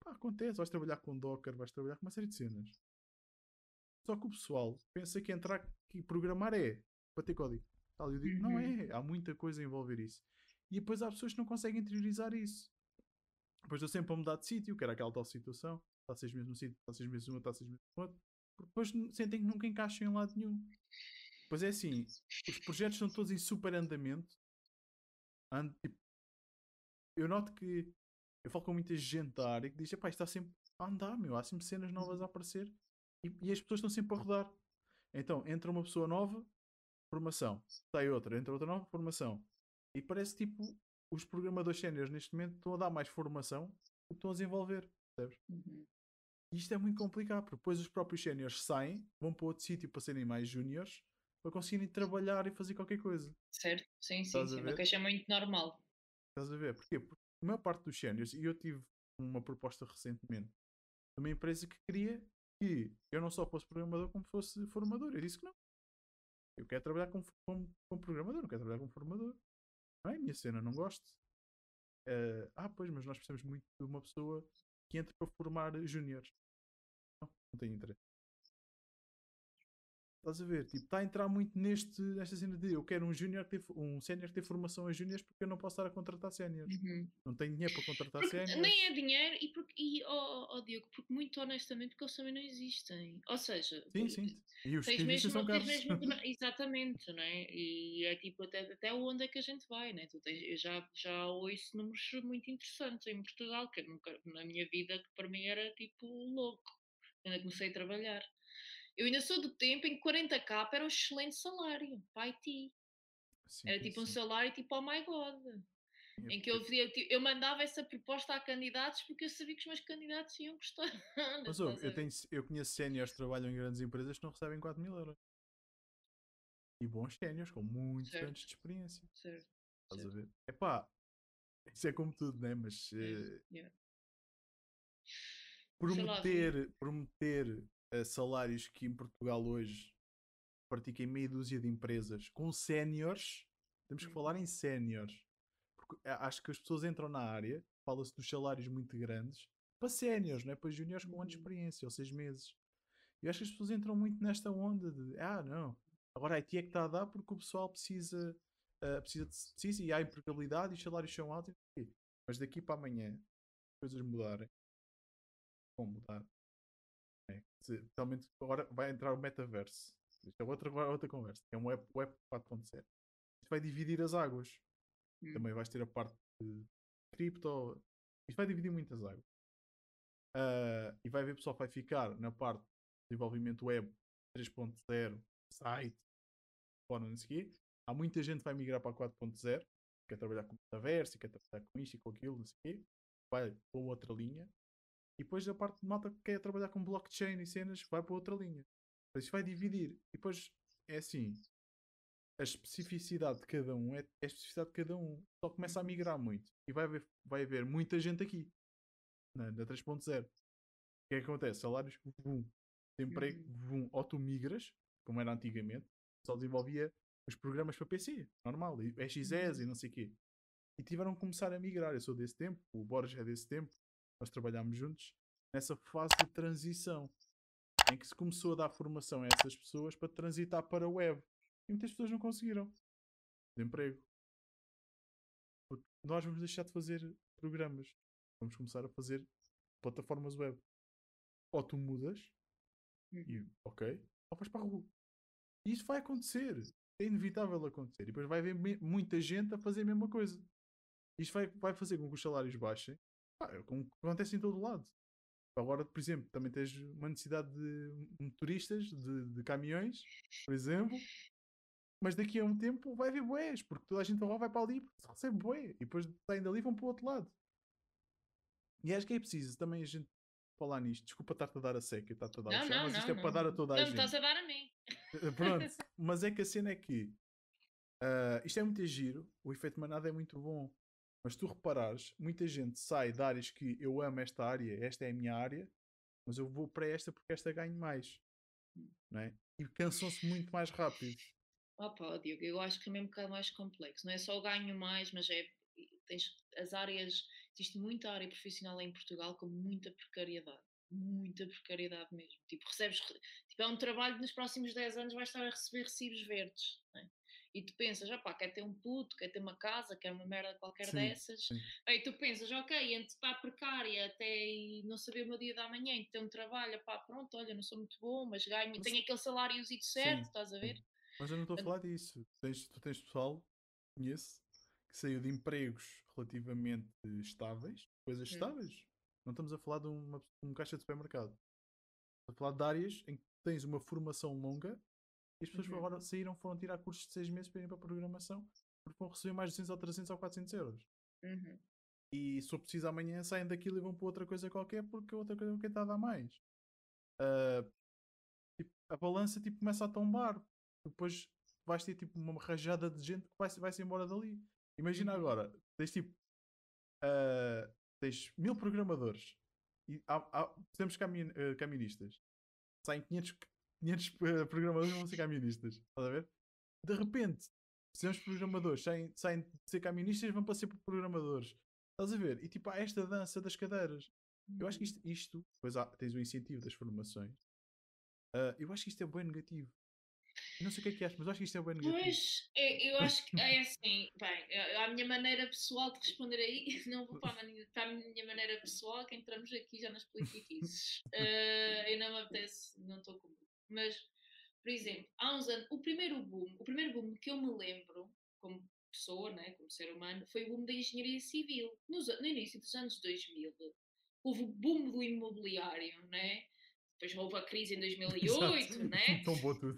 Pá, acontece, vais trabalhar com Docker, vais trabalhar com uma série de cenas. Só que o pessoal pensa que entrar e programar é bater código. Tal, eu digo, não Uhum. é, há muita coisa a envolver isso. E depois há pessoas que não conseguem interiorizar isso. Depois estou sempre a mudar de sítio, que era aquela tal situação. Está seis meses num sítio, está seis meses num outro, está seis meses no outro. Porque depois sentem que nunca encaixam em lado nenhum. Pois é assim, os projetos estão todos em super andamento. And- tipo, eu noto que eu falo com muita gente da área que diz: "Epá, isto está sempre a andar, meu, há sempre cenas novas a aparecer e, e as pessoas estão sempre a rodar. Então entra uma pessoa nova, formação, sai outra, entra outra nova, formação. E parece tipo os programadores séniores neste momento estão a dar mais formação do que estão a desenvolver. Percebes? Uhum. E isto é muito complicado, porque depois os próprios séniores saem, vão para outro sítio para serem mais júniores, para conseguirem trabalhar e fazer qualquer coisa. Certo? Sim, sim, Estás sim. ver? Uma queixa muito normal. Estás a ver? Porquê? Porque a maior parte dos séniores, e eu tive uma proposta recentemente de uma empresa que queria que eu não só fosse programador, como fosse formador. Eu disse que não. Eu quero trabalhar como, como, como programador, não quero trabalhar como formador. Não é a minha cena, não gosto. Eh, ah, pois, mas nós precisamos muito de uma pessoa que entre para formar júniores. Não, não tenho interesse. Estás a ver? Tipo, está a entrar muito neste, nesta cena de eu quero um júnior um sénior ter formação a júniores porque eu não posso estar a contratar séniores. Uhum. Não tenho dinheiro para contratar séniores. nem é dinheiro e, porque, e oh, oh, Diogo, porque muito honestamente porque eles também não existem. Ou seja, Sim, sim. E os tens mesmo, são caros. mesmo exatamente, não é? E é tipo até, até onde é que a gente vai, né? Tu tens, eu já, já ouço números muito interessantes em Portugal, que nunca, na minha vida, que para mim era tipo louco. Eu ainda comecei a trabalhar. Eu ainda sou do tempo em que 40k era um excelente salário para IT. Sim, Era tipo um sim. salário tipo, oh my god. É Em que eu, via, tipo, eu mandava essa proposta a candidatos porque eu sabia que os meus candidatos iam gostar. Mas ouve, eu, tenho, eu conheço séniores que trabalham em grandes empresas que não recebem 4 mil euros. E bons séniores com muitos Certo. anos de experiência. Certo, Estás a certo. ver? Epá, isso é como tudo, né? Mas eh, yeah. Prometer, prometer eh, salários que em Portugal hoje praticam meia dúzia de empresas com séniores, temos que Hum. falar em séniores. Porque a- acho que as pessoas entram na área, fala-se dos salários muito grandes, para séniores, não é para júniores com um ano de Uhum. experiência, ou seis meses. E acho que as pessoas entram muito nesta onda de ah, não, agora a IT é que está a dar porque o pessoal precisa, ah, precisa, de, precisa e há empregabilidade e os salários são altos. Mas daqui para amanhã, as coisas mudarem, vão mudar. Totalmente agora vai entrar o metaverso. Isto é outra, outra conversa. É um web, web 4.0. Isto vai dividir as águas. Hum. Também vais ter a parte de cripto. Isto vai dividir muitas águas. Ah, e vai haver pessoal que vai ficar na parte de desenvolvimento web 3.0, site, fora, não sei o quê. Há muita gente que vai migrar para a 4.0, quer trabalhar com metaverso, quer trabalhar com isto e com aquilo, não sei o quê. Vai para outra linha. E depois a parte de malta que quer trabalhar com blockchain e cenas vai para outra linha. Por isso vai dividir. E depois é assim. A especificidade de cada um é, é a especificidade de cada um. Só começa a migrar muito. E vai haver, vai haver muita gente aqui. Na, na 3.0. O que é que acontece? Salários, vum. Desemprego, vum. Ou tu migras, como era antigamente, só desenvolvia os programas para PC, normal, e XS e não sei o quê. E tiveram que começar a migrar. Eu sou desse tempo, o Borges é desse tempo, nós trabalhámos juntos nessa fase de transição em que se começou a dar formação a essas pessoas para transitar para a web. E muitas pessoas não conseguiram. De emprego. Porque nós vamos deixar de fazer programas. Vamos começar a fazer plataformas web. Ou tu mudas e ok, ou vais para a rua. E isso vai acontecer. É inevitável acontecer. E depois vai haver muita gente a fazer a mesma coisa. Isto vai, vai fazer com que os salários baixem. Pá, é acontece em todo lado. Agora, por exemplo, também tens uma necessidade de motoristas, de, de caminhões, por exemplo. Mas daqui a um tempo vai haver boés, porque toda a gente agora vai para ali se recebe boé. E depois saem dali e vão para o outro lado. E acho que é preciso também a gente falar nisto. Desculpa estar-te a dar a seca, estar-te a dar o Não, chão, não, mas não. isto é não, para dar a não. toda a Não, gente. estás a dar a mim. Eh, Pronto, mas é que a cena é que ah, isto é muito giro, o efeito manada é muito bom, mas tu reparares, muita gente sai de áreas que eu amo esta área, esta é a minha área, mas eu vou para esta porque esta ganho mais, não é? E cansam-se muito mais rápido. Opa, Diogo, eu acho que é mesmo um bocado mais complexo. Não é só ganho mais, mas é. Tens as áreas. Existe muita área profissional em Portugal com muita precariedade. Muita precariedade mesmo. Tipo, recebes. Tipo, é um trabalho que nos próximos 10 anos vais estar a receber recibos verdes. não é? E tu pensas, opá, quer ter um puto, quer ter uma casa, quer uma merda qualquer Sim, dessas. sim. Aí tu pensas, ok, entre estar precária até não saber o meu dia da manhã e ter um trabalho, pá, pronto, olha, não sou muito bom, mas ganho, Mas- tenho aquele saláriozito certo, Sim, estás a ver? Mas eu não estou a falar disso. Tens, tu tens pessoal, conheço, que saiu de empregos relativamente estáveis, coisas Hum. estáveis. Não estamos a falar de uma, um caixa de supermercado. Estamos a falar de áreas em que tens uma formação longa e as pessoas Uhum. agora saíram, foram tirar cursos de 6 meses para irem para a programação porque vão receber mais de 200 ou 300 ou 400 euros. Uhum. E se for preciso amanhã saem daquilo e vão para outra coisa qualquer porque outra coisa qualquer está a dar mais. Ah, tipo, a balança tipo, começa a tombar. Depois vais ter tipo uma rajada de gente que vai, vai embora dali. Imagina Uhum. agora, tens tipo ah, tens mil programadores e há, há, temos camin, ah, caministas. Saem 500, 500 eh, programadores vão ser caministas. Estás a ver? De repente, se os programadores saem, saem de ser caministas vão para ser programadores. Estás a ver? E tipo, há esta dança das cadeiras. Eu acho que isto, isto depois há, tens o incentivo das formações. Ah, eu acho que isto é bem negativo. Não sei o que é que achas, mas acho que isto é bem negativo. Pois, é, eu acho que é assim, bem, a minha maneira pessoal de responder aí, não vou para a, minha, para a minha maneira pessoal, que entramos aqui já nas politiquices. uh, eu não me apetece, não estou com. Mas, por exemplo, há uns anos, o primeiro boom, o primeiro boom que eu me lembro, como pessoa, né, como ser humano, foi o boom da engenharia civil. Nos, no início dos anos 2000, houve o boom do imobiliário, né? Depois houve a crise em 2008, né? Tão bom tudo.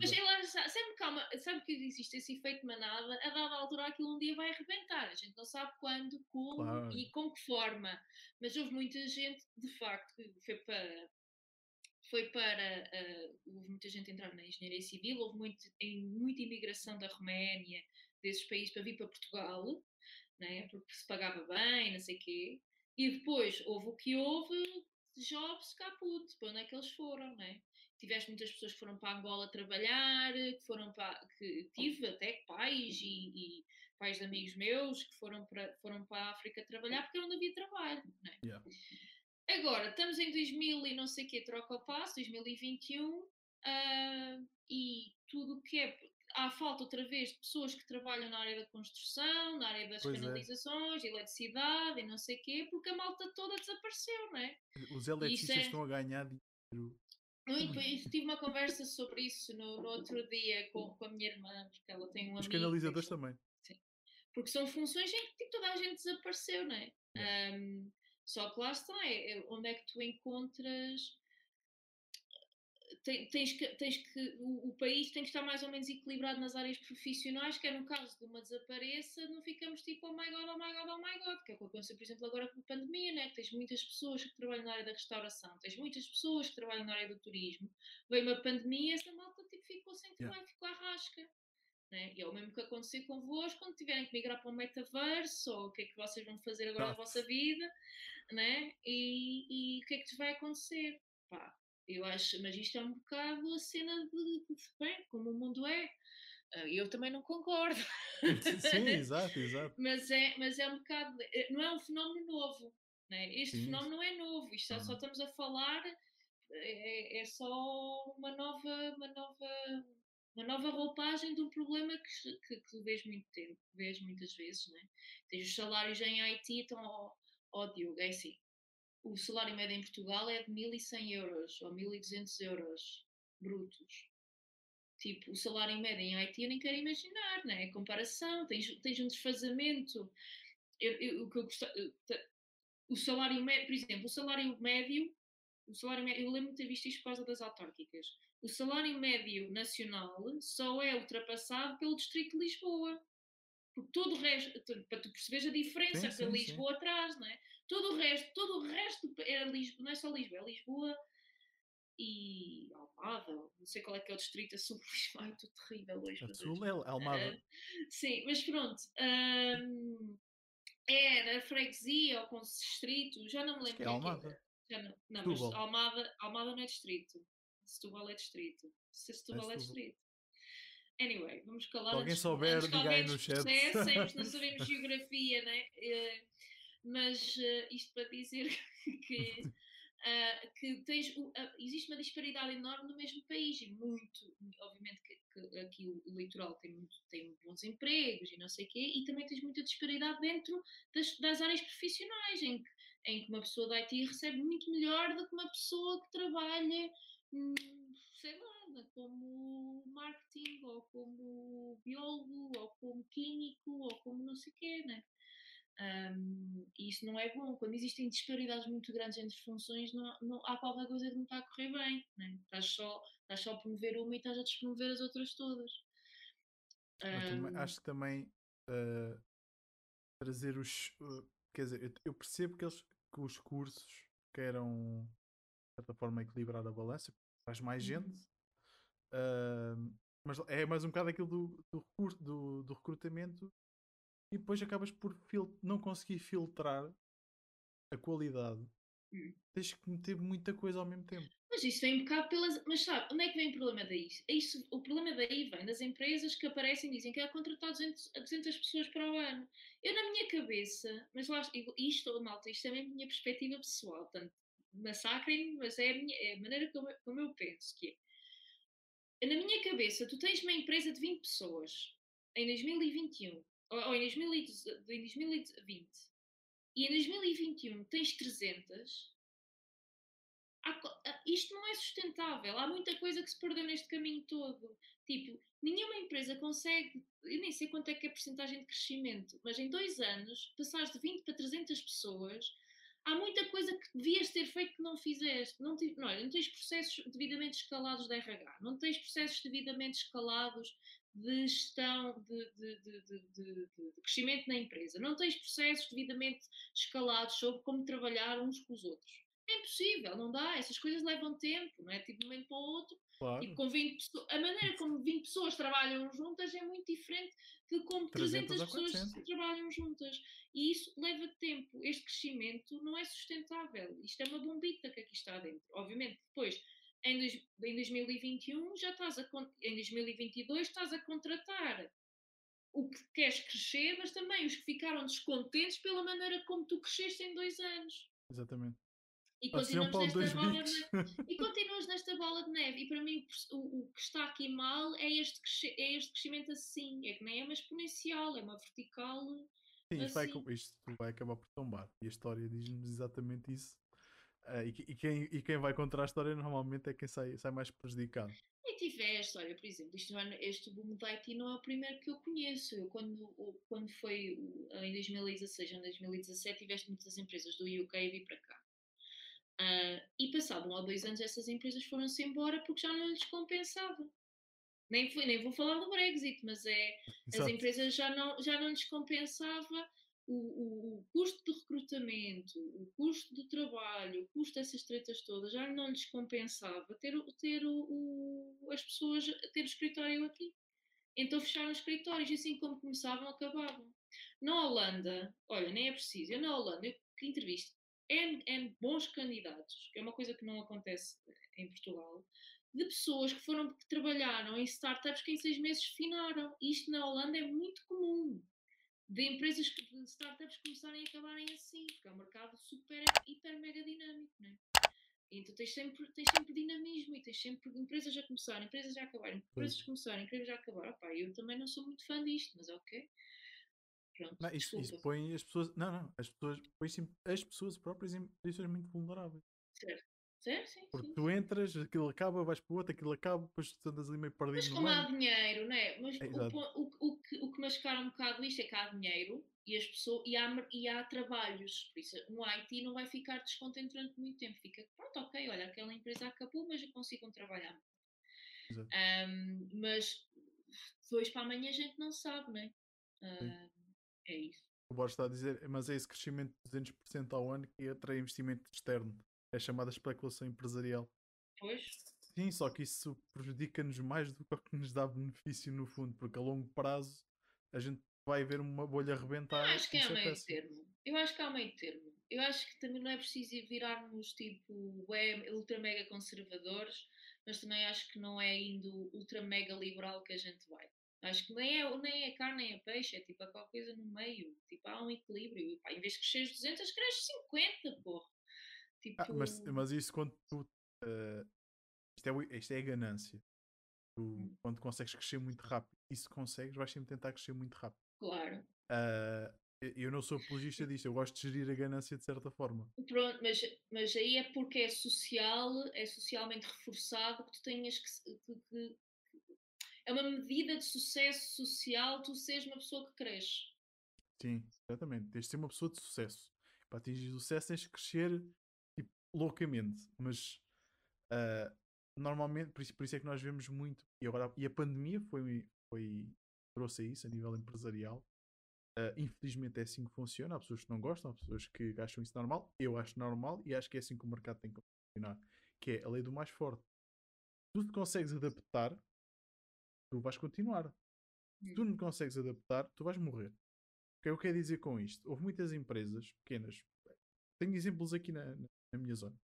Mas ela sempre calma, sabe que existe esse efeito manada, a dada altura aquilo um dia vai arrebentar. A gente não sabe quando, como claro. e com que forma. Mas houve muita gente, de facto, que foi para. Foi para. Uh, houve muita gente entrar na engenharia civil, houve muito, muita imigração da Roménia, desses países, para vir para Portugal, né? porque se pagava bem, não sei o quê. E depois houve o que houve, jobs caput, para onde é que eles foram, né? Tiveste muitas pessoas que foram para Angola trabalhar, que foram para. que tive até pais e, e pais de amigos meus que foram para, foram para a África trabalhar porque não havia trabalho, né? Yeah. Agora, estamos em 2000 e não sei o que, troca o passo, 2021, uh, e tudo o que é há falta outra vez de pessoas que trabalham na área da construção, na área das pois é. canalizações, é. eletricidade e não sei o quê, porque a malta toda desapareceu, não é? Os eletricistas é... estão a ganhar dinheiro. Muito, tive uma conversa sobre isso no, no outro dia com, com, a minha irmã, porque ela tem um Os canalizadores também. Sim. Porque são funções em que tipo, toda a gente desapareceu, não é? é. Um, só que lá está, é, é, onde é que tu encontras tens que, tens que o, o, país tem que estar mais ou menos equilibrado nas áreas profissionais, que é no caso de uma desapareça, não ficamos tipo oh my god, oh my god, oh my god, que é o que aconteceu, por exemplo, agora com a pandemia, né? tens muitas pessoas que trabalham na área da restauração, tens muitas pessoas que trabalham na área do turismo, veio uma pandemia, essa malta tipo, ficou sem trabalho, yeah. ficou à rasca. Né? E é o mesmo que aconteceu convosco quando tiverem que migrar para o metaverso, ou o que é que vocês vão fazer agora na vossa vida, né? e, e o que é que vai acontecer? Pá, eu acho, mas isto é um bocado a cena de, de bem, como o mundo é. Ah, eu também não concordo. Sim, exato, exato. mas, é, mas é um bocado. Eh, não é um fenómeno novo. Né? Este Sim. fenómeno não é novo. Isto só estamos a falar. É, é só uma nova, uma nova, uma nova roupagem de um problema que, que, que vejo muito tempo, vejo muitas vezes. Né? Tens os salários em IT, então, ó, ó Diogo, é assim o salário médio em Portugal é de 1.100 euros ou 1.200 euros brutos. Tipo, o salário médio em Haiti eu nem quero imaginar, né? A comparação, tens, tens um desfazamento. Eu, eu, o que eu o salário médio, por exemplo, o salário médio, o salário médio, eu lembro de ter visto isto por causa das autárquicas. O salário médio nacional só é ultrapassado pelo Distrito de Lisboa. Porque todo o resto, para tu perceberes a diferença sim, que Lisboa sim. traz, não é? Todo o resto, todo o resto é Lisboa, não é só Lisboa, é Lisboa e Almada, não sei qual é que é o distrito a sul de Lisboa, é tudo terrível hoje. A sul é Almada. Uh, sim, mas pronto. Um, era freguesia ou com distrito, já não me lembro. É Almada. Já não, não mas Almada, Almada não é distrito. Setúbal é distrito. Setúbal é, é distrito. Anyway, vamos calar. Se alguém souber, diga aí no chat. não sabemos geografia, né? Uh, mas uh, isto para dizer que, uh, que tens, uh, existe uma disparidade enorme no mesmo país e muito, obviamente que, que aqui o, o, litoral tem, muito, tem bons empregos e não sei o quê, e também tens muita disparidade dentro das, das áreas profissionais, em que, em que uma pessoa da IT recebe muito melhor do que uma pessoa que trabalha, sei lá, como marketing, ou como biólogo, ou como químico, ou como não sei o quê, né? Um, e isso não é bom. Quando existem disparidades muito grandes entre funções, não, não, há qualquer coisa que não está a correr bem. Né? Estás, só, estás só a promover uma e estás a despromover as outras todas. Um, acho que também uh, trazer os. Uh, quer dizer, eu, eu, percebo que, eles, que os cursos queiram, de certa forma, equilibrar a balança, faz mais gente. Uh, mas é mais um bocado aquilo do, do, do, do recrutamento e depois acabas por não conseguir filtrar a qualidade. Hum. Tens que meter muita coisa ao mesmo tempo. Mas isso vem um bocado pelas. Mas sabe, onde é que vem o problema daí? É isso, o problema daí vem das empresas que aparecem e dizem que é contratar 200, 200 pessoas para o ano. Eu, na minha cabeça, mas lá, isto, malta, isto é a minha perspectiva pessoal, portanto, massacrem-me, mas é a, minha, é a maneira como, como eu penso que é na minha cabeça, tu tens uma empresa de 20 pessoas em 2021, ou, ou em, 2020, em 2020, e em 2021 tens 300, há, isto não é sustentável. Há muita coisa que se perdeu neste caminho todo. Tipo, nenhuma empresa consegue, eu nem sei quanto é que é a porcentagem de crescimento, mas em dois anos, passares de 20 para 300 pessoas, há muita coisa que devias ter feito que não fizeste. Não, não, não tens processos devidamente escalados de RH, não tens processos devidamente escalados de gestão de, de, de, de, crescimento na empresa, não tens processos devidamente escalados sobre como trabalhar uns com os outros. É impossível, não dá. Essas coisas levam tempo, não é? Tipo, de um momento para o outro. Claro. E com 20 pessoas, a maneira como 20 pessoas trabalham juntas é muito diferente de como 300, 300 pessoas trabalham juntas. E isso leva tempo. Este crescimento não é sustentável. Isto é uma bombita que aqui está dentro. Obviamente, depois, em, dois, em 2021, já estás a. Em 2022, estás a contratar o que queres crescer, mas também os que ficaram descontentes pela maneira como tu cresceste em dois anos. Exatamente. E continuamos, nesta bola de, e continuas nesta bola de neve. E para mim o, o que está aqui mal é este, é este crescimento assim. É que nem é uma exponencial, é uma vertical. Sim, isto, vai, assim. isto vai acabar por tombar. E a história diz-nos exatamente isso. Uh, e, e, quem, e quem vai contra a história normalmente é quem sai, sai mais prejudicado. E tive a história, por exemplo, este, este boom da IT não é o primeiro que eu conheço. Eu, quando, quando foi em 2016 ou 2017, tiveste muitas empresas do UK e vi para cá. Uh, e passado um ou dois anos essas empresas foram-se embora porque já não lhes compensava. Nem, foi, nem vou falar do Brexit, mas é Exato. as empresas já não, já não lhes compensava o, o, o, custo de recrutamento, o custo do trabalho, o custo dessas tretas todas, já não lhes compensava ter, ter o, o, as pessoas ter o escritório aqui. Então fecharam os escritórios e assim como começavam, acabavam. Na Holanda, olha, nem é preciso, eu na Holanda, eu que entrevisto N, N bons candidatos, que é uma coisa que não acontece em Portugal, de pessoas que foram que trabalharam em startups que em seis meses finaram. Isto na Holanda é muito comum. De empresas que, de startups começarem a acabarem assim, porque é um mercado super, hiper, mega dinâmico, né? Então tens sempre, tens sempre dinamismo e tens sempre empresas a começarem, empresas a acabarem, empresas a começarem, empresas a acabar. Opa, eu também não sou muito fã disto, mas ok. Pronto, não, isso, isso, põe as pessoas. Não, não. As pessoas põe as pessoas próprias em posições muito vulneráveis. Certo. Certo, sim, Porque sim. tu entras, aquilo acaba, vais para o outro, aquilo acaba, depois tu andas ali meio perdido. Mas como há dinheiro, não é? Mas é, o, o, o, que, o que mascara um bocado isto é que há dinheiro e, as pessoas, e, há, e há trabalhos. Por isso, um IT não vai ficar descontente durante muito tempo. Fica, pronto, ok, olha, aquela empresa acabou, mas consigam trabalhar. Um, mas depois para amanhã a gente não sabe, não é? Uh, é isso. O Borges está a dizer, mas é esse crescimento de 200% ao ano que atrai investimento externo. É chamada especulação empresarial. Pois. Sim, só que isso prejudica-nos mais do que o que nos dá benefício no fundo, porque a longo prazo a gente vai ver uma bolha rebentar. Eu acho que é meio termo. Eu acho que há meio termo. Eu acho que também não é preciso virarmos tipo web, ultra mega conservadores, mas também acho que não é indo ultra mega liberal que a gente vai. Acho que nem é, nem é carne nem é peixe, é tipo qualquer coisa no meio. Tipo, há um equilíbrio. E, pá, em vez de crescer 200, cresces 50, porra. Tipo... Ah, mas, mas isso quando tu. Uh, isto, é, isto é a ganância. Tu, hum. Quando consegues crescer muito rápido, e se consegues, vais sempre tentar crescer muito rápido. Claro. Uh, eu não sou apologista disto, eu gosto de gerir a ganância de certa forma. Pronto, mas, mas aí é porque é social, é socialmente reforçado que tu tenhas que, que é uma medida de sucesso social tu seres uma pessoa que cresce. Sim, exatamente. Tens de ser uma pessoa de sucesso. Para atingir sucesso tens de crescer tipo, loucamente. Mas uh, normalmente, por isso, por isso, é que nós vemos muito. E, agora, e a pandemia foi, foi, trouxe isso a nível empresarial. Uh, infelizmente é assim que funciona. Há pessoas que não gostam, há pessoas que acham isso normal. Eu acho normal e acho que é assim que o mercado tem que funcionar. Que é a lei do mais forte. Tu te consegues adaptar tu vais continuar. Se tu hum. não consegues adaptar, tu vais morrer. O que é que eu quero dizer com isto? Houve muitas empresas pequenas, tenho exemplos aqui na, na minha zona,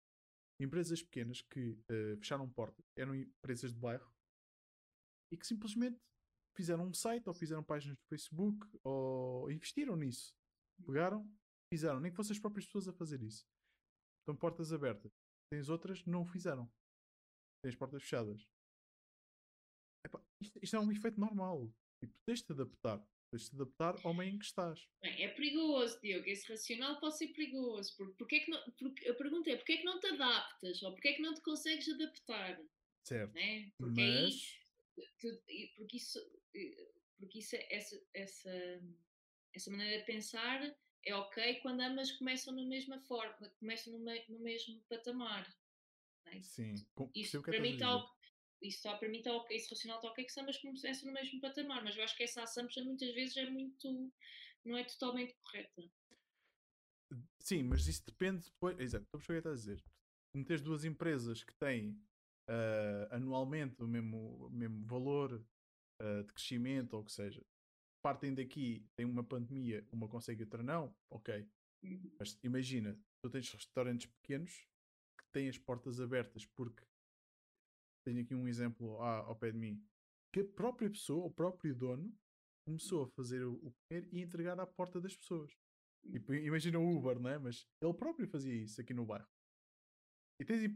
empresas pequenas que uh, fecharam portas, eram empresas de bairro e que simplesmente fizeram um site ou fizeram páginas do Facebook ou investiram nisso. Hum. Pegaram, fizeram, nem que fossem as próprias pessoas a fazer isso. Estão portas abertas. Tens outras não o fizeram. Tens portas fechadas. Isto, isto é um efeito normal. Tipo, tens de te adaptar. Tens de te adaptar ao meio em que estás. Bem, é perigoso, Diogo. Esse racional pode ser perigoso. Porque, porque é que não, porque, a pergunta é: porquê é que não te adaptas? Ou porquê é que não te consegues adaptar? Certo. Né? Porque Mas. aí tu- porque isso, porque isso é- essa, essa, essa maneira de pensar é ok quando ambas começam na mesma forma, começam no, me- no mesmo patamar. né? Sim, com- Isso percebo o que para é mim está isso está para mim está ok, esse racional está ok que ambas começam no mesmo patamar, mas eu acho que essa assumption muitas vezes é muito não é totalmente correta. Sim, mas isso depende depois. Exato, estou a perceber o que estás a dizer. Se meteres duas empresas que têm ah, anualmente o mesmo, mesmo valor ah, de crescimento ou o que seja, partem daqui, tem uma pandemia, uma consegue outra não, ok. Uhum. Mas imagina, tu tens restaurantes pequenos que têm as portas abertas porque tenho aqui um exemplo ao pé de mim que a própria pessoa, o próprio dono, começou a fazer o, comer e entregar à porta das pessoas. Tipo, imagina o Uber, não é? Mas ele próprio fazia isso aqui no bairro. E tens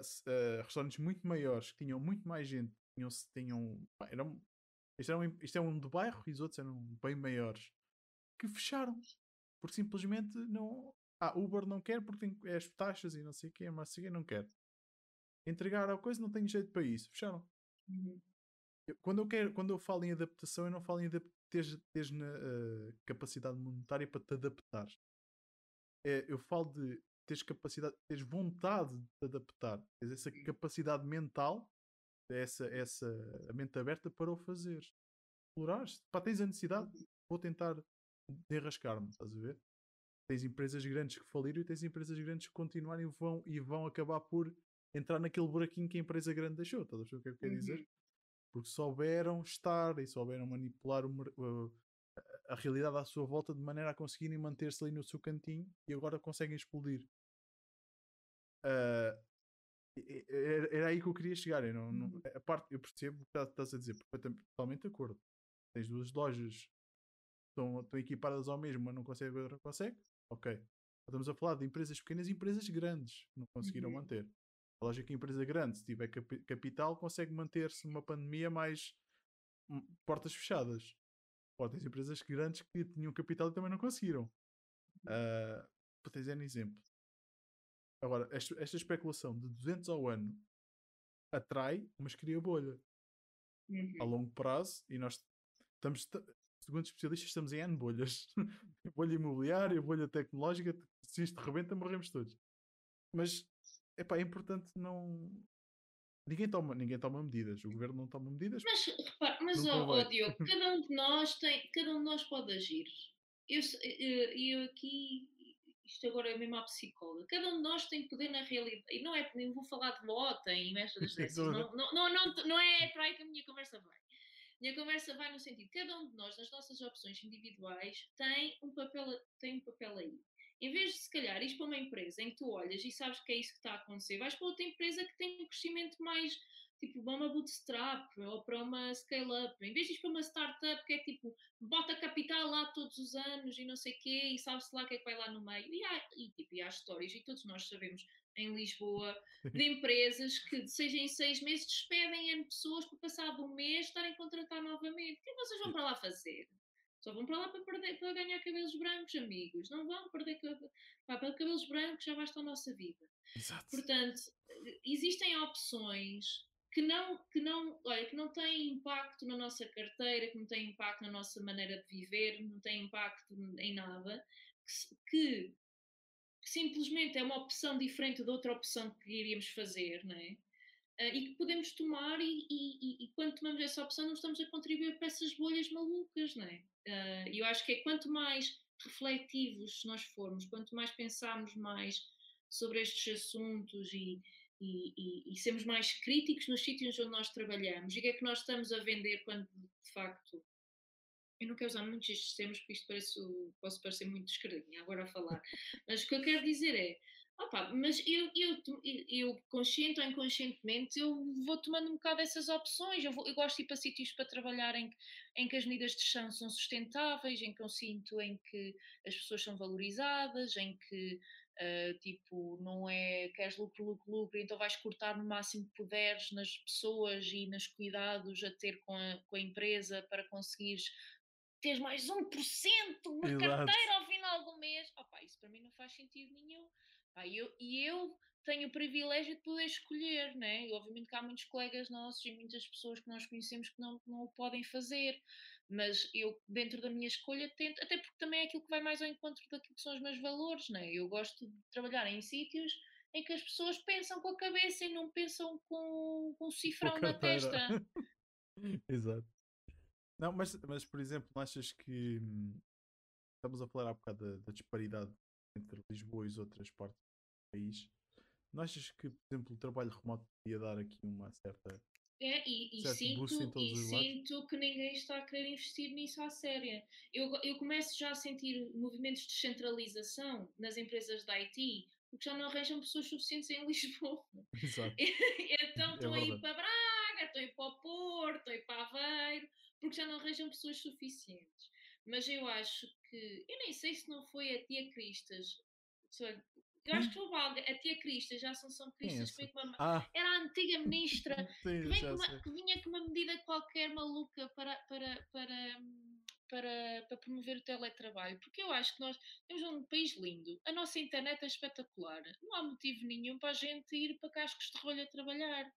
s- ah, restaurantes muito maiores que tinham muito mais gente, tinham, tinham eram, isto, era um, isto é um de bairro e os outros eram bem maiores, que fecharam. Porque simplesmente não. Ah, Uber não quer porque tem é as taxas e não sei o quê, mas assim não quer. Entregar a coisa não tenho jeito para isso. Fecharam. Uhum. Eu- quando eu quero, quando eu falo em adaptação, eu não falo em teres, teres na, eh, capacidade monetária para te adaptar. É, eu falo de teres capacidade, teres vontade de te adaptar, teres essa capacidade mental, essa, essa a mente aberta para o fazeres. Explorares. Pá, tens a necessidade, vou tentar derrascar-me, estás a ver? Tens empresas grandes que faliram e tens empresas grandes que continuarem e vão, e vão acabar por entrar naquele buraquinho que a empresa grande deixou. Estás a perceber o que é que eu quero dizer? Uhum. porque souberam estar e souberam manipular o uh, a- a realidade à sua volta de maneira a conseguirem manter-se ali no seu cantinho e agora conseguem explodir. E- era, era aí que eu queria chegar. Eu, não, não- Uhum. a parte, eu percebo o que tá- estás a dizer, totalmente de acordo. Tens duas lojas estão, estão equipadas ao mesmo, mas não consegue, outra consegue. Ok. Estamos a falar de empresas pequenas e empresas grandes que não conseguiram Uhum. manter. A lógica que a empresa grande, se tiver capi- capital, consegue manter-se numa pandemia mais hum, portas fechadas. Pode tens empresas grandes que tinham capital e também não conseguiram. Uh, para um exemplo. Agora, esta, esta especulação de 200 ao ano atrai, mas cria bolha a Uhum. longo prazo e nós estamos, ta- segundo especialistas, estamos em N bolhas. bolha imobiliária, bolha tecnológica, se isto rebenta, morremos todos. Mas epá, é importante não. Ninguém toma, ninguém toma medidas, o governo não toma medidas. Mas repara, mas ó, ó. Diogo, cada um de nós tem, cada um de nós pode agir. Eu, se- eh, eu aqui, isto agora é mesmo a psicóloga, cada um de nós tem poder na realidade, e não é, nem vou falar de votem e estas dessas, Estou a ver. não, não, não, não, não é para aí que a minha conversa vai. Minha conversa vai no sentido, cada um de nós, nas nossas opções individuais, tem um papel, tem um papel aí. Em vez de, se calhar, ir para uma empresa em que tu olhas e sabes que é isso que está a acontecer, vais para outra empresa que tem um crescimento mais, tipo, para uma bootstrap ou para uma scale-up. Em vez de ir para uma startup que é tipo, bota capital lá todos os anos e não sei o quê, e sabe-se lá o que é que vai lá no meio. E há, e, tipo, e há histórias, e todos nós sabemos, em Lisboa, de empresas que de seis em seis meses despedem N pessoas por passado um mês estarem a contratar novamente. O que é que vocês vão para lá fazer? Só vão para lá para, perder, para ganhar cabelos brancos, amigos. Não vão perder pá, para cabelos brancos, já basta a nossa vida. Exato. Portanto, existem opções que não, que não, olha, que não têm impacto na nossa carteira, que não têm impacto na nossa maneira de viver, não têm impacto em nada, que, que simplesmente é uma opção diferente da outra opção que iríamos fazer, não é? Ah, e que podemos tomar e, e- e- e quando tomamos essa opção não estamos a contribuir para essas bolhas malucas, não é? Ah, E eu acho que é quanto mais refletivos nós formos, quanto mais pensarmos mais sobre estes assuntos e, e, e, e sermos mais críticos nos sítios onde nós trabalhamos e o que é que nós estamos a vender quando de facto eu não quero usar muitos estes termos porque isto parece, posso parecer muito descaradinha agora a falar, mas o que eu quero dizer é Opa, mas eu, eu, eu, consciente ou inconscientemente, eu vou tomando um bocado essas opções. Eu, vou, eu gosto de ir para sítios para trabalhar em, em que as medidas de chão são sustentáveis, em que eu sinto em que as pessoas são valorizadas, em que Uh, tipo, não é queres lucro, lucro, lucro, então vais cortar no máximo que puderes nas pessoas e nos cuidados a ter com a, com a empresa para conseguires ter mais 1% uma Exato. carteira ao final do mês. Opa, isso para mim não faz sentido nenhum. Ah, eu, e eu tenho o privilégio de poder escolher, né? E obviamente que há muitos colegas nossos e muitas pessoas que nós conhecemos que não, não o podem fazer, mas eu, dentro da minha escolha, tento, até porque também é aquilo que vai mais ao encontro daquilo que são os meus valores, né? Eu gosto de trabalhar em sítios em que as pessoas pensam com a cabeça e não pensam com, com um cifrão na testa. Exato. Não, mas, mas por exemplo, achas que hum, estamos a falar há bocado da, da disparidade entre Lisboa e as outras partes país? Não achas que, por exemplo, o trabalho remoto podia dar aqui uma certa. É, e, e sinto, e sinto que ninguém está a querer investir nisso à séria. Eu, eu começo já a sentir movimentos de descentralização nas empresas da IT, porque já não arranjam pessoas suficientes em Lisboa. Exato. então estou é a ir para Braga, estou a ir para o Porto, estou a ir para Aveiro, porque já não arranjam pessoas suficientes. Mas eu acho que, eu nem sei se não foi a tia Cristas, eu acho que houve alguém, a tia Crista, já são São Cristas, foi uma, ah. era a antiga ministra. Sim, que, uma, que, vinha com uma medida qualquer maluca para, para, para, para, para promover o teletrabalho, porque eu acho que nós temos um país lindo, a nossa internet é espetacular, não há motivo nenhum para a gente ir para cascos de rolha trabalhar.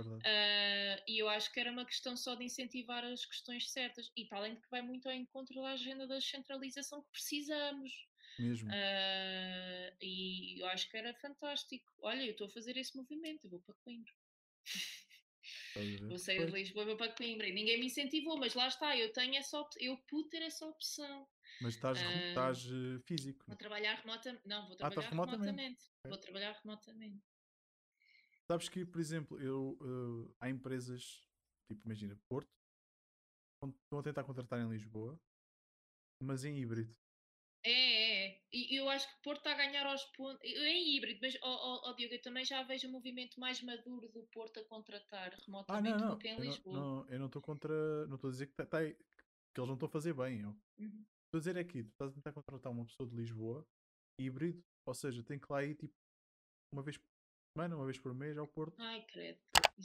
Uh, e eu acho que era uma questão só de incentivar as questões certas, e além de que vai muito ao encontro da agenda da descentralização que precisamos. Mesmo. Uh, e eu acho que era fantástico. Olha, eu estou a fazer esse movimento, eu vou para Coimbra. Vou sair de Lisboa e vou para Coimbra. E ninguém me incentivou, mas lá está, eu tenho essa opção, eu pude ter essa opção. Mas estás, uh, estás uh, físico. Vou trabalhar remotamente. Não, vou ah, trabalhar ah, remotamente. remotamente. Vou trabalhar remotamente. Sabes que, por exemplo, eu, uh, há empresas, tipo, imagina, Porto, estão a tentar contratar em Lisboa, mas em híbrido. É, é, é. E eu acho que Porto está a ganhar aos pontos. Em híbrido, mas, oh, oh, Diogo, eu também já vejo um movimento mais maduro do Porto a contratar remotamente ah, não, não. do que em eu Lisboa. Não, eu não estou contra. Não estou a dizer que, tá, tá, que eles não estão a fazer bem. Uhum. Estou a dizer é que tu estás a tentar contratar uma pessoa de Lisboa, híbrido, ou seja, tem que lá ir tipo uma vez por semana, uma vez por mês ao Porto. Ai, credo.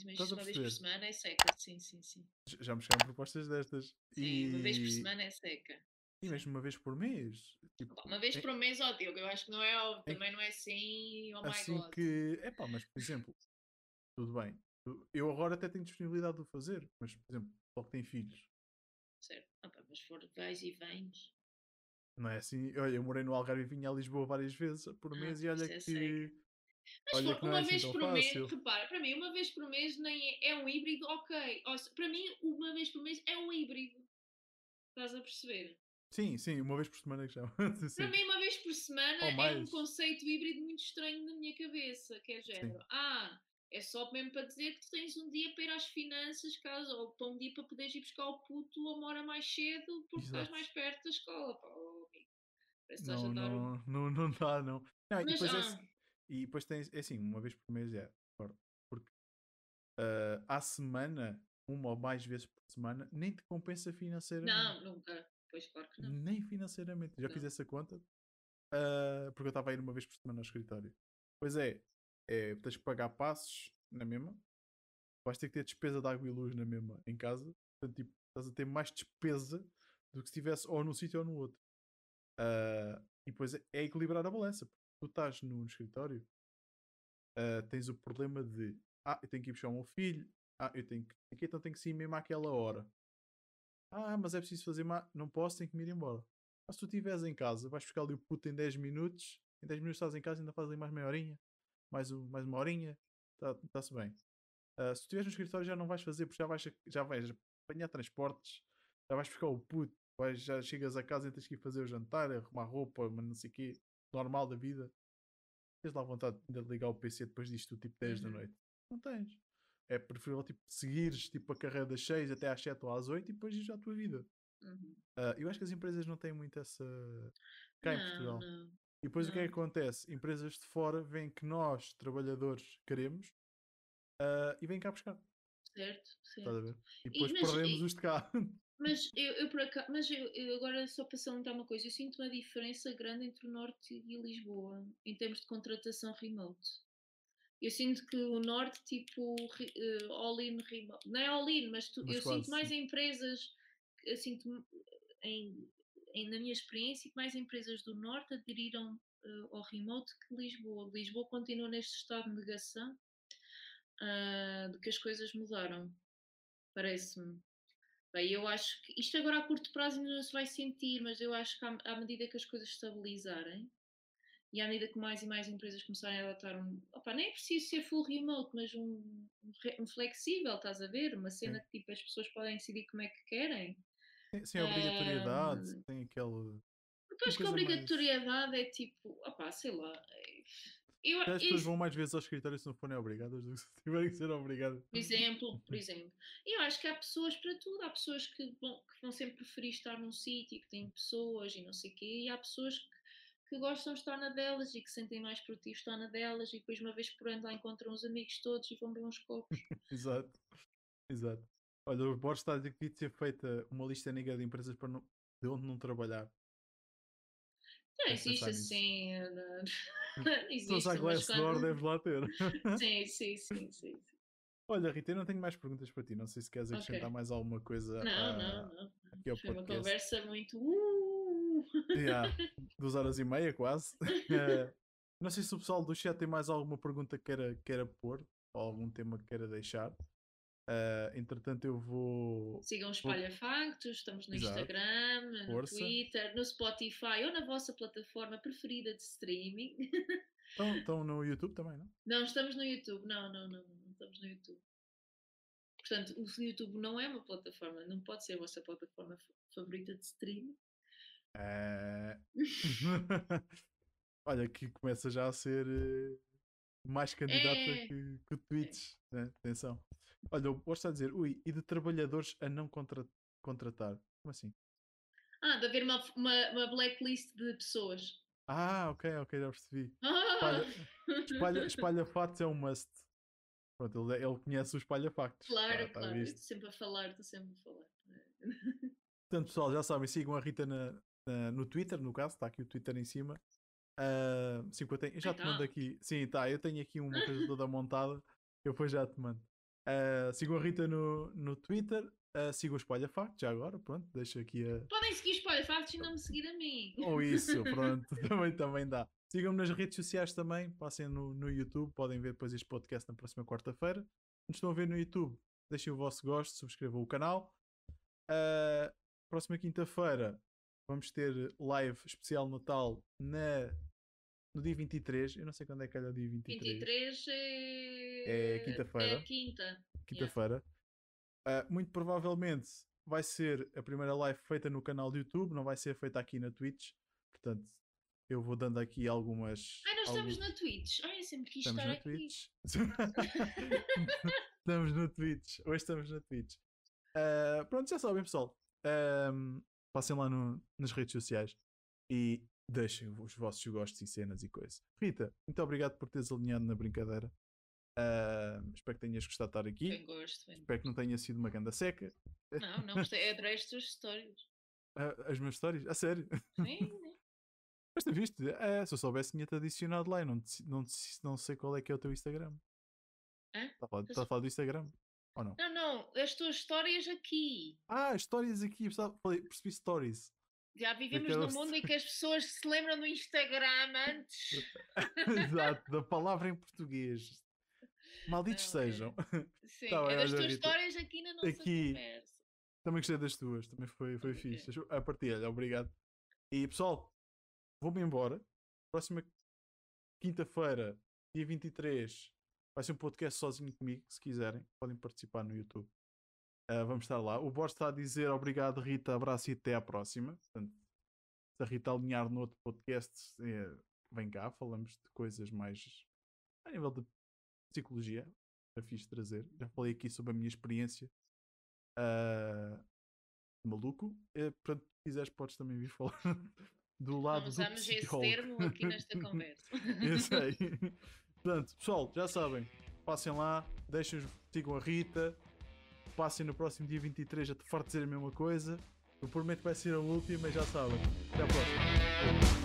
Mas uma vez por semana é seca, sim, sim, sim. Já me chegaram propostas destas. Sim, e... uma vez por semana é seca. E mesmo uma vez por mês. Tipo, uma vez é... por mês, ó Diogo, eu acho que não é, ó, é... também não é assim, oh assim my God. que, é pá, mas por exemplo, tudo bem, eu agora até tenho disponibilidade de o fazer, mas por exemplo, só que tem filhos. Certo, ah, pá, mas for vais e vens. Não é assim, olha, eu morei no Algarve e vinha a Lisboa várias vezes por ah, mês e olha é que... Mas olha for, uma é assim vez por mês, repara, para mim, uma vez por mês nem é, é um híbrido, ok. Para mim, uma vez por mês é um híbrido. Estás a perceber? Sim, sim, uma vez por semana que já. Para mim, uma vez por semana é um conceito híbrido muito estranho na minha cabeça, que é género. Sim. Ah, é só mesmo para dizer que tu tens um dia para ir às finanças, caso, ou para um dia para poderes ir buscar o puto a uma hora mais cedo porque Exato. estás mais perto da escola. Pá, oh, não, não, um... não, não dá, não. não Mas, e, depois é ah. é, e depois tens, é assim, uma vez por mês é, porque uh, à semana, uma ou mais vezes por semana, nem te compensa financeiramente. Não, nunca. Pois, claro que não. Nem financeiramente. Já não. fiz essa conta uh, porque eu estava a ir uma vez por semana ao escritório. Pois é, é, tens que pagar passos na mesma, vais ter que ter despesa de água e luz na mesma em casa. Portanto, tipo, estás a ter mais despesa do que se estivesse ou num sítio ou no outro. Uh, e depois é, é, equilibrar a balança. Porque tu estás no, no escritório, uh, tens o problema de ah, eu tenho que ir buscar o meu filho, ah, eu tenho que. Então tenho que sair mesmo àquela hora. Ah, mas é preciso fazer mais. Não posso, tenho que me ir embora. Mas se tu estiveres em casa, vais ficar ali o puto em 10 minutos. Em 10 minutos estás em casa e ainda fazes ali mais meia horinha. Mais, mais uma horinha. Está-se tá bem. Uh, se tu estiveres no escritório já não vais fazer, porque já vais, já vais apanhar transportes. Já vais ficar o puto. Vais, já chegas a casa e tens que ir fazer o jantar, arrumar roupa, mas não sei o quê. Normal da vida. Tens lá vontade de ligar o PC depois disto, tipo 10 uhum. da noite. Não tens é preferível tipo, seguires tipo, a carreira das 6 até às 7 ou às 8 e depois ir à tua vida. Uhum. Uh, eu acho que as empresas não têm muito essa. cá em Portugal. Não. E depois não. o que é que acontece? Empresas de fora veem que nós, trabalhadores, queremos uh, e vêm cá buscar. Certo, a certo. E E- depois mas- perdemos e- os de cá. Mas eu, eu por acaso, mas eu, eu agora só para salientar uma coisa, eu sinto uma diferença grande entre o Norte e Lisboa em termos de contratação remote. Eu sinto que o Norte, tipo, re- eh, all-in não é all-in, mas, tu- Mas eu quase, sinto mais sim. empresas, eu sinto em, em- na minha experiência que mais empresas do Norte aderiram eh, ao remote que Lisboa. Lisboa continua neste estado de negação ah, de que as coisas mudaram, parece-me. Bem, eu acho que isto agora a curto prazo ainda não se vai sentir, mas eu acho que à, à medida que as coisas estabilizarem e à medida que mais e mais empresas começarem a adotar um. Opa, nem é preciso ser full remote, mas um, um, um flexível, estás a ver? Uma cena que tipo, as pessoas podem decidir como é que querem. Sem- obrigatoriedade, tem aquele. Porque eu acho que a coisa mais- obrigatoriedade é tipo, opá, sei lá. é- Eu, As pessoas vão mais vezes ao escritório se não forem obrigadas do que se tiverem que ser obrigadas. Por exemplo, por exemplo. Eu acho que há pessoas para tudo. Há pessoas que vão, que vão sempre preferir estar num sítio que tem pessoas e não sei o quê. E há pessoas que, que gostam de estar na delas e que se sentem mais produtivos estar na delas e depois uma vez por ano lá encontram os amigos todos e vão beber uns copos. Exato. Exato. Olha, o Borges está a devia ser feita uma lista negra de empresas para não, de onde não trabalhar. Não existe assim. eh, Não, não existe. Se à mas Glassdoor, quando- deves lá ter. Sim, sim, sim, sim. sim. Olha, Rita, eu não tenho mais perguntas para ti. Não sei se queres acrescentar mais alguma coisa Não, a- não, não. aqui ao Foi uma conversa muito. Uh! Yeah, duas horas e meia, quase. Eh, não sei se o pessoal do chat tem mais alguma pergunta que queira, queira pôr ou algum tema que queira deixar. Eh, entretanto, eu vou. Sigam os Espalha Factos, estamos no Exato. Instagram, no Força. Twitter, no Spotify ou na vossa plataforma preferida de streaming. Estão, estão no YouTube também, não? Não, estamos no YouTube. Não, não, não, não estamos no YouTube. Portanto, o YouTube não é uma plataforma, não pode ser a vossa plataforma fa- favorita de streaming. Eh, Olha, que começa já a ser eh, mais candidata É. que, que o Twitch. Né? Atenção. Olha, eu gosto de dizer, ui, e de trabalhadores a não contra- contratar. Como assim? Ah, de haver uma, uma, uma blacklist de pessoas. Ah, ok, ok, já percebi. Ah! Espalha, espalha factos é um must. Pronto, ele, ele conhece o espalha factos. Claro, Tá- tá claro. Estou sempre a falar, estou sempre a falar. Portanto, pessoal, já sabem, sigam a Rita na, na- no Twitter, no caso, está aqui o Twitter em cima. Ah, sim, que eu, tenho- eu já te mando tá. aqui. Sim, tá, eu tenho aqui uma coisa toda montada. Eu depois já te mando. Ah, sigam a Rita no, no Twitter. ah, sigam o Espalha Factos, já agora, pronto, deixo aqui a. Podem seguir os Espalha Factos e não me seguir a mim. Ou isso, pronto, também, também dá. Sigam-me nas redes sociais também, passem no, no YouTube, podem ver depois este podcast na próxima quarta-feira. Nos estão a ver no YouTube, deixem o vosso gosto, subscrevam o canal. Ah, próxima quinta-feira vamos ter live especial Natal na, no dia 23. Eu não sei quando é que é o dia 23. 23 é. É quinta-feira. É quinta. Quinta-feira. Ah, muito provavelmente vai ser a primeira live feita no canal do YouTube, não vai ser feita aqui na Twitch. Portanto, eu vou dando aqui algumas. Ai, nós estamos na Twitch. Eu sempre quis Estamos estar na aqui. Twitch. estamos no Twitch. Hoje estamos na Twitch. Ah, pronto, já sabem, pessoal. Ahm, passem lá no- nas redes sociais e deixem os vossos gostos e cenas e coisas. Rita, muito obrigado por teres alinhado na brincadeira. Ahm, espero que tenhas gostado de estar aqui. Bem gosto. Bem. Espero que não tenha sido uma ganda seca. Não, não gostei. Adorei as tuas histórias. Ah, as minhas histórias, a sério. Sim, sim. Mas tu viste? É, se eu soubesse, tinha-te adicionado lá. Eu não, te- não, te- não sei qual é que é o teu Instagram. Hã? Está a falar, tá a falar do Instagram? Ou não? Não, não, as tuas histórias aqui. Ah, histórias aqui. Falei, percebi stories. Já vivemos Aquelas- num mundo em que as pessoas se lembram do Instagram antes. Exato, da palavra em português. Malditos Não, é. sejam. Sim, Tá bem, é das tuas histórias aqui na nossa Aqui. conversa. Também gostei das tuas. Também foi, foi Ok. fixe. A partilha, obrigado. E pessoal, vou-me embora. Próxima quinta-feira, dia 23, vai ser um podcast sozinho comigo. Se quiserem, podem participar no YouTube. Ah, vamos estar lá. O Borges está a dizer obrigado, Rita, abraço e até à próxima. Portanto, se a Rita alinhar no outro podcast, eh, vem cá, falamos de coisas mais a nível de psicologia. Já fiz trazer. Já falei aqui sobre a minha experiência. ah, maluco. Portanto, se quiseres, podes também vir falar do Não lado do usamos esse psicólogo. termo aqui nesta conversa. Eu sei. Portanto, pessoal, já sabem. Passem lá, deixem, sigam a Rita. passem no próximo dia 23 a te farto dizer a mesma coisa. Eu prometo que vai ser a última, mas já sabem. Até à próxima.